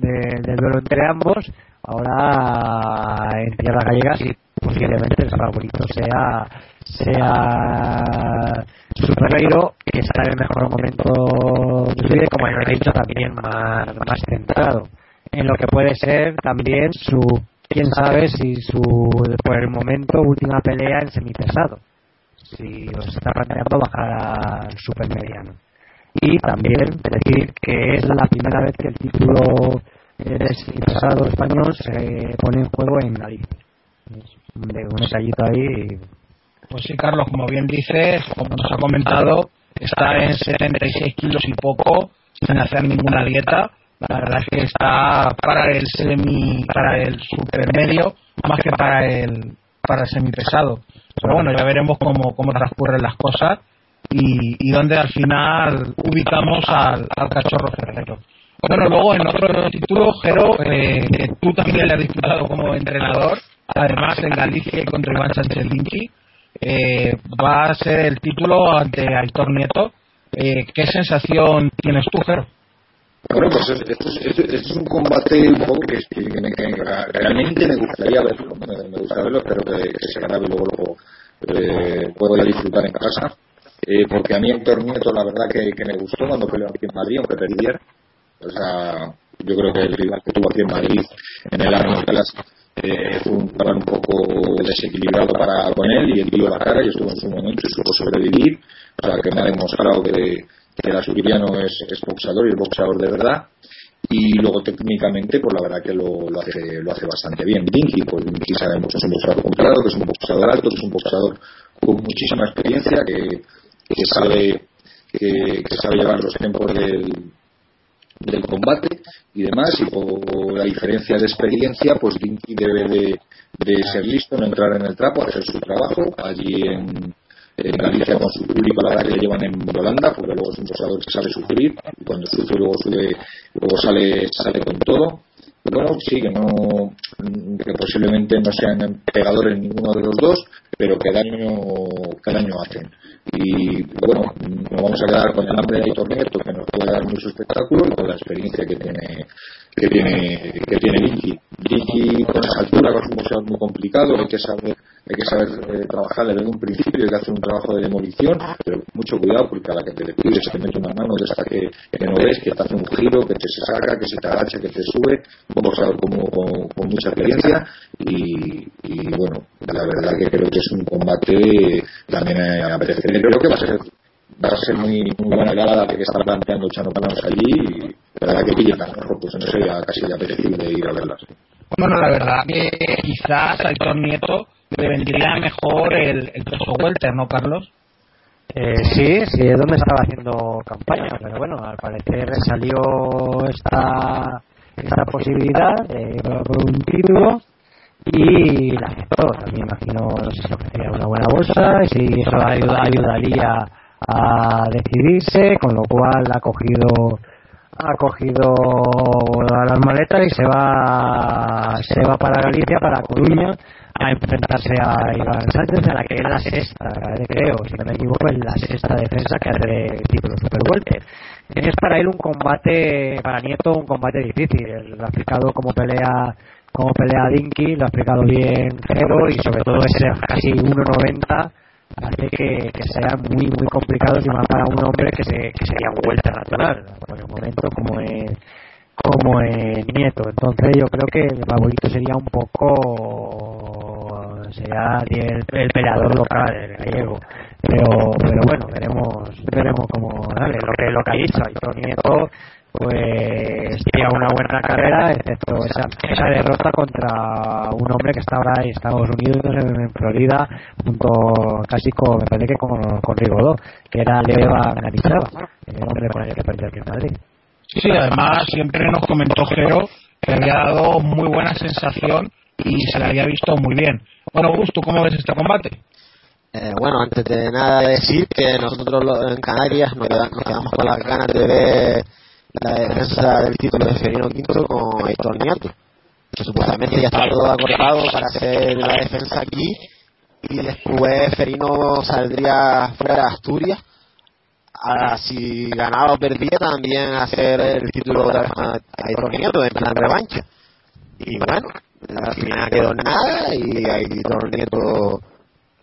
de- del duelo entre ambos. Ahora en tierras gallegas y posiblemente el favorito sea sea su Ferreiro que está en el mejor momento de su vida como ya he dicho también más, más centrado en lo que puede ser también su quién sabe si su por el momento última pelea en semipesado si os está planteando bajar al supermediano. Y también decir que es la primera vez que el título pasado español se pone en juego en Galicia. De un detallito ahí. Pues sí, Carlos, como bien dices, como nos ha comentado, está en 76 kilos y poco, sin hacer ninguna dieta. La verdad es que está para el semi, para el supermedio, más que para el, para el semipesado. Pero bueno, ya veremos cómo, cómo transcurren las cosas y, y dónde al final ubicamos al, al cachorro ferrero. Bueno, luego en otro título, Jero, eh, que tú también le has disputado como entrenador, además en Galicia y contra Iván Sánchez Vinci, eh, va a ser el título ante Aitor Nieto. Eh, ¿Qué sensación tienes tú, Jero? Bueno, pues esto es, esto es un combate un poco que, me- realmente me gustaría verlo, me, gustaría verlo, espero que, que se grabe y luego luego eh, puedo disfrutar en casa. Eh, porque a mí Héctor Nieto la verdad que, me gustó cuando peleó aquí en Madrid, aunque perdiera. O sea, yo creo que el rival que tuvo aquí en Madrid en el año eh, fue un rival un poco desequilibrado para con él y él dio la cara y estuvo en su momento y supo sobrevivir. O sea, que me ha demostrado que, que el asturiano es, es boxeador y es boxeador de verdad. Y luego técnicamente, pues la verdad que lo, lo hace, lo hace bastante bien. Dinky, pues Dinky sabemos que es un boxeador comprado, que es un boxeador alto, que es un boxeador con muchísima experiencia, que, que sabe que, que sabe llevar los tiempos del, del combate y demás y por la diferencia de experiencia pues Dinky debe de, de ser listo no entrar en el trapo hacer su trabajo. Allí en, en Galicia con su público la verdad que le llevan en Holanda porque luego es un boxeador que sabe sufrir y cuando sufre luego sube luego sale sale con todo bueno sí que no que posiblemente no sean pegadores ninguno de los dos pero que daño que daño hacen. Y bueno nos vamos a quedar con el hambre de Aitor Nieto que nos puede dar mucho espectáculo y con la experiencia que tiene que tiene que tiene Vinci con esa altura con un boxeador muy complicado hay que saber hay que saber eh, trabajar desde un principio hay que hacer un trabajo de demolición pero mucho cuidado porque a la que te descuides te mete una mano de esta que, que no ves que te hace un giro que te se saca que se te agacha que te sube un boxeador como, con, con mucha experiencia y, y bueno la verdad que creo que es un combate también eh, apetecible creo que va a ser va a ser muy, muy buena la que está planteando Chano Palanos allí y la verdad que pille tan mejor pues no sería casi apetecible ir a verlas Bueno, la verdad que quizás a Aitor Nieto le vendría mejor el, el peso welter, ¿no, Carlos? Eh, sí, sí, es donde estaba haciendo campaña, pero bueno, al parecer salió esta, esta posibilidad de por un título y la aceptó. También imagino, no sé si ofrecía una buena bolsa y si eso ayuda- ayudaría a decidirse, con lo cual ha cogido ha cogido las maletas y se va se va para Galicia, para Coruña a enfrentarse a Iván Sánchez a la que es la sexta, eh, creo, si no me equivoco, es la sexta defensa que hace de título Super Welter. Es para él un combate, para Nieto, un combate difícil. Lo ha explicado como pelea como pelea Dinky, lo ha explicado bien Jero y sobre todo ese casi 1.90 hace que, sea muy muy complicado y más para un hombre que, se, que sería vuelta natural por el momento como es como es Nieto entonces yo creo que el favorito sería un poco sería el, el peleador local el gallego pero pero bueno veremos veremos cómo sale lo que lo que ha dicho Nieto pues tiene una buena carrera, excepto esa, esa derrota contra un hombre que está ahora en Estados Unidos, en, Florida, junto casi con, me parece que con, con Rigodó, que era Leva Ganichava, el hombre con el que perdió aquí en Madrid. Sí, además siempre nos comentó Jero que había dado muy buena sensación y se le había visto muy bien. Bueno, Gus, ¿tú cómo ves este combate? Eh, bueno, antes de nada decir que nosotros en Canarias nos, queda- nos quedamos con las ganas de ver la defensa del título de Ferino Quinto con Aitor Nieto, que supuestamente ya está todo acordado para hacer la defensa aquí y después Ferino saldría fuera de Asturias. A, si ganaba o perdía también hacer el título de a Aitor Nieto en plan revancha. Y bueno al final quedó nada y Aitor Nieto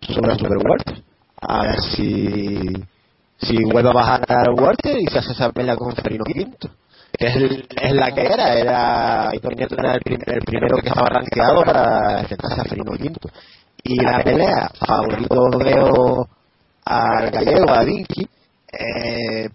sobre Super Welter. A ver si, si vuelve a bajar al Welter y se hace esa pelea con Ferino Quinto. Que es, es la que era, era Nieto era el, prim- el primero que estaba rankeado para enfrentarse a Ferino Quinto. Y la pelea, favorito veo al gallego, a Dinky. Eh,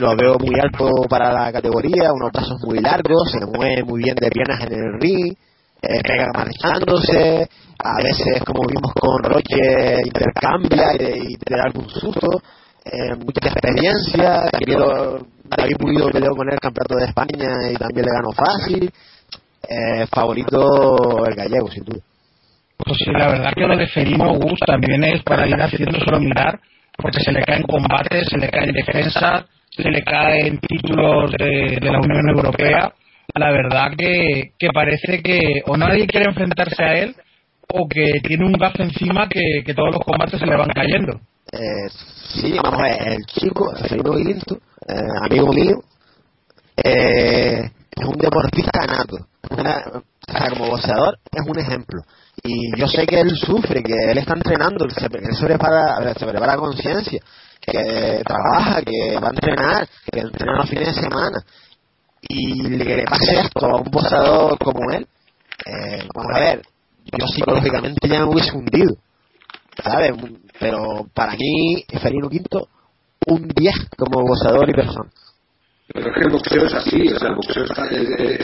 lo veo muy alto para la categoría, unos pasos muy largos, se mueve muy bien de piernas en el ring, eh, pega marchándose, a veces como vimos con Roche intercambia y, y te da algún susto, eh, mucha experiencia, también lo, David Pulido peleó con el campeonato de España y también le ganó fácil, eh, favorito el gallego sin duda. Pues sí, la verdad que lo de Ferino Gus también es para ir haciéndoselo mirar, porque se le caen combates, se le caen defensa, se le caen títulos de la Unión Europea. La verdad que, que parece que o nadie quiere enfrentarse a él o que tiene un gafe encima que, que todos los combates se le van cayendo. Eh, sí, vamos a ver, el chico, Guilinto, eh, amigo mío, eh, es un deportista nato. Una, o sea, como boxeador es un ejemplo. Y yo sé que él sufre, que él está entrenando, que se, él se prepara, se prepara conciencia, que trabaja, que va a entrenar, que entrena los fines de semana. Y le pase esto a un boxeador como él, eh, vamos a ver, yo psicológicamente ya me hubiese hundido. ¿Sabes? Pero para mí, Ferino Quinto, un 10 como boxeador y persona. Pero es que el boxeo es así, o sea, el boxeo es,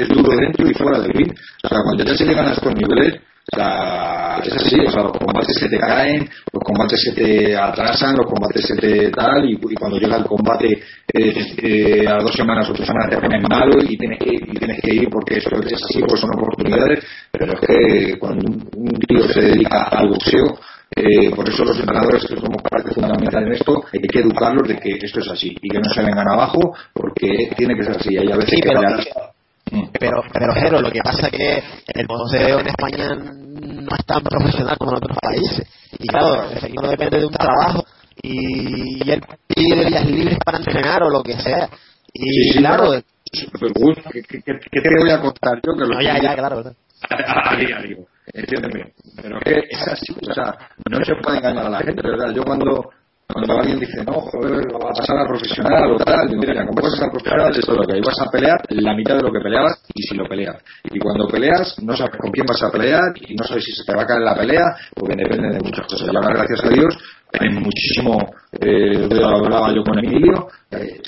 es, duro dentro y fuera del ring. O sea, cuando ya se llegan a estos niveles, o sea, es así, o sea, los combates se te caen, los combates se te atrasan, los combates se te tal, y, y cuando llega el combate eh, eh, a dos semanas o tres semanas te pones malo y tienes que, y tienes que ir porque eso es así, pues son oportunidades, pero es que cuando un, un tío se dedica al boxeo, eh, por eso los entrenadores que somos parte fundamental en esto hay que educarlos de que esto es así y que no se vengan abajo porque tiene que ser así. Hay a veces Sí, que pero, ya- pero, pero, Jero, lo que pasa es que el boxeo en España no es tan profesional como en otros países. Y claro, el Ferino depende de un trabajo y, y él pide días libres para entrenar o lo que sea. Y Sí, sí, claro, claro. Pero, ¿qué, qué, qué- te voy a contar yo? Que lo no, ya, ya, claro. a, a diario. Entiéndeme. Pero es así, o sea, no se puede engañar a la gente, ¿verdad? Yo cuando, cuando alguien dice, no, joder, vas a ser a profesional o tal, digo, mira, como vas a ser profesional, es esto lo que hay, vas a pelear la mitad de lo que peleabas y si lo peleas. Y cuando peleas, no sabes con quién vas a pelear y no sabes si se te va a caer la pelea, porque depende de muchas cosas. Y ahora, gracias a Dios, hay muchísimo, eh, hablaba yo con Emilio, eh,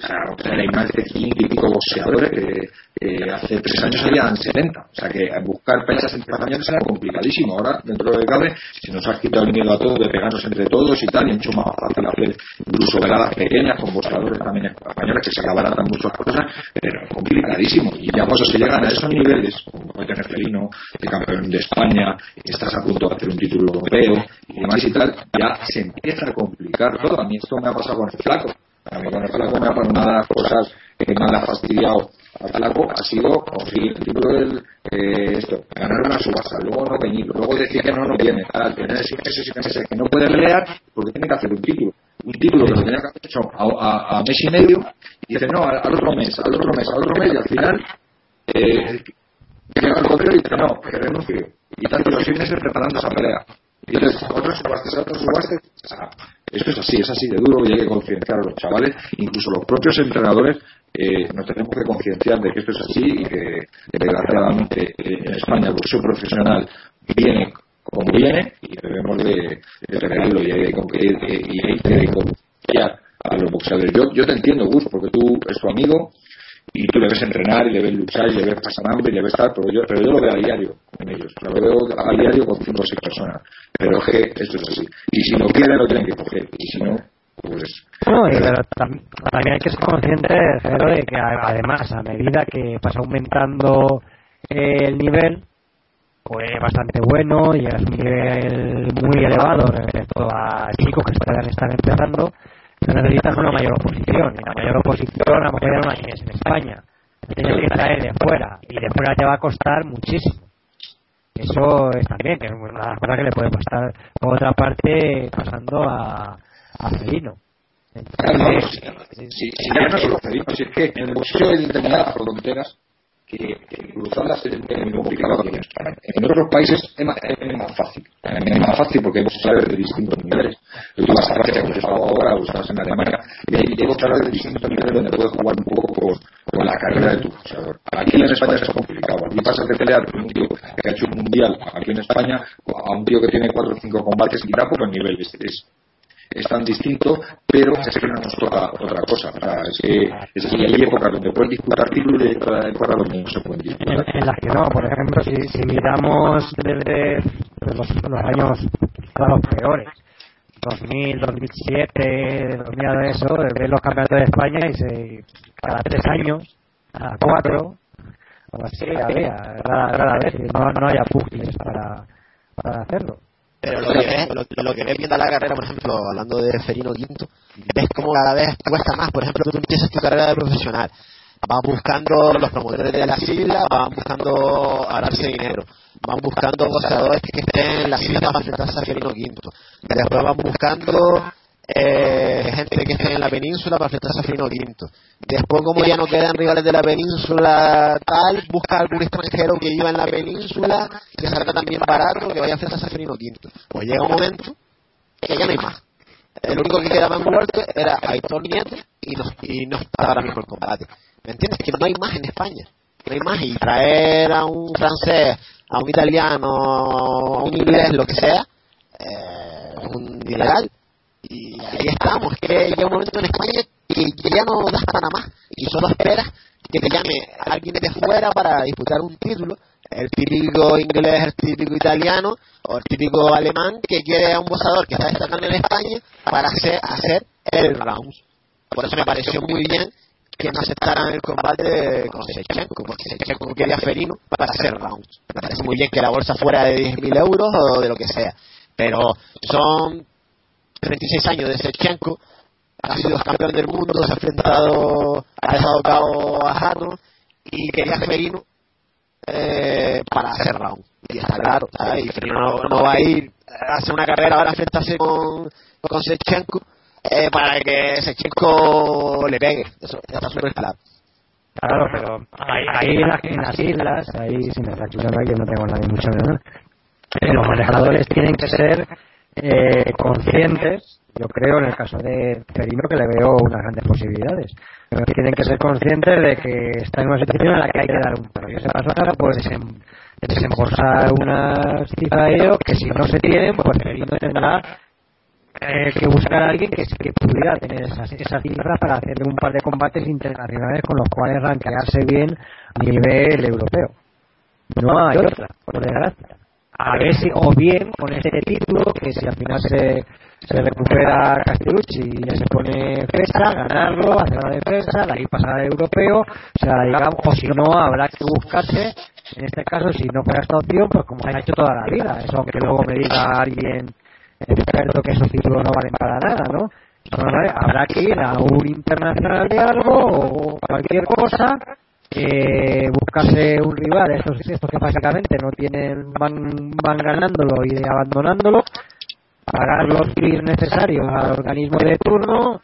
hay más de ciento y pico boxeadores que eh, hace tres años habían 70. O sea que buscar peleas entre españoles era complicadísimo. Ahora, dentro de cabe, se nos ha quitado el miedo a todos de pegarnos entre todos y tal, y mucho más fácil hacer incluso veladas pequeñas con boxeadores también españoles que se acabarán muchas cosas, pero complicadísimo. Y ya cuando se llegan a esos niveles, como puede tener Felino, el campeón de España, que estás a punto de hacer un título europeo y demás y tal, ya se empieza a complicar todo. A mí esto me ha pasado con el flaco. A mí con el flaco me ha pasado una de las cosas que le ha fastidiado al flaco ha sido conseguir el título del eh, esto, ganar una subasta, luego no venir, luego decir que no, no viene, tal, tener ese, ese, ese, ese, que no puede pelear porque tiene que hacer un título. Un título que lo tenía que haber hecho a, mes y medio y dice, no, al, al otro mes, al otro mes, al otro mes y al final eh, llega el correo y dice, no, que renuncio. Y tanto los seis meses preparando esa pelea. Y entonces, otros subastes, otros subastes, o sea, esto es así, es así de duro y hay que concienciar a los chavales, incluso los propios entrenadores, eh, nos tenemos que concienciar de que esto es así y que desgraciadamente eh, en España el boxeo profesional viene como viene y debemos de, de revelarlo y hay que, y a los boxeadores. Yo, yo te entiendo, Gus, porque tú es tu amigo y tú le ves entrenar y le ves luchar y le ves pasar hambre y le ves tal, pero yo, pero yo lo veo a diario con ellos, lo veo a diario con cinco o seis personas, pero es que esto es así. Y si lo quieren lo tienen que coger, y si no, pues... No, y pero tam- también hay que ser consciente de que además a medida que pasa aumentando el nivel pues bastante bueno llegas a un nivel muy elevado respecto a chicos que puedan estar empezando necesitas una mayor oposición y la mayor oposición a lo mejor no la tienes en España la tienes que traer de fuera y de fuera te va a costar muchísimo eso es también es una de las cosas que le puede pasar por otra parte pasando a, a Felino no, si, si, ya no solo Felipe, si es que en el boxeo hay determinadas fronteras que, que cruzarlas es muy complicado aquí en otros países es más, fácil. Es más fácil porque hay boxeadores de distintos niveles. Tú vas a Francia, como estaba ahora, o estás en Alemania, y hay, boxeadores de distintos niveles donde puedes jugar un poco con, la carrera de tu boxeador. Aquí en España es complicado. Aquí pasas de pelear con un tío que ha hecho un mundial aquí en España a un tío que tiene cuatro o cinco combates y da por los niveles. Es, es tan distinto, pero es que no nos toca otra cosa. Es que, es que hay donde pueden disputar títulos y hay épocas donde no se pueden en, disputar. en las que no. Por ejemplo, si, si miramos desde los, los años claro, peores, 2000, 2007, 2000 de eso, ves los campeonatos de España y se, cada tres años, cada cuatro, o así, había, rara, rara vez, no, no haya pugiles para, para hacerlo. Pero lo que ves, lo, lo que ves viendo la carrera, por ejemplo, hablando de Ferino Quinto, ves como cada vez cuesta más. Por ejemplo, tú empiezas tu carrera de profesional, van buscando los promotores de la sigla, van buscando ganarse dinero, van buscando boxeadores que estén en la sigla para enfrentarse a Ferino Quinto. Después van buscando eh, gente que esté en la península para enfrentarse a Ferino Quinto. Después, como ya no quedan rivales de la península tal, busca algún extranjero que viva en la península, que salga también barato, que vaya a enfrentarse a Ferino Quinto. Pues llega un momento que ya no hay más. El único que quedaba en Walter era Aitor Nieto y no, y no está ahora mismo en combate. ¿Me entiendes? Que no hay más en España. No hay más. Y traer a un francés, a un italiano, a un inglés, lo que sea, eh, un dineral. Y ahí estamos. Que llega un momento en España que ya no das para más. Y solo esperas que te llame alguien de fuera para disputar un título. El típico inglés, el típico italiano o el típico alemán que quiere a un boxeador que está destacando en España para hacer, hacer el round. Por eso me pareció muy bien que no aceptaran el combate con Sechenko, porque Sechenko quería Ferino para hacer rounds. Me parece muy bien que la bolsa fuera de 10.000 euros o de lo que sea. Pero son 36 años de Sechenko, ha sido campeón del mundo, se ha enfrentado, ha dejado cabo a Jano y quería a Ferino eh, para hacer round. Y está claro, y Ferino no, va a ir a hacer una carrera ahora a enfrentarse con, con Sechenko eh, para que Sechenko le pegue. Eso está súper claro. Claro, pero ahí, ahí en, las, en las islas, ahí sin escuchando yo no tengo nadie mucho menos. Los manejadores tienen que ser eh, conscientes, yo creo en el caso de Ferino que le veo unas grandes posibilidades, tienen que ser conscientes de que está en una situación en la que hay que dar un paso. Y ese paso ahora puede desem, desembolsar una cifra de ello que si no se tienen, pues Ferino tendrá eh, que buscar a alguien que, que pudiera tener esas, esas cifras para hacer un par de combates internacionales con los cuales ranquearse bien a nivel europeo. No hay otra, por desgracia. A ver si, o bien con este título, que si al final se, se recupera Castellucci y ya se pone fecha, ganarlo, hacer la defensa, de ahí pasar al europeo, o sea, digamos, o si no, habrá que buscarse, en este caso, si no fuera esta opción, pues como se ha hecho toda la vida, eso aunque luego me diga alguien experto que esos títulos no valen para nada, ¿no? Habrá que ir a un internacional de algo o cualquier cosa, eh, buscarse un rival, estos, estos que básicamente no tienen, van, van ganándolo y abandonándolo, pagar los fees necesarios al organismo de turno,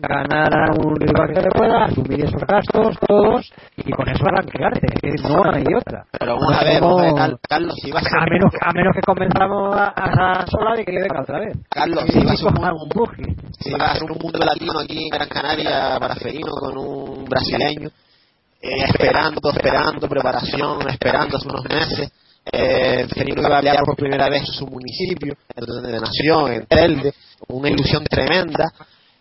ganar a un rival que le pueda, asumir esos gastos todos y con eso arranquearte, es decir, no hay otra. Pero vamos a ver, Carlos, si vas a... a menos, a menos que convenzamos a, a Sola de que venga otra vez. Carlos, si vas, un, un buggy. si vas a un mundo latino aquí en Gran Canaria para Ferino con un brasileño, eh, esperando, esperando, preparación, esperando hace unos meses, eh, Ferino iba a pelear por primera vez en su municipio, en donde nació, en Telde, una ilusión tremenda,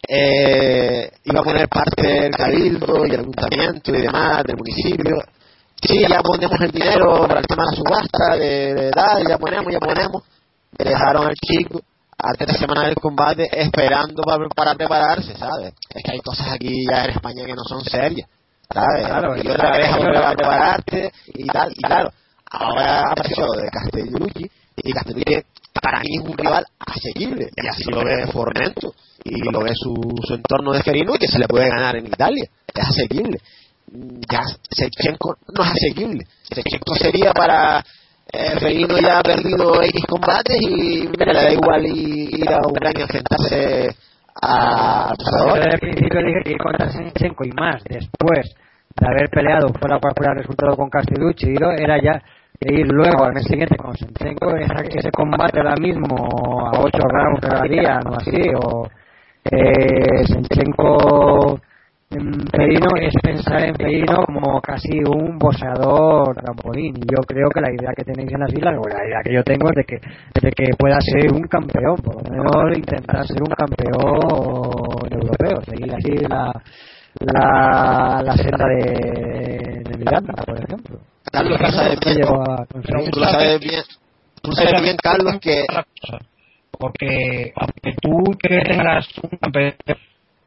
eh, iba a poner parte del cabildo y el ayuntamiento y demás del municipio. Sí, ya ponemos el dinero para el tema de la subasta, de, tal, ya ponemos, ya ponemos. Le dejaron al chico a tres semanas del combate esperando para, para prepararse, ¿sabes? Es que hay cosas aquí ya en España que no son serias, ¿sabes? Claro, y otra vez a prepararte y tal, y claro, ahora apareció lo de Castellucci y Castellucci para mí es un rival asequible y así lo ve Formento y lo ve su, su entorno de Ferino y que se le puede ganar en Italia, es asequible. Ya Sechenko no es asequible, Sechenko sería para eh, Ferino ya ha perdido X combates y mira, le da igual ir a Ucrania a enfrentarse a Yo desde el principio dije que ir contra Senchenko y más. Después de haber peleado fuera fuera el resultado con Castellucci era ya ir luego al mes siguiente con Senchenko esa- ese combate ahora mismo a 8 rounds cada día no así o eh, Ferino es pensar en Ferino como casi un boxeador trampolín. Y yo creo que la idea que tenéis en las islas, o la idea que yo tengo es de que, de que pueda ser un campeón, por lo menos intentar ser un campeón europeo, seguir así la, la, la senda de, de Miranda, por ejemplo. Carlos, tú sabes bien, tú sabes bien, tú sabes bien, Carlos, que porque aunque tú que tengas un campeón,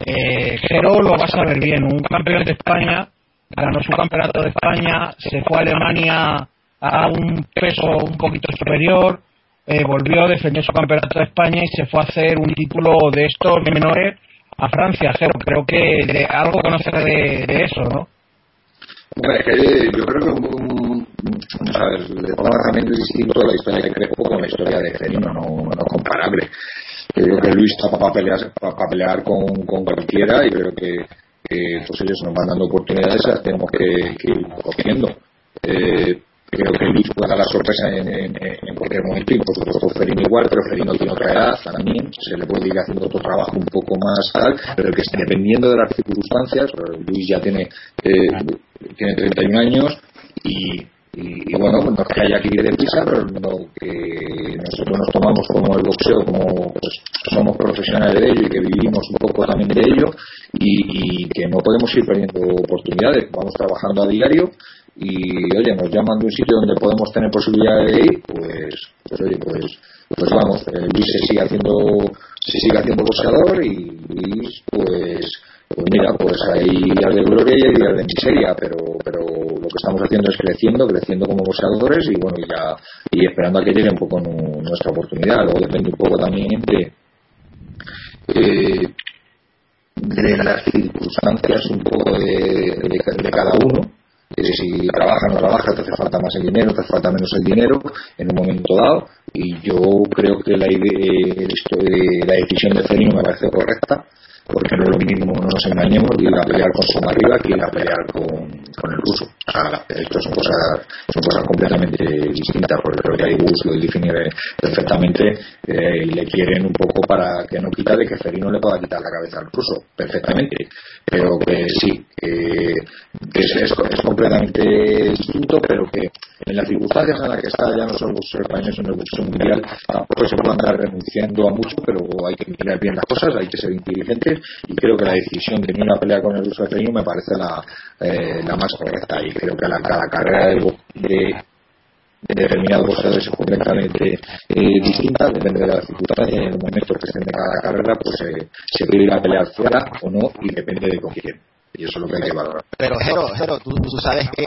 eh, lo vas a ver bien. Un campeón de España ganó su campeonato de España, se fue a Alemania a un peso un poquito superior, eh, volvió, defendió su campeonato de España y se fue a hacer un título de estos menores a Francia. Jero, creo que de, algo conoces de, eso, ¿no? Es que yo creo que un, un- ¿sabes? de forma realmente distinto la historia de Crespo con la historia de Ferino, no, comparable. Yo creo que Luis está para pelear, para, pelear con, con cualquiera y creo que, que, pues ellos nos van dando oportunidades, las tenemos que, ir cogiendo. Eh, creo que Luis puede dar la sorpresa en, en- en cualquier momento y por supuesto Ferino igual, pero Ferino tiene otra edad también, se le puede ir haciendo otro trabajo un poco más tal, pero que dependiendo de las circunstancias, Luis ya tiene, eh, tiene 31 años y, y, y bueno, no es que haya que ir deprisa, pero no, que nosotros nos tomamos como el boxeo, como pues, somos profesionales de ello y que vivimos un poco también de ello y, y que no podemos ir perdiendo oportunidades, vamos trabajando a diario y oye, nos llaman de un sitio donde podemos tener posibilidades de ir, pues, pues oye, pues, pues vamos, eh, Luis se sigue haciendo, se sigue haciendo boxeador y pues, pues mira, pues hay días de gloria y hay de miseria, pero, pero lo que estamos haciendo es creciendo, creciendo como boxeadores y bueno, ya, y esperando a que llegue un poco nu- nuestra oportunidad, luego depende un poco también de, eh, de las circunstancias un poco de, de- cada uno. Si trabaja o no trabaja, te hace falta más el dinero, te hace falta menos el dinero en un momento dado. Y yo creo que la, ide- esto de- la decisión de Ferino me parece correcta, porque no es lo mismo, no nos engañemos, de ir a pelear con Somarriba que ir a pelear con, con el ruso. O sea, esto son cosas, son cosas completamente distintas, porque creo que ahí Gus lo define perfectamente eh, y le quieren un poco para que no quita de que Ferino le pueda quitar la cabeza al ruso, perfectamente. Pero que sí, que, que es, es- completamente distinto, pero que en las circunstancias en las que está ya no solo el español, sino el boxeo mundial, tampoco se puede andar renunciando a mucho, pero hay que mirar bien las cosas, hay que ser inteligentes y creo que la decisión de ir a pelear con el ruso de Ferino me parece la, eh, la más correcta y creo que la, cada carrera de, de, de determinados boxeadores es completamente eh, distinta, depende de las y en el momento que estén de cada carrera, pues eh, se puede ir a pelear fuera o no y depende de con quién. Y eso es lo que hay que valorar. Pero, Jero, Jero, tú, sabes que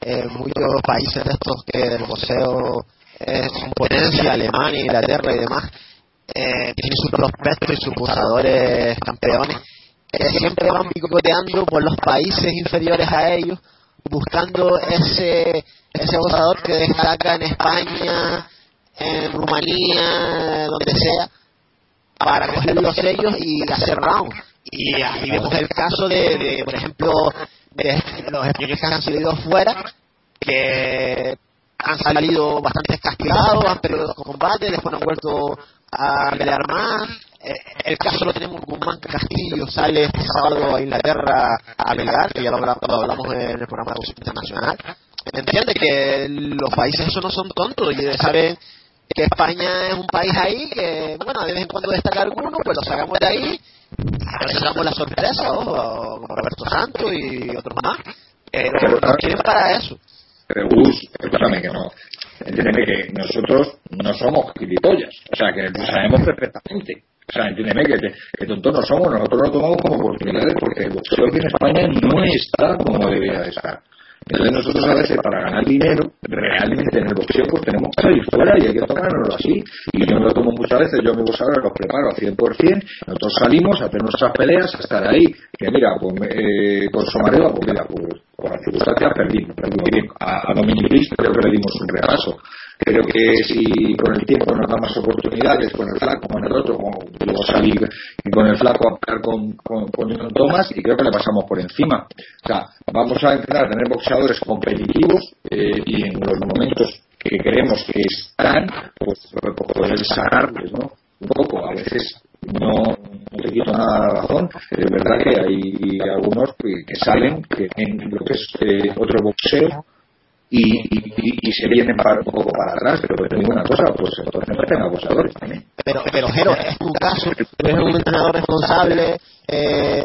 en muchos países de estos que el boxeo es potencia, Alemania, Inglaterra y demás, eh, tienen sus prospectos y sus boxeadores campeones, que siempre van picoteando por los países inferiores a ellos, buscando ese, ese boxeador que destaca en España, en Rumanía, donde sea, para coger los sellos y hacer rounds. Y ahí vemos el caso de, de, por ejemplo, de los españoles que han salido fuera, que han salido bastante castigados, han perdido los combates, después han vuelto a pelear más. Eh, el caso lo tenemos Guzmán Castillo, sale este sábado a Inglaterra a pelear, que ya lo habla- lo hablamos en el programa de Internacional. Entiende que los países esos no son tontos y saben que España es un país ahí que, bueno, de vez en cuando destaca alguno, pues lo sacamos de ahí, damos la sorpresa, ojo, como Roberto Santos y otros más, pero quieren para eso. Pero perdóname que no. Entiéndeme que nosotros no somos gilipollas. O sea, que lo sabemos perfectamente. O sea, entiéndeme que, que tontos no somos. Nosotros lo tomamos como oportunidades porque el boxeo aquí en España no está como debería de estar. Entonces nosotros a veces para ganar dinero, realmente en el boxeo pues tenemos que salir fuera y hay que tomárnoslo así. Y yo me lo tomo muchas veces, yo mis boxeadores los preparo al 100%, nosotros salimos a hacer nuestras peleas, a estar ahí, que mira, pues eh, con Somareva, pues mira, pues por las circunstancias perdimos, perdimos. A, a Dominic creo que le dimos un repaso. Creo que si con el tiempo nos da más oportunidades, con el flaco, con el otro, como luego salir con el flaco a pelear con, con, con Thomas y creo que le pasamos por encima. O sea, vamos a intentar tener boxeadores competitivos eh, y en los momentos que creemos que están, pues poder sanarles, ¿no? Un poco, a veces no, no te quito nada la razón. Es verdad que hay algunos que, que salen que en lo que es eh, otro boxeo y, y, y se vienen para, un poco para atrás, pero te digo una cosa, pues entonces tengan abusadores también. Pero, pero Jero, es tu caso, tú eres un entrenador responsable, eh,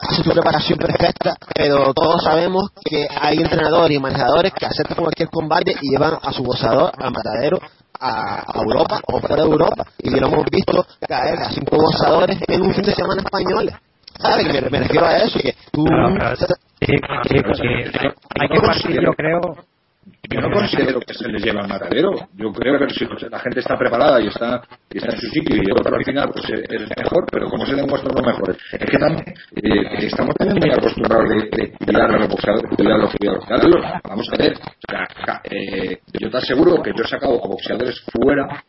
hace tu preparación perfecta, pero todos sabemos que hay entrenadores y manejadores que aceptan cualquier combate y llevan a su gozador al matadero a, Europa o fuera de Europa. Y lo hemos visto caer a cinco gozadores en un fin de semana españoles. ¿Sabes? Me, me refiero a eso, que tú... Sí, sí, pues sí. Hay que partir, yo creo, Yo no considero que se les lleva al matadero. Yo creo que si la gente está preparada y está, y está en su sitio y otro al final, pues es es mejor, pero como se demuestra lo mejor. Es que también eh, estamos también muy acostumbrados de, a los boxeadores. Vamos a ver, o sea, eh, yo te aseguro que yo he sacado a boxeadores fuera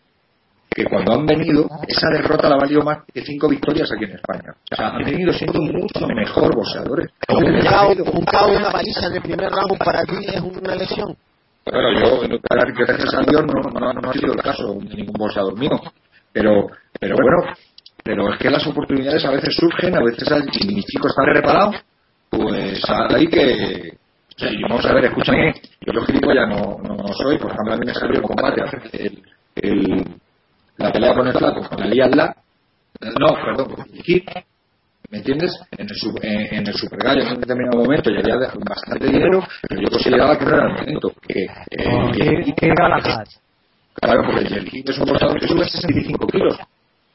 que cuando han venido, esa derrota la valió más que cinco victorias aquí en España. O sea, han venido siendo mucho mejor boxeadores. Un KO, un y una paliza en el primer round para ti es una lesión. Bueno, yo, claro, que gracias a Dios no, no, no ha sido el caso de ningún boxeador mío. Pero, pero bueno, pero es que las oportunidades a veces surgen, a veces hay, y mi chico está preparado, pues hay que. O sea, vamos a ver, escúchame, yo los gilipollas no, no, no soy, por ejemplo, a mí me salió el combate, el, el, la pelea con el flaco, con la Lía La, no, perdón, con el Kid, ¿Me entiendes? En el, en, en el Super Gallo en un determinado momento ya había bastante dinero, pero yo consideraba que no era el momento. Que, eh, que- que Galahad. Claro, porque el Kid es un boxeador que sube 65 kilos.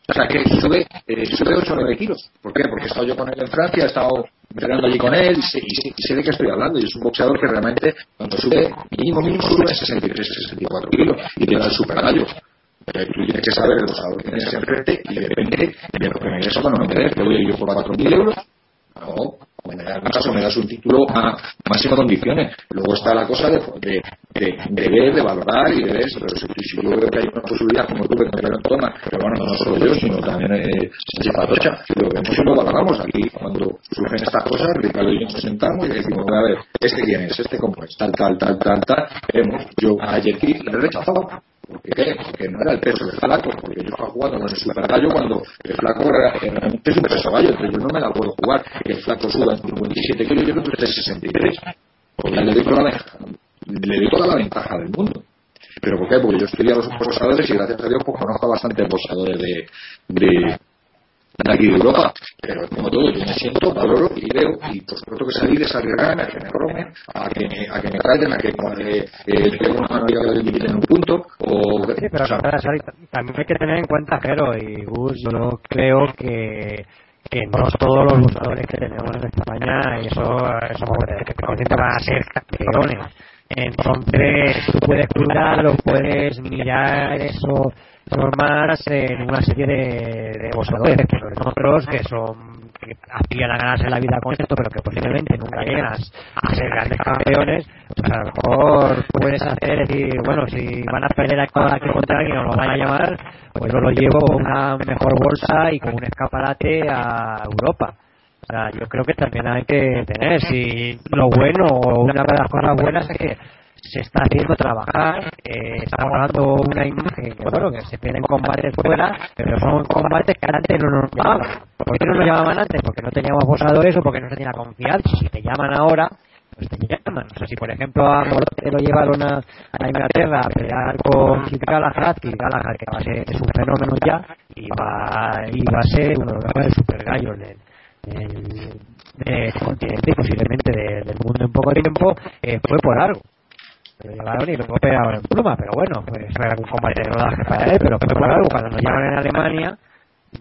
O sea, que sube, eh, sube 8 o 9 kilos. ¿Por qué? Porque he estado yo con él en Francia, he estado entrenando allí con él y sé, y sé- y sé de qué estoy hablando. Y es un boxeador que realmente, cuando sube, mínimo, mínimo, sube 63, 64 kilos y llega al Super Gallo. Pero tú tienes que saber el boxeador que tienes enfrente y depende de lo que me des o no me des. Te voy a ir yo por 4.000 euros. O me das me das un título a máximas condiciones. Luego está la cosa de, de, de, de ver, de valorar y de ver. Pero si, si yo veo que hay una posibilidad, como tú, que me toma, pero bueno, no solo yo, sino también eh, Sánchez Patocha, lo vemos y lo valoramos aquí. Cuando surgen estas cosas, Ricardo y yo nos sentamos y decimos, a ver, ¿este quién es? ¿Este cómo es? Tal, tal, tal, tal, tal. Vemos, yo ayer aquí le rechazaba. ¿Por qué? Porque no era el peso del flaco, porque yo estaba jugando con el super gallo cuando el flaco era, realmente es un peso gallo, entonces yo no me la puedo jugar, el flaco suba en 57 kilos y yo en 63. Pues ya le doy toda la, le doy toda la ventaja del mundo. ¿Pero por qué? Porque yo estudié a los boxeadores y gracias a Dios pues conozco a bastantes boxeadores de, de, de aquí de Europa. Pero como todo, yo me siento, valoro y veo, y por supuesto que salir es arriesgarme a que me roben, a que me, a que me caigan, a que eh, eh, tengo una y me quiten un punto, o... Sí, pero o sea, también hay que tener en cuenta, Jero y Gus, yo creo que que no todos los luchadores que tenemos en España, eso, somos que a ser campeones. Entonces, tú puedes cuidarlo, puedes mirar eso, formarse en una serie de, de boxeadores, pero en otros que son que aspiran a ganarse la vida con esto, pero que posiblemente nunca llegas a ser grandes campeones, pues a lo mejor puedes hacer, decir, bueno, si van a perder a que contra alguien o lo van a llamar, pues yo lo llevo con una mejor bolsa y con un escaparate a Europa. O yo creo que también hay que tener, si lo bueno o una de las cosas buenas es que se está haciendo trabajar, eh, estamos dando una imagen que bueno, que se pierden combates fuera, pero son combates que antes no nos llamaban. ¿Por qué no nos llamaban antes? Porque no teníamos boxeadores o porque no se tenía confianza. Si te llaman ahora, pues te llaman. O sea, si por ejemplo a Morote lo llevaron a, a Inglaterra a pelear con Galahad, Kid Galahad que va a ser es un fenómeno ya, y va, y va a ser uno de los super gallos del, del, del continente y posiblemente de- del mundo en poco tiempo, eh, fue por algo lo llevaron y luego pegaron en pluma, pero bueno, pues era un combate de rodaje para él, pero por algo. Cuando nos llaman en Alemania,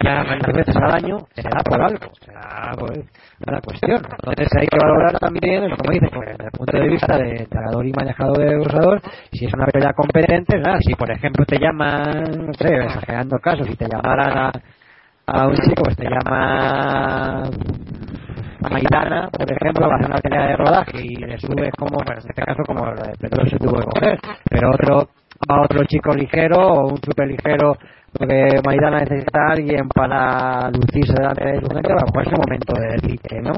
ya tantas veces al año, será por algo, será pues, la cuestión. Entonces hay que valorar también, como dices, pues, desde el punto de vista de entrenador y manejador de usador, si es una pelea competente, si por ejemplo te llaman, no sé, exagerando el caso, si te llamaran a, a un chico, pues te llama a Maidana, por ejemplo, va a una pelea de rodaje y le subes como, bueno, en este caso como el Pedro se tuvo que coger, pero otro, va otro chico ligero o un super ligero porque Maidana necesita a alguien para lucirse delante de su gente, bueno, pues es el momento de decirte, ¿no?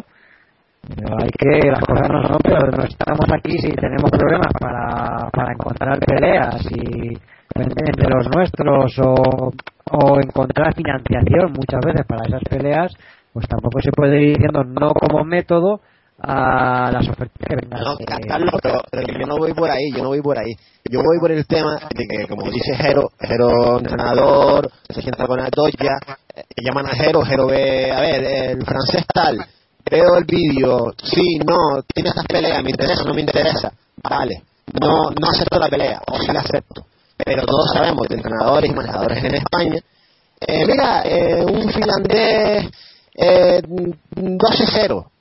Pero hay que, las cosas no son, pero no estamos aquí si tenemos problemas para, para encontrar peleas y entre los nuestros o, o encontrar financiación muchas veces para esas peleas, pues tampoco se puede ir diciendo no como método a las ofertas que vengan. No, pero, yo no voy por ahí, yo no voy por ahí. Yo voy por el tema de que, como dice Jero, Jero entrenador, se sienta con la doya, eh, llaman a Jero, Jero ve, a ver, el francés tal, veo el vídeo, sí, no, tiene estas peleas, me interesa, no me interesa, vale, no, no acepto la pelea, o sí la acepto. Pero todos sabemos de entrenadores y manejadores en España, eh, mira, eh, un finlandés eh, 12-0,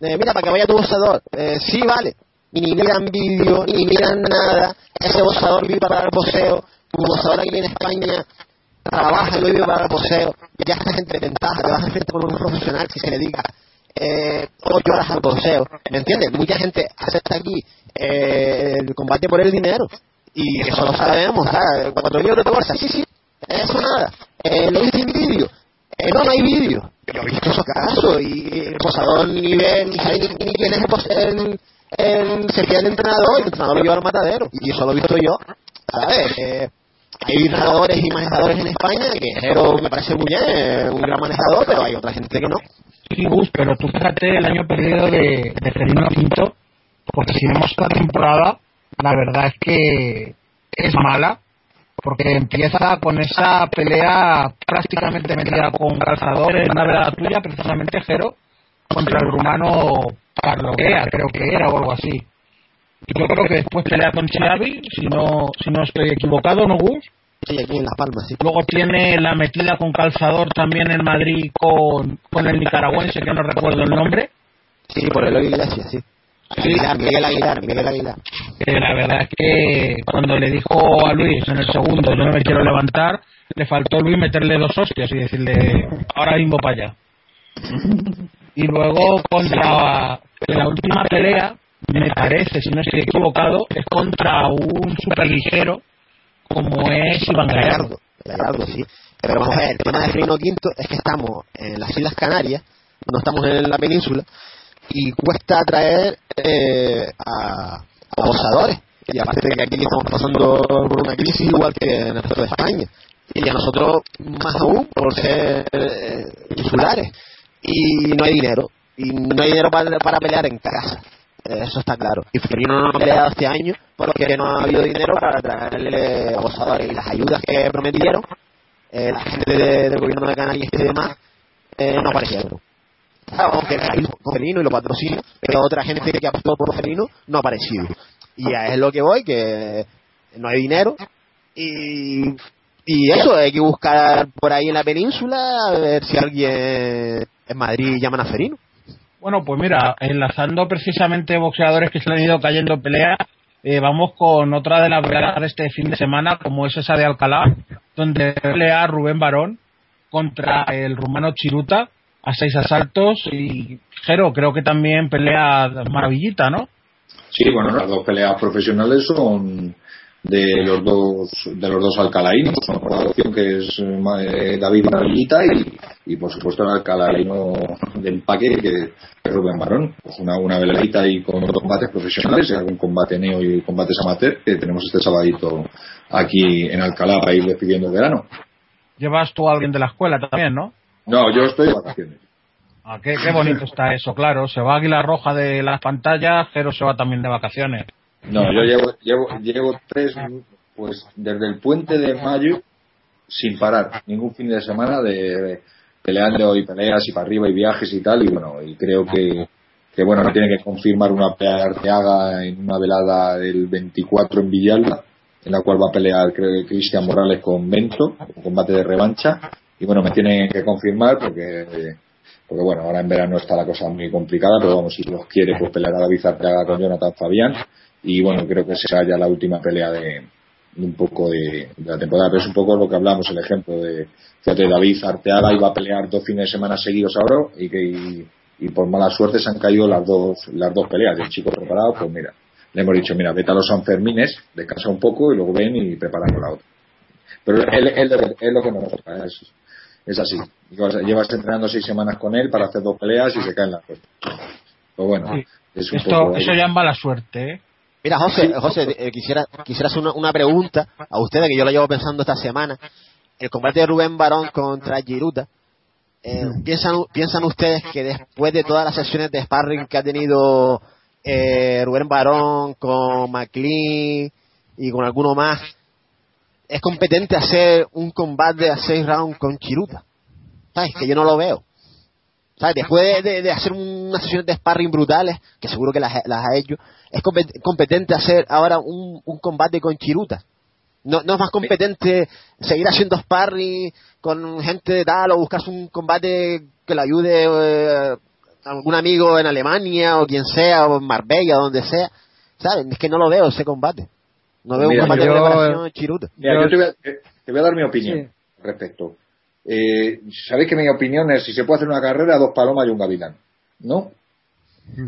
eh, mira, para que vaya tu boxeador. Eh, sí, vale. Y ni miran vídeo, ni miran nada. Ese boxeador vive para el boxeo. Tu boxeador aquí en España trabaja y vive para el boxeo. Ya estás entre ventaja, te vas a enfrentar con un profesional que se dedica eh, ocho horas al boxeo. ¿Me entiendes? Mucha gente acepta aquí eh, el combate por el dinero. Y eso lo sabemos. Cuatro libros de bolsa, sí, sí. Eso nada. Eh, lo viste en vídeo. Eh, no, no hay vídeo. Yo he visto esos casos y el posador ni ve ni sabe ni, quién es el, pos- el, el, se queda el entrenador, el entrenador lo lleva al matadero. Y eso lo he visto yo. ¿Sabes? Eh, hay entrenadores y manejadores en España que Jero me parece muy bien, eh, un gran manejador, pero hay otra gente que no. Sí, Gus, pero tú fíjate el año perdido de, de Ferino Quinto, porque si vemos la temporada, la verdad es que es mala, porque empieza con esa pelea prácticamente metida con calzador en una velada tuya, precisamente Jero, contra el rumano Parloguea, creo que era, o algo así. Yo creo que después pelea con Chiavi, si no, si no estoy equivocado, ¿no, Gus? Sí, aquí en Las Palmas, sí. Luego tiene la metida con calzador también en Madrid con, con el nicaragüense, que no recuerdo el nombre. Sí, por el Iglesias, sí. Aguilar, Miguel Aguilar, Miguel Aguilar. que la verdad es que cuando le dijo a Luis en el segundo yo no me quiero levantar, le faltó a Luis meterle dos hostias y decirle ahora mismo para allá. Y luego contra la última pelea, me parece, si no estoy equivocado, es contra un superligero como es Iván Gallardo. Gallardo, sí. Pero vamos a ver, el tema de Reino Quinto es que estamos en las Islas Canarias, no estamos en la península, y cuesta atraer eh, a, a boxadores. Y aparte de que aquí estamos pasando por una crisis igual que en el resto de España. Y a nosotros más aún por ser eh, insulares. Y no hay dinero. Y no hay dinero para, para pelear en casa. Eso está claro. Y Ferino no ha peleado este año porque no ha habido dinero para traerle a boxadores. Y las ayudas que prometieron, eh, la gente de- del gobierno de Canarias y demás, eh, no aparecieron. Aunque hay Ferino y lo patrocina, pero otra gente que apostó por Ferino no ha aparecido. Y a es lo que voy, que no hay dinero. Y, y eso, hay que buscar por ahí en la península a ver si alguien en Madrid llaman a Ferino. Bueno, pues mira, enlazando precisamente boxeadores que se han ido cayendo en pelea, eh, vamos con otra de las peleas de este fin de semana, como es esa de Alcalá, donde pelea Rubén Barón contra el rumano Chiruta a seis asaltos y Jero creo que también pelea maravillita, ¿no? Sí, bueno, las dos peleas profesionales son de los dos de los dos alcalaínos, una colaboración que es eh, David Maravillita y, y por supuesto el alcalaíno del paque que es Rubén Barón. Pues una, una veladita y con dos combates profesionales, y algún combate neo y combates amateur que tenemos este sabadito aquí en Alcalá para ir despidiendo el verano. Llevas tú a alguien de la escuela también, ¿no? No, yo estoy de vacaciones. Ah, qué, qué bonito está eso, claro. Se va Águila Roja de las pantallas, Jero se va también de vacaciones. No, yo llevo, llevo, llevo tres, pues desde el puente de mayo, sin parar, ningún fin de semana de peleando y peleas y para arriba y viajes y tal, y bueno, y creo que, que bueno, no tiene que confirmar una pelea de Arteaga en una velada del 24 en Villalba, en la cual va a pelear, creo que Cristian Morales con Bento, un combate de revancha, y bueno, me tienen que confirmar porque porque bueno, ahora en verano está la cosa muy complicada, pero vamos, si los quiere, pues peleará David Arteaga con Jonathan Fabián. Y bueno, creo que será ya la última pelea de, un poco de, la temporada. Pero es un poco lo que hablamos, el ejemplo de, fíjate, David Arteaga iba a pelear dos fines de semana seguidos ahora y que y, por mala suerte se han caído las dos, las dos peleas. El chico preparado, pues mira, le hemos dicho, mira, vete a los Sanfermines, descansa un poco y luego ven y preparamos la otra. Pero él, él, es lo que nos es, es así. Llevas, llevas entrenando seis semanas con él para hacer dos peleas y se caen las cosas. Pues bueno, Sí. es un Esto, poco. eso ya es mala suerte, ¿eh? Mira, José, José eh, quisiera, quisiera hacer una, una pregunta a ustedes que yo la llevo pensando esta semana. el combate de Rubén Barón contra Giruta, eh, ¿piensan, ¿piensan ustedes que después de todas las sesiones de sparring que ha tenido eh, Rubén Barón con McLean y con alguno más, es competente hacer un combate a seis rounds con Chiruta? ¿Sabes? Que yo no lo veo. ¿Sabes? Después de, de hacer unas sesiones de sparring brutales, que seguro que las, las ha hecho, es compet- competente hacer ahora un, un combate con Chiruta. No, no es más competente seguir haciendo sparring con gente de tal o buscarse un combate que le ayude eh, algún amigo en Alemania o quien sea, o en Marbella, donde sea. ¿Sabes? Es que no lo veo ese combate. No veo Mira, un combate yo- de preparación Chiruta. Mira, yo te voy, a, te- voy a dar mi opinión al respecto. Eh, Sabéis que mi opinión es si se puede hacer una carrera, dos palomas y un gavilán. ¿No?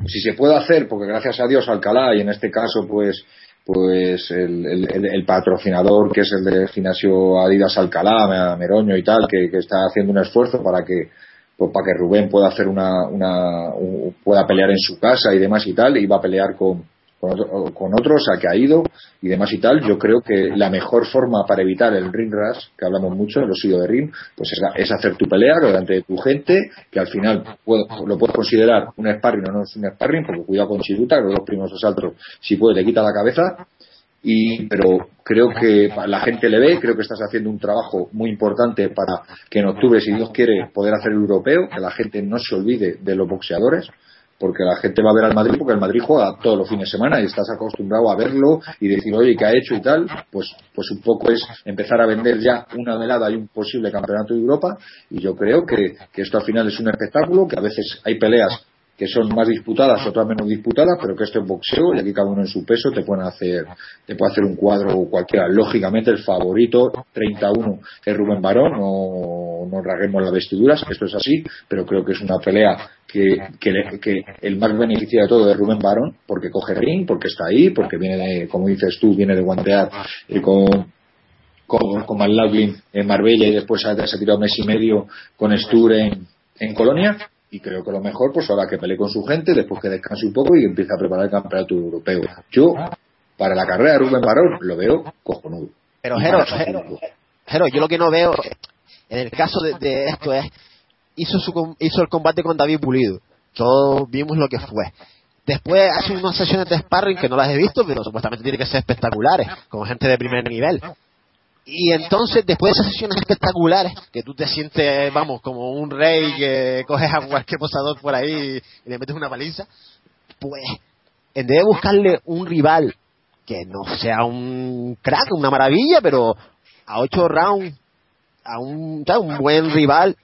Si se puede hacer, porque gracias a Dios Alcalá y en este caso pues pues el, el- el- el patrocinador que es el del gimnasio Adidas Alcalá, Meroño y tal, que, que está haciendo un esfuerzo para que pues para que Rubén pueda hacer una, una un- pueda pelear en su casa y demás y tal, y va a pelear con, con, otro- con otros, ha ido y demás y tal, yo creo que la mejor forma para evitar el ring rush, que hablamos mucho, el oxido de ring, pues es, hacer tu pelea delante de tu gente, que al final puedo- lo puedo considerar un sparring o no es un sparring, porque cuidado con Chiruta, que los dos primeros asaltos, si puede, le quita la cabeza, y pero creo que la gente le ve, creo que estás haciendo un trabajo muy importante para que en octubre, si Dios quiere, poder hacer el europeo, que la gente no se olvide de los boxeadores, porque la gente va a ver al Madrid porque el Madrid juega todos los fines de semana y estás acostumbrado a verlo y decir, oye, ¿qué ha hecho y tal? Pues, pues un poco es empezar a vender ya una velada y un posible campeonato de Europa y yo creo que, que esto al final es un espectáculo, que a veces hay peleas que son más disputadas, otras menos disputadas, pero que esto es boxeo y aquí cada uno en su peso te pueden hacer, te puede hacer un cuadro cualquiera. Lógicamente el favorito 31 es Rubén Barón, no, no rasguemos las vestiduras, esto es así, pero creo que es una pelea que, que, le- que el más beneficiado de todo es Rubén Barón, porque coge ring, porque está ahí, porque viene de, como dices tú, viene de guantear eh, con con, con McLaughlin en Marbella y después se ha, tirado mes y medio con Stur en, en Colonia y creo que lo mejor pues ahora que pelee con su gente después que descanse un poco y empiece a preparar el campeonato europeo yo para la carrera de Rubén Barón lo veo cojonudo Pero Jero. Jero, yo lo que no veo en el caso de, esto es hizo su hizo el combate con David Pulido. Todos vimos lo que fue. Después hace unas sesiones de sparring que no las he visto, pero supuestamente tienen que ser espectaculares, con gente de primer nivel. Y entonces, después de esas sesiones espectaculares, que tú te sientes, vamos, como un rey que coges a cualquier posador por ahí y le metes una paliza, pues, en vez de buscarle un rival que no sea un crack, una maravilla, pero a ocho rounds, a un, ¿sabes? un buen rival,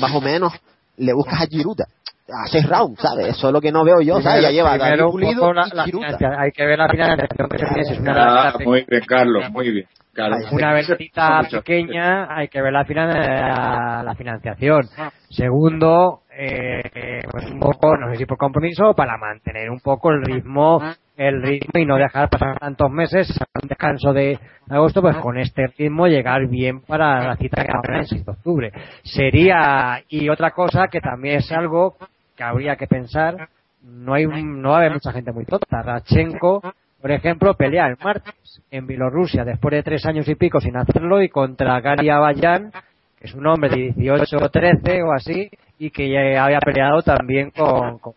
más o menos, le buscas a Giruta. A seis rounds, ¿sabes? Eso es lo que no veo yo, ¿sabes? Ya lleva primero Pulido la- y la Giruta. financia- hay que ver la financiación que se tiene, si es una Ah, velita muy bien Carlos muy bien Carlos. una Mucho. pequeña hay que ver la, finan- la, la financiación. Segundo, eh, eh, pues un poco, no sé si por compromiso, para mantener un poco el ritmo, el ritmo y no dejar pasar tantos meses, un descanso de agosto, pues con este ritmo llegar bien para la cita que habrá el 6 de octubre. Sería, y otra cosa que también es algo que habría que pensar, no hay no va haber mucha gente muy tonta. Rachenko, por ejemplo, pelea el martes en Bielorrusia después de tres años y pico sin hacerlo y contra Gary Abayan, que es un hombre de 18 o 13 o así, y que ya había peleado también con, con.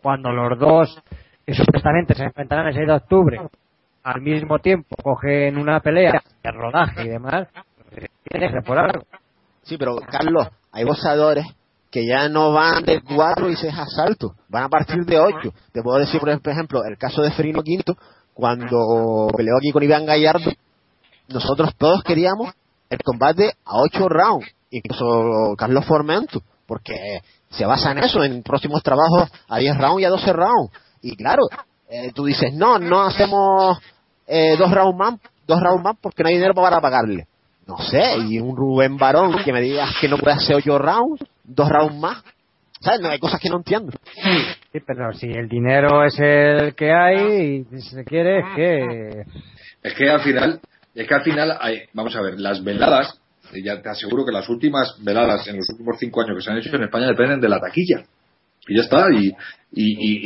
Cuando los dos, que supuestamente se enfrentarán el 6 de octubre, al mismo tiempo cogen una pelea de rodaje y demás, pues, tiene que por algo. Sí, pero Carlos, hay boxeadores que ya no van de cuatro y seis asaltos, van a partir de ocho. Te puedo decir, por ejemplo, el caso de Ferino Quinto, cuando peleó aquí con Iván Gallardo, nosotros todos queríamos el combate a ocho rounds, incluso Carlos Formento, porque se basa en eso, en próximos trabajos a 10 rounds y a 12 rounds. Y claro, eh, tú dices, no, no hacemos eh, dos rounds más, dos rounds más porque no hay dinero para pagarle. No sé, y un Rubén Barón que me digas que no puede hacer ocho rounds, dos rounds más. ¿Sabes? No, hay cosas que no entiendo. Sí, pero si el dinero es el que hay y si se quiere es que... Es que al final, es que al final, hay- vamos a ver, las veladas, ya te aseguro que las últimas veladas en los últimos cinco años que se han hecho en España dependen de la taquilla. Y ya está, y, y,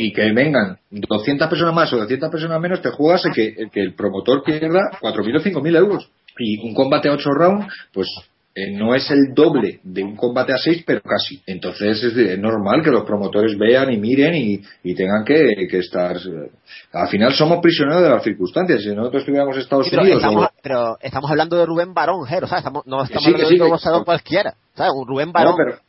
y- y que vengan 200 personas más o 200 personas menos, te juegas en que, en que el promotor pierda 4.000 o 5.000 euros. Y un combate a 8 rounds, pues eh, no es el doble de un combate a 6, pero casi. Entonces es, es normal que los promotores vean y miren y, y tengan que, que estar. eh, Al final somos prisioneros de las circunstancias. Si nosotros estuviéramos Estados Sí, pero, Unidos. estamos, o- pero estamos hablando de Rubén Barón, Jero, ¿sabes? Estamos, no estamos sí, hablando sí, de un boxeador cualquiera, ¿sabes? Un Rubén Barón. No, pero-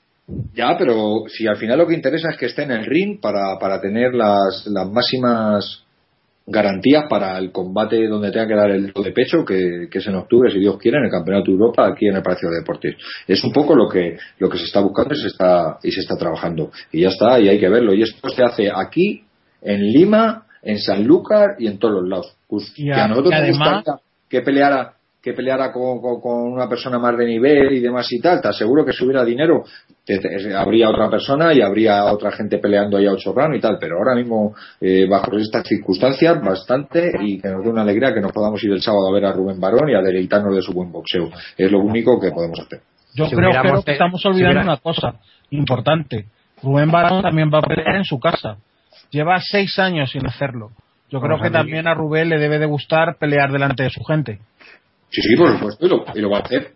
ya, pero si al final lo que interesa es que esté en el ring para, para tener las, las máximas garantías para el combate donde tenga que dar el de pecho, que, que es en octubre, si Dios quiere, en el Campeonato de Europa, aquí en el Palacio de Deportes. Es un poco lo que, lo que se está buscando y se está, y se está trabajando. Y ya está, y hay que verlo. Y esto se hace aquí, en Lima, en Sanlúcar y en todos los lados. Pues, Y que a- nosotros nos además- gustaría que peleara que peleara con, con- con una persona más de nivel y demás y tal, te aseguro que si hubiera dinero te- te- habría otra persona y habría otra gente peleando ahí a ocho rounds y tal, pero ahora mismo eh, bajo estas circunstancias bastante y que nos dé una alegría que nos podamos ir el sábado a ver a Rubén Barón y a deleitarnos de su buen boxeo. Es lo único que podemos hacer. Yo Si creo, que te- estamos olvidando una cosa importante. Rubén Barón también va a pelear en su casa. Lleva seis años sin hacerlo. Yo creo que también a Rubén le debe de gustar pelear delante de su gente. Sí, sí, por supuesto, y lo, y lo va a hacer.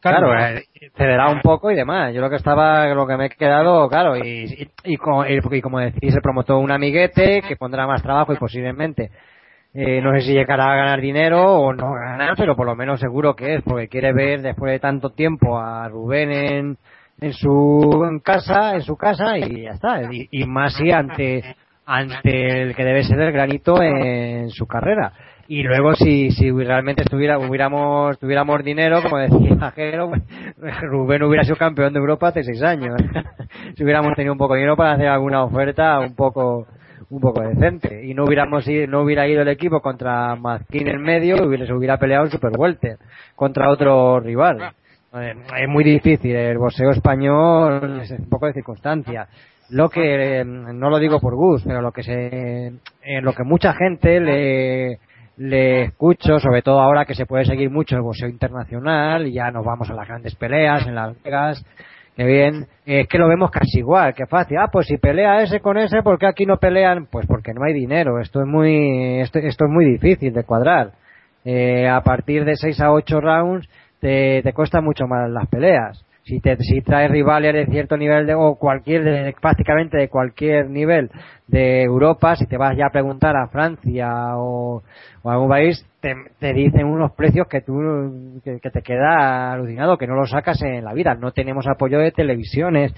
Claro, eh, cederá un poco y demás. Yo lo que estaba, lo que me he quedado, claro, y, y, y co- y- y como decís, el promotor un amiguete que pondrá más trabajo y posiblemente, eh, no sé si llegará a ganar dinero o no ganar, pero por lo menos seguro que es, porque quiere ver después de tanto tiempo a Rubén en, en su en casa, en su casa y ya está. Y, y más si ante, ante el que debe ser el granito en su carrera. Y luego si, si realmente estuviera, hubiéramos, tuviéramos dinero, como decía Jero, Rubén hubiera sido campeón de Europa hace seis años. si hubiéramos tenido un poco de dinero para hacer alguna oferta un poco, un poco decente. Y no hubiéramos ido, no hubiera ido el equipo contra Mazquín en medio, se hubiera peleado en Super Welter contra otro rival. Eh, Es muy difícil, el boxeo español es un poco de circunstancia. Lo que, eh, no lo digo por Gus, pero lo que se, eh, lo que mucha gente le, le escucho, sobre todo ahora que se puede seguir mucho el boxeo internacional, y ya nos vamos a las grandes peleas en Las Vegas, que bien, es que lo vemos casi igual, que fácil, ah, pues si pelea ese con ese, ¿por qué aquí no pelean? Pues porque no hay dinero, esto es muy, esto, esto es muy difícil de cuadrar. Eh, a partir de 6 a 8 rounds te, te cuesta mucho más las peleas. Si, te, si traes rivales de cierto nivel de, o cualquier, de- prácticamente de cualquier nivel de Europa, si te vas ya a preguntar a Francia o, a algún país, te, dicen unos precios que tú, que, te queda alucinado, que no los sacas en la vida. No tenemos apoyo de televisiones,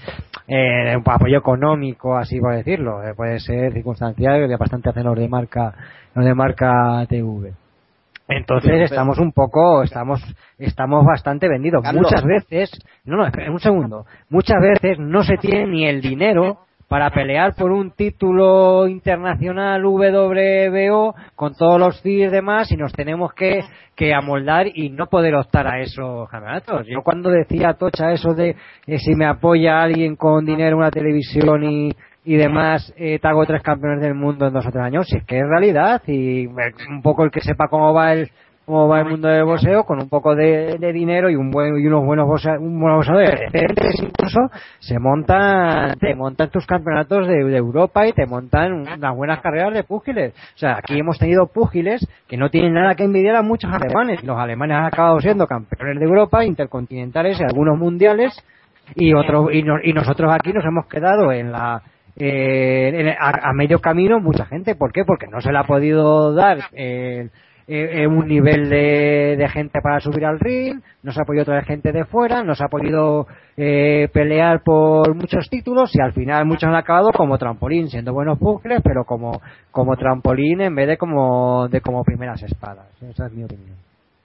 eh, apoyo económico, así por decirlo. Eh, puede ser circunstancial, bastante hacen los de marca, los de marca TV. Entonces Pero- estamos un poco, estamos, estamos bastante vendidos. Carlos. Muchas veces, no, no, espera, un segundo, muchas veces no se tiene ni el dinero para pelear por un título internacional WBO con todos los CIR y demás y nos tenemos que, que amoldar y no poder optar a esos campeonatos. Yo cuando decía Tocha eso de eh, si me apoya alguien con dinero una televisión y, y demás, eh, te tres campeones del mundo en dos o tres años, si es que es realidad y un poco el que sepa cómo va el cómo va el mundo del boxeo con un poco de, dinero y un buen y unos buenos boxea- un buen boxeador decentes incluso se montan te montan tus campeonatos de, de Europa y te montan unas buenas carreras de púgiles. O sea aquí hemos tenido púgiles que no tienen nada que envidiar a muchos alemanes. Los alemanes han acabado siendo campeones de Europa intercontinentales y algunos mundiales y otros y, no- y nosotros aquí nos hemos quedado en la eh, en- a, a medio camino mucha gente ¿por qué? porque no se le ha podido dar eh, un nivel de, de gente para subir al ring, no se ha podido traer gente de fuera, no se ha podido eh, pelear por muchos títulos y al final muchos han acabado como trampolín, siendo buenos bucles, pero como, como trampolín en vez de como, de como primeras espadas. Esa es mi opinión.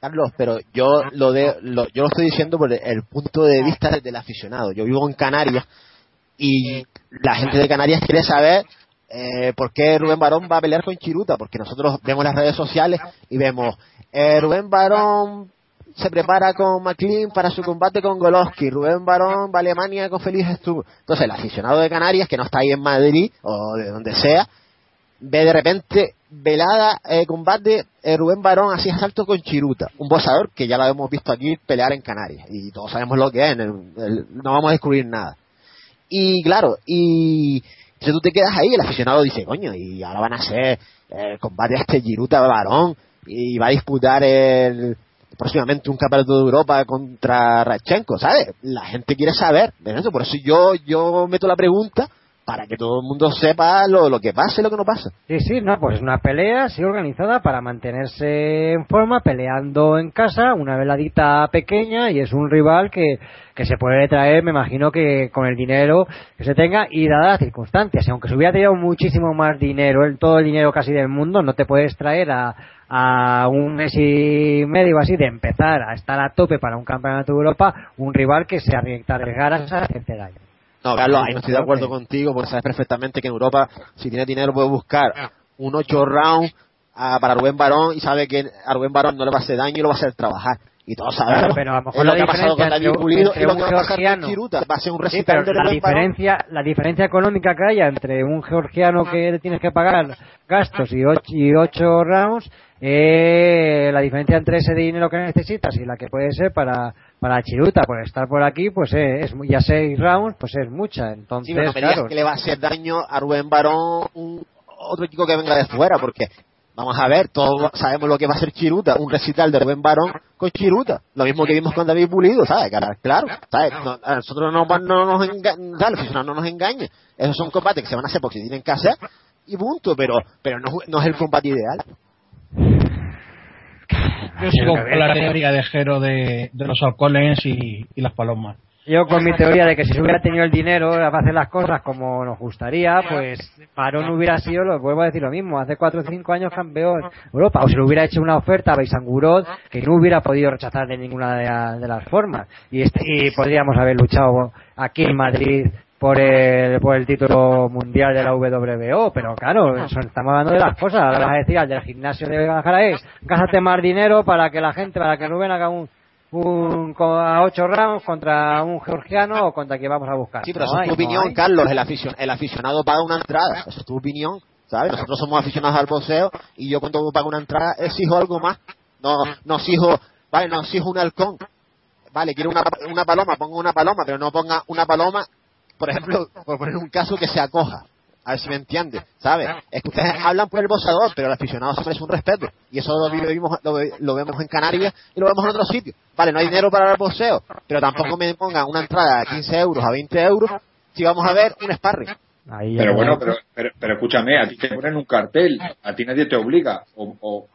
Carlos, pero yo lo, de, lo, yo lo estoy diciendo por el punto de vista del aficionado. Yo vivo en Canarias y la gente de Canarias quiere saber eh, por qué Rubén Barón va a pelear con Chiruta, porque nosotros vemos las redes sociales y vemos eh, Rubén Barón se prepara con McLean para su combate con Golovkin, Rubén Barón va a Alemania con Félix Sturm. Entonces el aficionado de Canarias, que no está ahí en Madrid o de donde sea, ve de repente velada eh, combate eh, Rubén Barón así asalto con Chiruta, un boxeador que ya lo hemos visto aquí pelear en Canarias y todos sabemos lo que es, el- no vamos a descubrir nada. Y claro, y si tú te quedas ahí, el aficionado dice, coño, y ahora van a hacer el combate a este Chiruta Barón y va a disputar el, próximamente un campeonato de Europa contra Rachenko, ¿sabes? La gente quiere saber de eso, por eso yo, yo meto la pregunta para que todo el mundo sepa lo, que pasa y lo que no pasa. Sí, sí, no, pues es una pelea así organizada para mantenerse en forma, peleando en casa, una veladita pequeña y es un rival que, que se puede traer, me imagino que con el dinero que se tenga y dadas las circunstancias. Aunque se hubiera tenido muchísimo más dinero, el, todo el dinero casi del mundo, no te puedes traer a, a un mes y medio así de empezar a estar a tope para un campeonato de Europa, un rival que se arriesgara a hacerte daño. No, Carlos, ahí no estoy de acuerdo contigo porque sabes perfectamente que en Europa, si tiene dinero, puede buscar un 8 round ah, para Rubén Barón y sabe que a Rubén Barón no le va a hacer daño y lo va a hacer trabajar. Y todos sabemos Claro, pero a lo mejor es lo la que ha pasado con David Pulido y lo un que va a pasar con georgiano- Chiruta. Va a ser un Sí, pero de la Rubén Barón. diferencia, la diferencia económica que haya entre un georgiano que le tienes que pagar gastos y ocho, y ocho rounds, eh, la diferencia entre ese dinero que necesitas y la que puede ser para para Chiruta por estar por aquí, pues eh, es muy- ya seis rounds, pues es mucha. Entonces, Sí, pero no me claro, que le va a hacer daño a Rubén Barón un, otro chico que venga de fuera, porque vamos a ver, todos sabemos lo que va a hacer Chiruta, un recital de Rubén Barón con Chiruta, lo mismo que vimos con David Pulido, ¿sabes? Claro, ¿sabes? No- a nosotros no, no nos aficionado no nos engañe, esos son combates que se van a hacer porque se tienen que hacer y punto, pero pero no, no es el combate ideal. Yo sigo con la teoría de Jero de, de los alcoholes y, y las palomas. Yo con mi teoría de que si se hubiera tenido el dinero para hacer las cosas como nos gustaría, pues Barón hubiera sido, lo vuelvo a decir lo mismo, hace cuatro o cinco años campeón Europa, o se le hubiera hecho una oferta a Beisangurot que no hubiera podido rechazar de ninguna de, la- de las formas. Y, este- y podríamos haber luchado aquí en Madrid por el, por el título mundial de la WBO, pero claro, eso, estamos hablando de las cosas. Ahora vas a decir al del gimnasio de Guadalajara, gástate más dinero para que la gente, para que Rubén haga un, un a ocho rounds contra un georgiano o contra quien vamos a buscar. Sí, pero No esa es tu no opinión, hay. Carlos. El, aficion- el aficionado paga una entrada. Esa es tu opinión, ¿sabes? Nosotros somos aficionados al boxeo y yo cuando pago una entrada exijo algo más. No, no exijo, vale, no exijo un halcón. Vale, quiero una, una paloma, pongo una paloma, pero no ponga una paloma, por ejemplo, por poner un caso que se acoja. A ver si me entiende, ¿sabes? Es que ustedes hablan por el boxeador, pero el aficionado se merece un respeto. Y eso lo, vivimos, lo, ve- lo vemos en Canarias y lo vemos en otros sitios. Vale, no hay dinero para el boxeo, pero tampoco me pongan una entrada a 15 euros, a 20 euros, si vamos a ver un sparring. Ahí Pero no- bueno, pero, pero, pero escúchame, a ti te ponen un cartel, a ti nadie te obliga, o, o,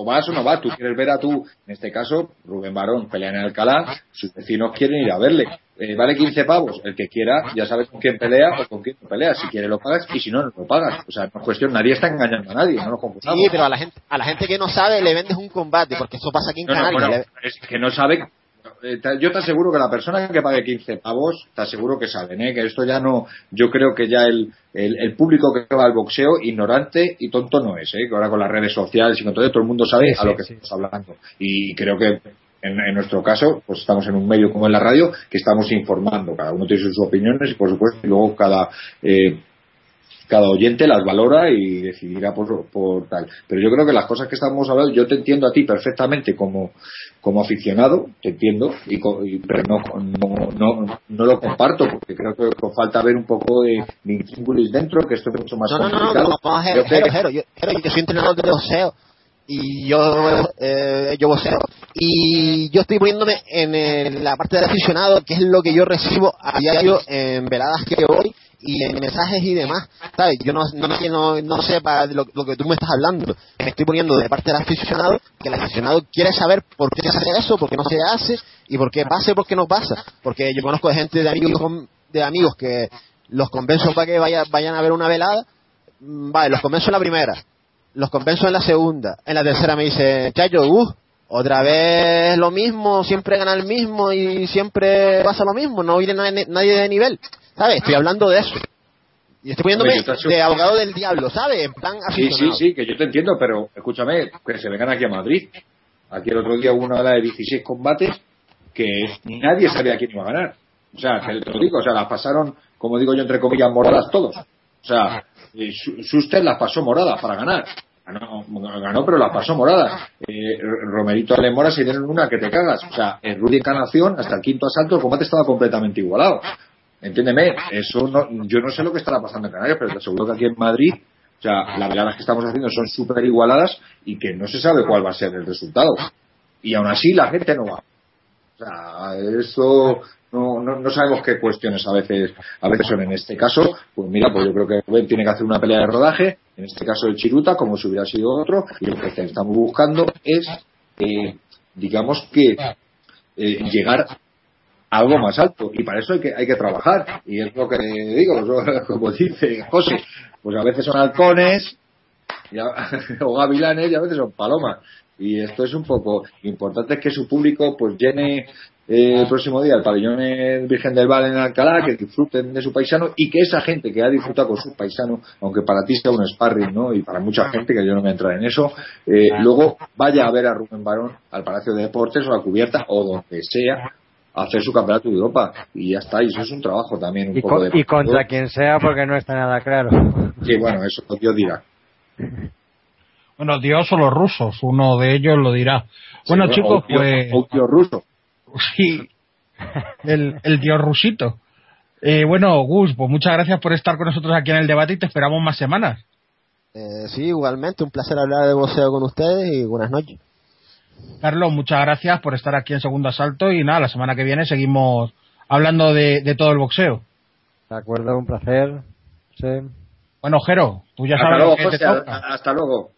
o vas o no vas, tú quieres ver a tú, en este caso, Rubén Barón pelea en Alcalá, sus vecinos quieren ir a verle, Eh, vale 15 pavos, el que quiera ya sabe con quién pelea o con quién no pelea, si quiere lo pagas y si no, no lo pagas, o sea, no es cuestión, nadie está engañando a nadie, no nos confundamos. Sí, pero a la gente, a la gente que no sabe le vendes un combate, porque eso pasa aquí en No, no, Canarias. bueno, le- es que no saben. Eh, Yo te aseguro que la persona que pague 15 pavos, te aseguro que saben, ¿eh? que esto ya no. Yo creo que ya el, el, el público que va al boxeo, ignorante y tonto no es, ¿eh? que ahora con las redes sociales y con todo, todo el mundo sabe Sí, a lo que sí. estamos hablando. Y creo que en, en nuestro caso, pues estamos en un medio como en la radio, que estamos informando. Cada uno tiene sus opiniones y, por supuesto, y luego cada. Eh, cada oyente las valora y decidirá por, por tal. Pero yo creo que las cosas que estamos hablando, yo te entiendo a ti perfectamente como, como aficionado, te entiendo, y, y- pero no, no, no, no lo comparto porque creo que falta ver un poco de, de dentro, que esto es mucho más No, no, no, no, complicado. no, Yo Jero, Jero, yo, Jero, yo soy entrenador de boxeo y yo, eh, yo boxeo y yo estoy poniéndome en, el- la parte del aficionado, que es lo que yo recibo a diario en veladas que voy y en mensajes y demás, ¿sabes? Yo no, no, no, sepa lo, lo que tú me estás hablando, me estoy poniendo de parte del aficionado, que el aficionado quiere saber por qué se hace eso, por qué no se hace y por qué pasa y por qué no pasa, porque yo conozco gente de amigos, de amigos que los convenzo para que vaya- vayan a ver una velada, Mm, vale, los convenzo en la primera, los convenzo en la segunda, en la tercera me dice, Chayo, uh, otra vez lo mismo, siempre gana el mismo y siempre pasa lo mismo, no viene nadie de nivel, ¿sabes? Estoy hablando de eso. Y estoy poniéndome de abogado del diablo, ¿sabes? En plan Sí, sí, aficionado. sí, que yo te entiendo, pero escúchame, que se vengan aquí a Madrid. Aquí el otro día hubo una hora de 16 combates que nadie sabía quién iba a ganar. O sea, que te lo digo, o sea, las pasaron, como digo yo, entre comillas, moradas todos. O sea, eh, Schuster las pasó moradas para ganar. Ganó, ganó, pero las pasó moradas. Eh, Romerito Alemora se dieron una que te cagas. O sea, en Rudy Encarnación, hasta el quinto asalto, el combate estaba completamente igualado. Entiéndeme, eso no, yo no sé lo que estará pasando en Canarias, pero te aseguro que aquí en Madrid, o sea, las veladas que estamos haciendo son súper igualadas y que no se sabe cuál va a ser el resultado. Y aún así la gente no va. O sea, eso no, no, no sabemos qué cuestiones a veces a veces son en este caso pues mira pues yo creo que Rubén tiene que hacer una pelea de rodaje en este caso el Chiruta como si hubiera sido otro y lo que estamos buscando es eh, digamos que eh, llegar algo más alto y para eso hay que hay que trabajar. Y es lo que digo como dice José pues a veces son halcones y a- o gavilanes y a veces son palomas. Y esto es un poco importante que su público pues llene eh, el próximo día el pabellón en Virgen del Val en Alcalá, que disfruten de su paisano y que esa gente que ha disfrutado con su paisano, aunque para ti sea un sparring, ¿no? Y para mucha gente, que yo no me entrar en eso, eh, luego vaya a ver a Rubén Barón al Palacio de Deportes o a la cubierta o donde sea a hacer su campeonato de Europa y ya está, y eso es un trabajo también un Y, poco con- de y contra quien sea, porque no está nada claro. Sí, bueno, eso Dios dirá. Bueno, Dios o los rusos, uno de ellos lo dirá. Bueno, Sí, chicos, o pues. o un tío ruso. Sí, el, el dios rusito. Eh, bueno, Gus, pues muchas gracias por estar con nosotros aquí en el debate y te esperamos más semanas. Eh, sí, igualmente, un placer hablar de boxeo con ustedes y buenas noches. Carlos, muchas gracias por estar aquí en Segundo Asalto y nada, la semana que viene seguimos hablando de, de todo el boxeo. De acuerdo, un placer. Sí. Bueno, Jero, tú ya Hasta sabes luego, que José, te toca. a- hasta luego.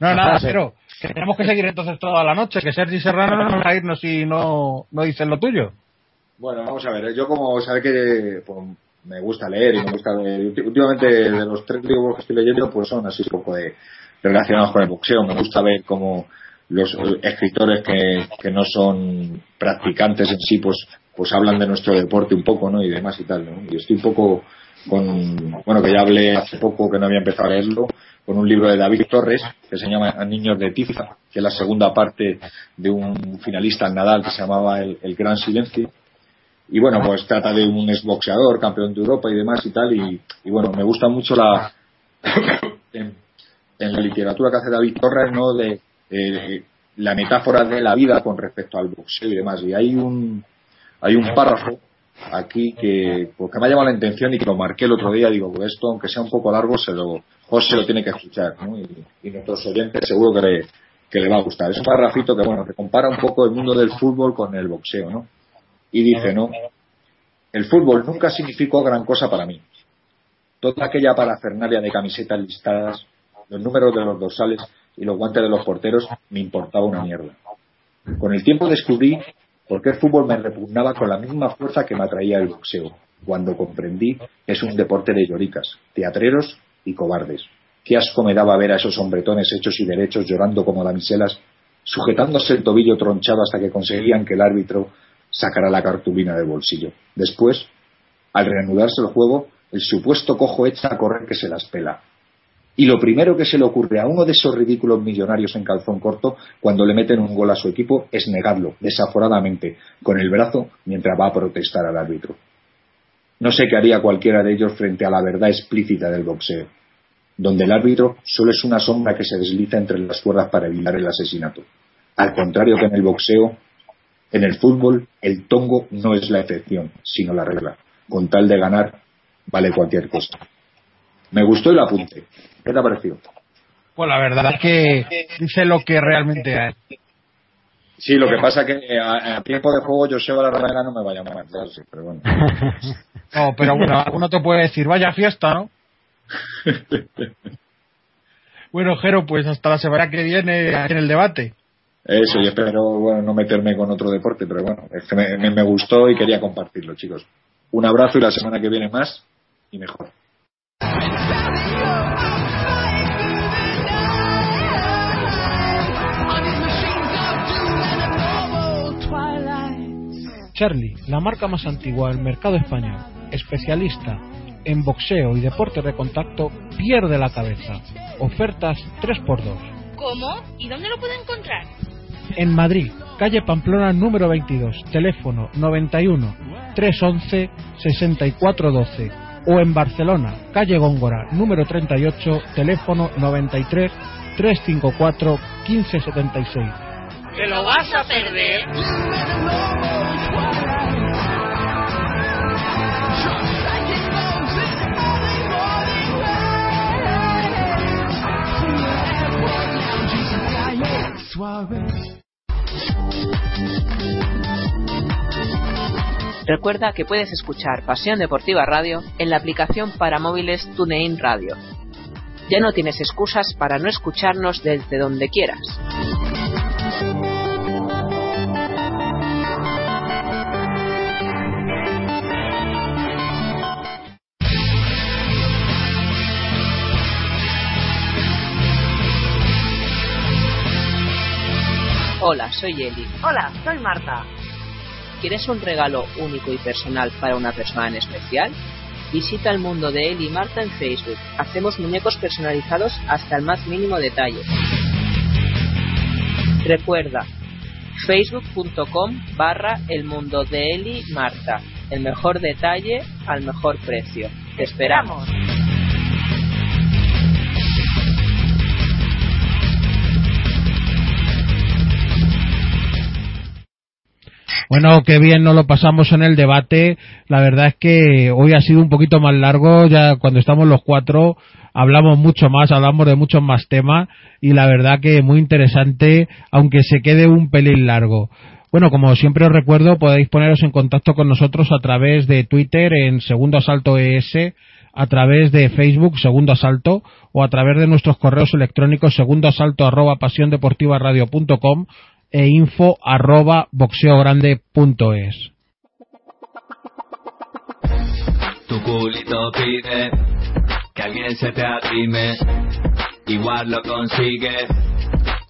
No, Hasta nada. Jero, que tenemos que seguir entonces toda la noche, que Sergi Serrano no va a irnos si no, no dicen lo tuyo. Bueno, vamos a ver, yo como sabe que pues, me gusta leer y me gusta leer, últimamente de los tres libros que estoy leyendo pues son así un poco de relacionados con el boxeo, me gusta ver cómo los escritores que, que no son practicantes en sí pues pues hablan de nuestro deporte un poco, ¿no? y demás y tal, ¿no? Y estoy un poco con, bueno, que ya hablé hace poco que no había empezado a leerlo, con un libro de David Torres que se llama Niños de Tiza, que es la segunda parte de un finalista en Nadal que se llamaba El, Gran Silencio. Y bueno, pues trata de un exboxeador, campeón de Europa y demás y tal. Y, y bueno, me gusta mucho la, en, en la literatura que hace David Torres, ¿no? De, eh, la metáfora de la vida con respecto al boxeo y demás. Y hay un, hay un párrafo aquí que, pues, que me ha llamado la atención y que lo marqué el otro día. Digo, pues esto, aunque sea un poco largo, se lo, José lo tiene que escuchar, ¿no? Y, nuestros oyentes seguro que le, que le va a gustar. Es un párrafito que, bueno, que compara un poco el mundo del fútbol con el boxeo, ¿no? Y dice, ¿no? El fútbol nunca significó gran cosa para mí. Toda aquella parafernalia de camisetas listadas, los números de los dorsales y los guantes de los porteros me importaba una mierda. Con el tiempo descubrí por qué el fútbol me repugnaba con la misma fuerza que me atraía el boxeo, cuando comprendí que es un deporte de lloricas, teatreros y cobardes. Qué asco me daba ver a esos hombretones hechos y derechos llorando como damiselas, sujetándose el tobillo tronchado hasta que conseguían que el árbitro sacara la cartulina del bolsillo. Después, al reanudarse el juego, el supuesto cojo echa a correr que se las pela. Y lo primero que se le ocurre a uno de esos ridículos millonarios en calzón corto cuando le meten un gol a su equipo es negarlo, desaforadamente, con el brazo mientras va a protestar al árbitro. No sé qué haría cualquiera de ellos frente a la verdad explícita del boxeo, donde el árbitro solo es una sombra que se desliza entre las cuerdas para evitar el asesinato. Al contrario que en el boxeo, en el fútbol, el tongo no es la excepción, sino la regla. Con tal de ganar, vale cualquier cosa. Me gustó el apunte. ¿Qué te ha parecido? Pues la verdad es que dice lo que realmente hay. Sí, lo que pasa es que a, a tiempo de juego Joseba la Ramera no me va a llamar, sí, pero bueno. No, pero bueno, uno te puede decir, vaya fiesta, ¿no? Bueno, Jero, pues hasta la semana que viene en el debate. Eso, y espero bueno, no meterme con otro deporte, pero bueno, es que me, me- me gustó y quería compartirlo, chicos. Un abrazo y la semana que viene más y mejor. Charlie, la marca más antigua del mercado español, especialista en boxeo y deportes de contacto, pierde la cabeza. Ofertas 3x2. ¿Cómo? ¿Y dónde lo puedo encontrar? En Madrid, calle Pamplona número 22, teléfono 91 311 6412. O en Barcelona, calle Góngora número 38, teléfono 93 354 1576. ¿Te lo vas a perder? Suave. Recuerda que puedes escuchar Pasión Deportiva Radio en la aplicación para móviles TuneIn Radio. Ya no tienes excusas para no escucharnos desde donde quieras. Hola, soy Eli. Hola, soy Marta. ¿Quieres un regalo único y personal para una persona en especial? Visita el mundo de Eli y Marta en Facebook. Hacemos muñecos personalizados hasta el más mínimo detalle. Recuerda, facebook.com barra el mundo de Eli Marta. El mejor detalle al mejor precio. Te esperamos. Bueno, qué bien nos lo pasamos en el debate. La verdad es que hoy ha sido un poquito más largo. Ya cuando estamos los cuatro hablamos mucho más, hablamos de muchos más temas y la verdad que muy interesante, aunque se quede un pelín largo. Bueno, como siempre os recuerdo, podéis poneros en contacto con nosotros a través de Twitter en Segundo Asalto ES, a través de Facebook Segundo Asalto o a través de nuestros correos electrónicos segundoasalto arroba pasiondeportivaradio.com e info arroba boxeogrande.es. Tu culito pide que alguien se te arrime, igual lo consigue.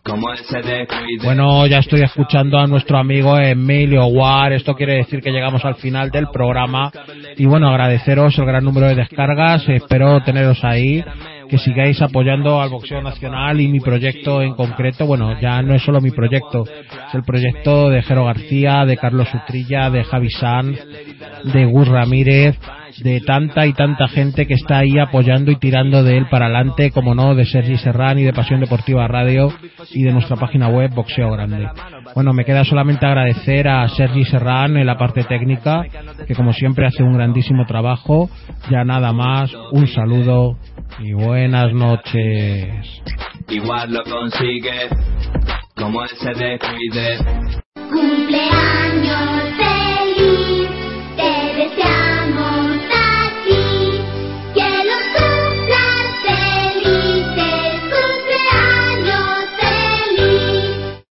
Como él se descuide. Bueno, ya estoy escuchando a nuestro amigo Emilio War. Esto quiere decir que llegamos al final del programa. Y bueno, agradeceros el gran número de descargas. Espero teneros ahí. Que sigáis apoyando al boxeo nacional y mi proyecto en concreto. Bueno, ya no es solo mi proyecto. Es el proyecto de Jero García, de Carlos Utrilla, de Javi Sanz, de Gus Ramírez, de tanta y tanta gente que está ahí apoyando y tirando de él para adelante, como no, de Sergi Serrán y de Pasión Deportiva Radio y de nuestra página web Boxeo Grande. Bueno, me queda solamente agradecer a Sergi Serrán en la parte técnica, que como siempre hace un grandísimo trabajo. Ya nada más, un saludo y buenas noches. Igual lo consigue. Como él se descuide. Cumpleaños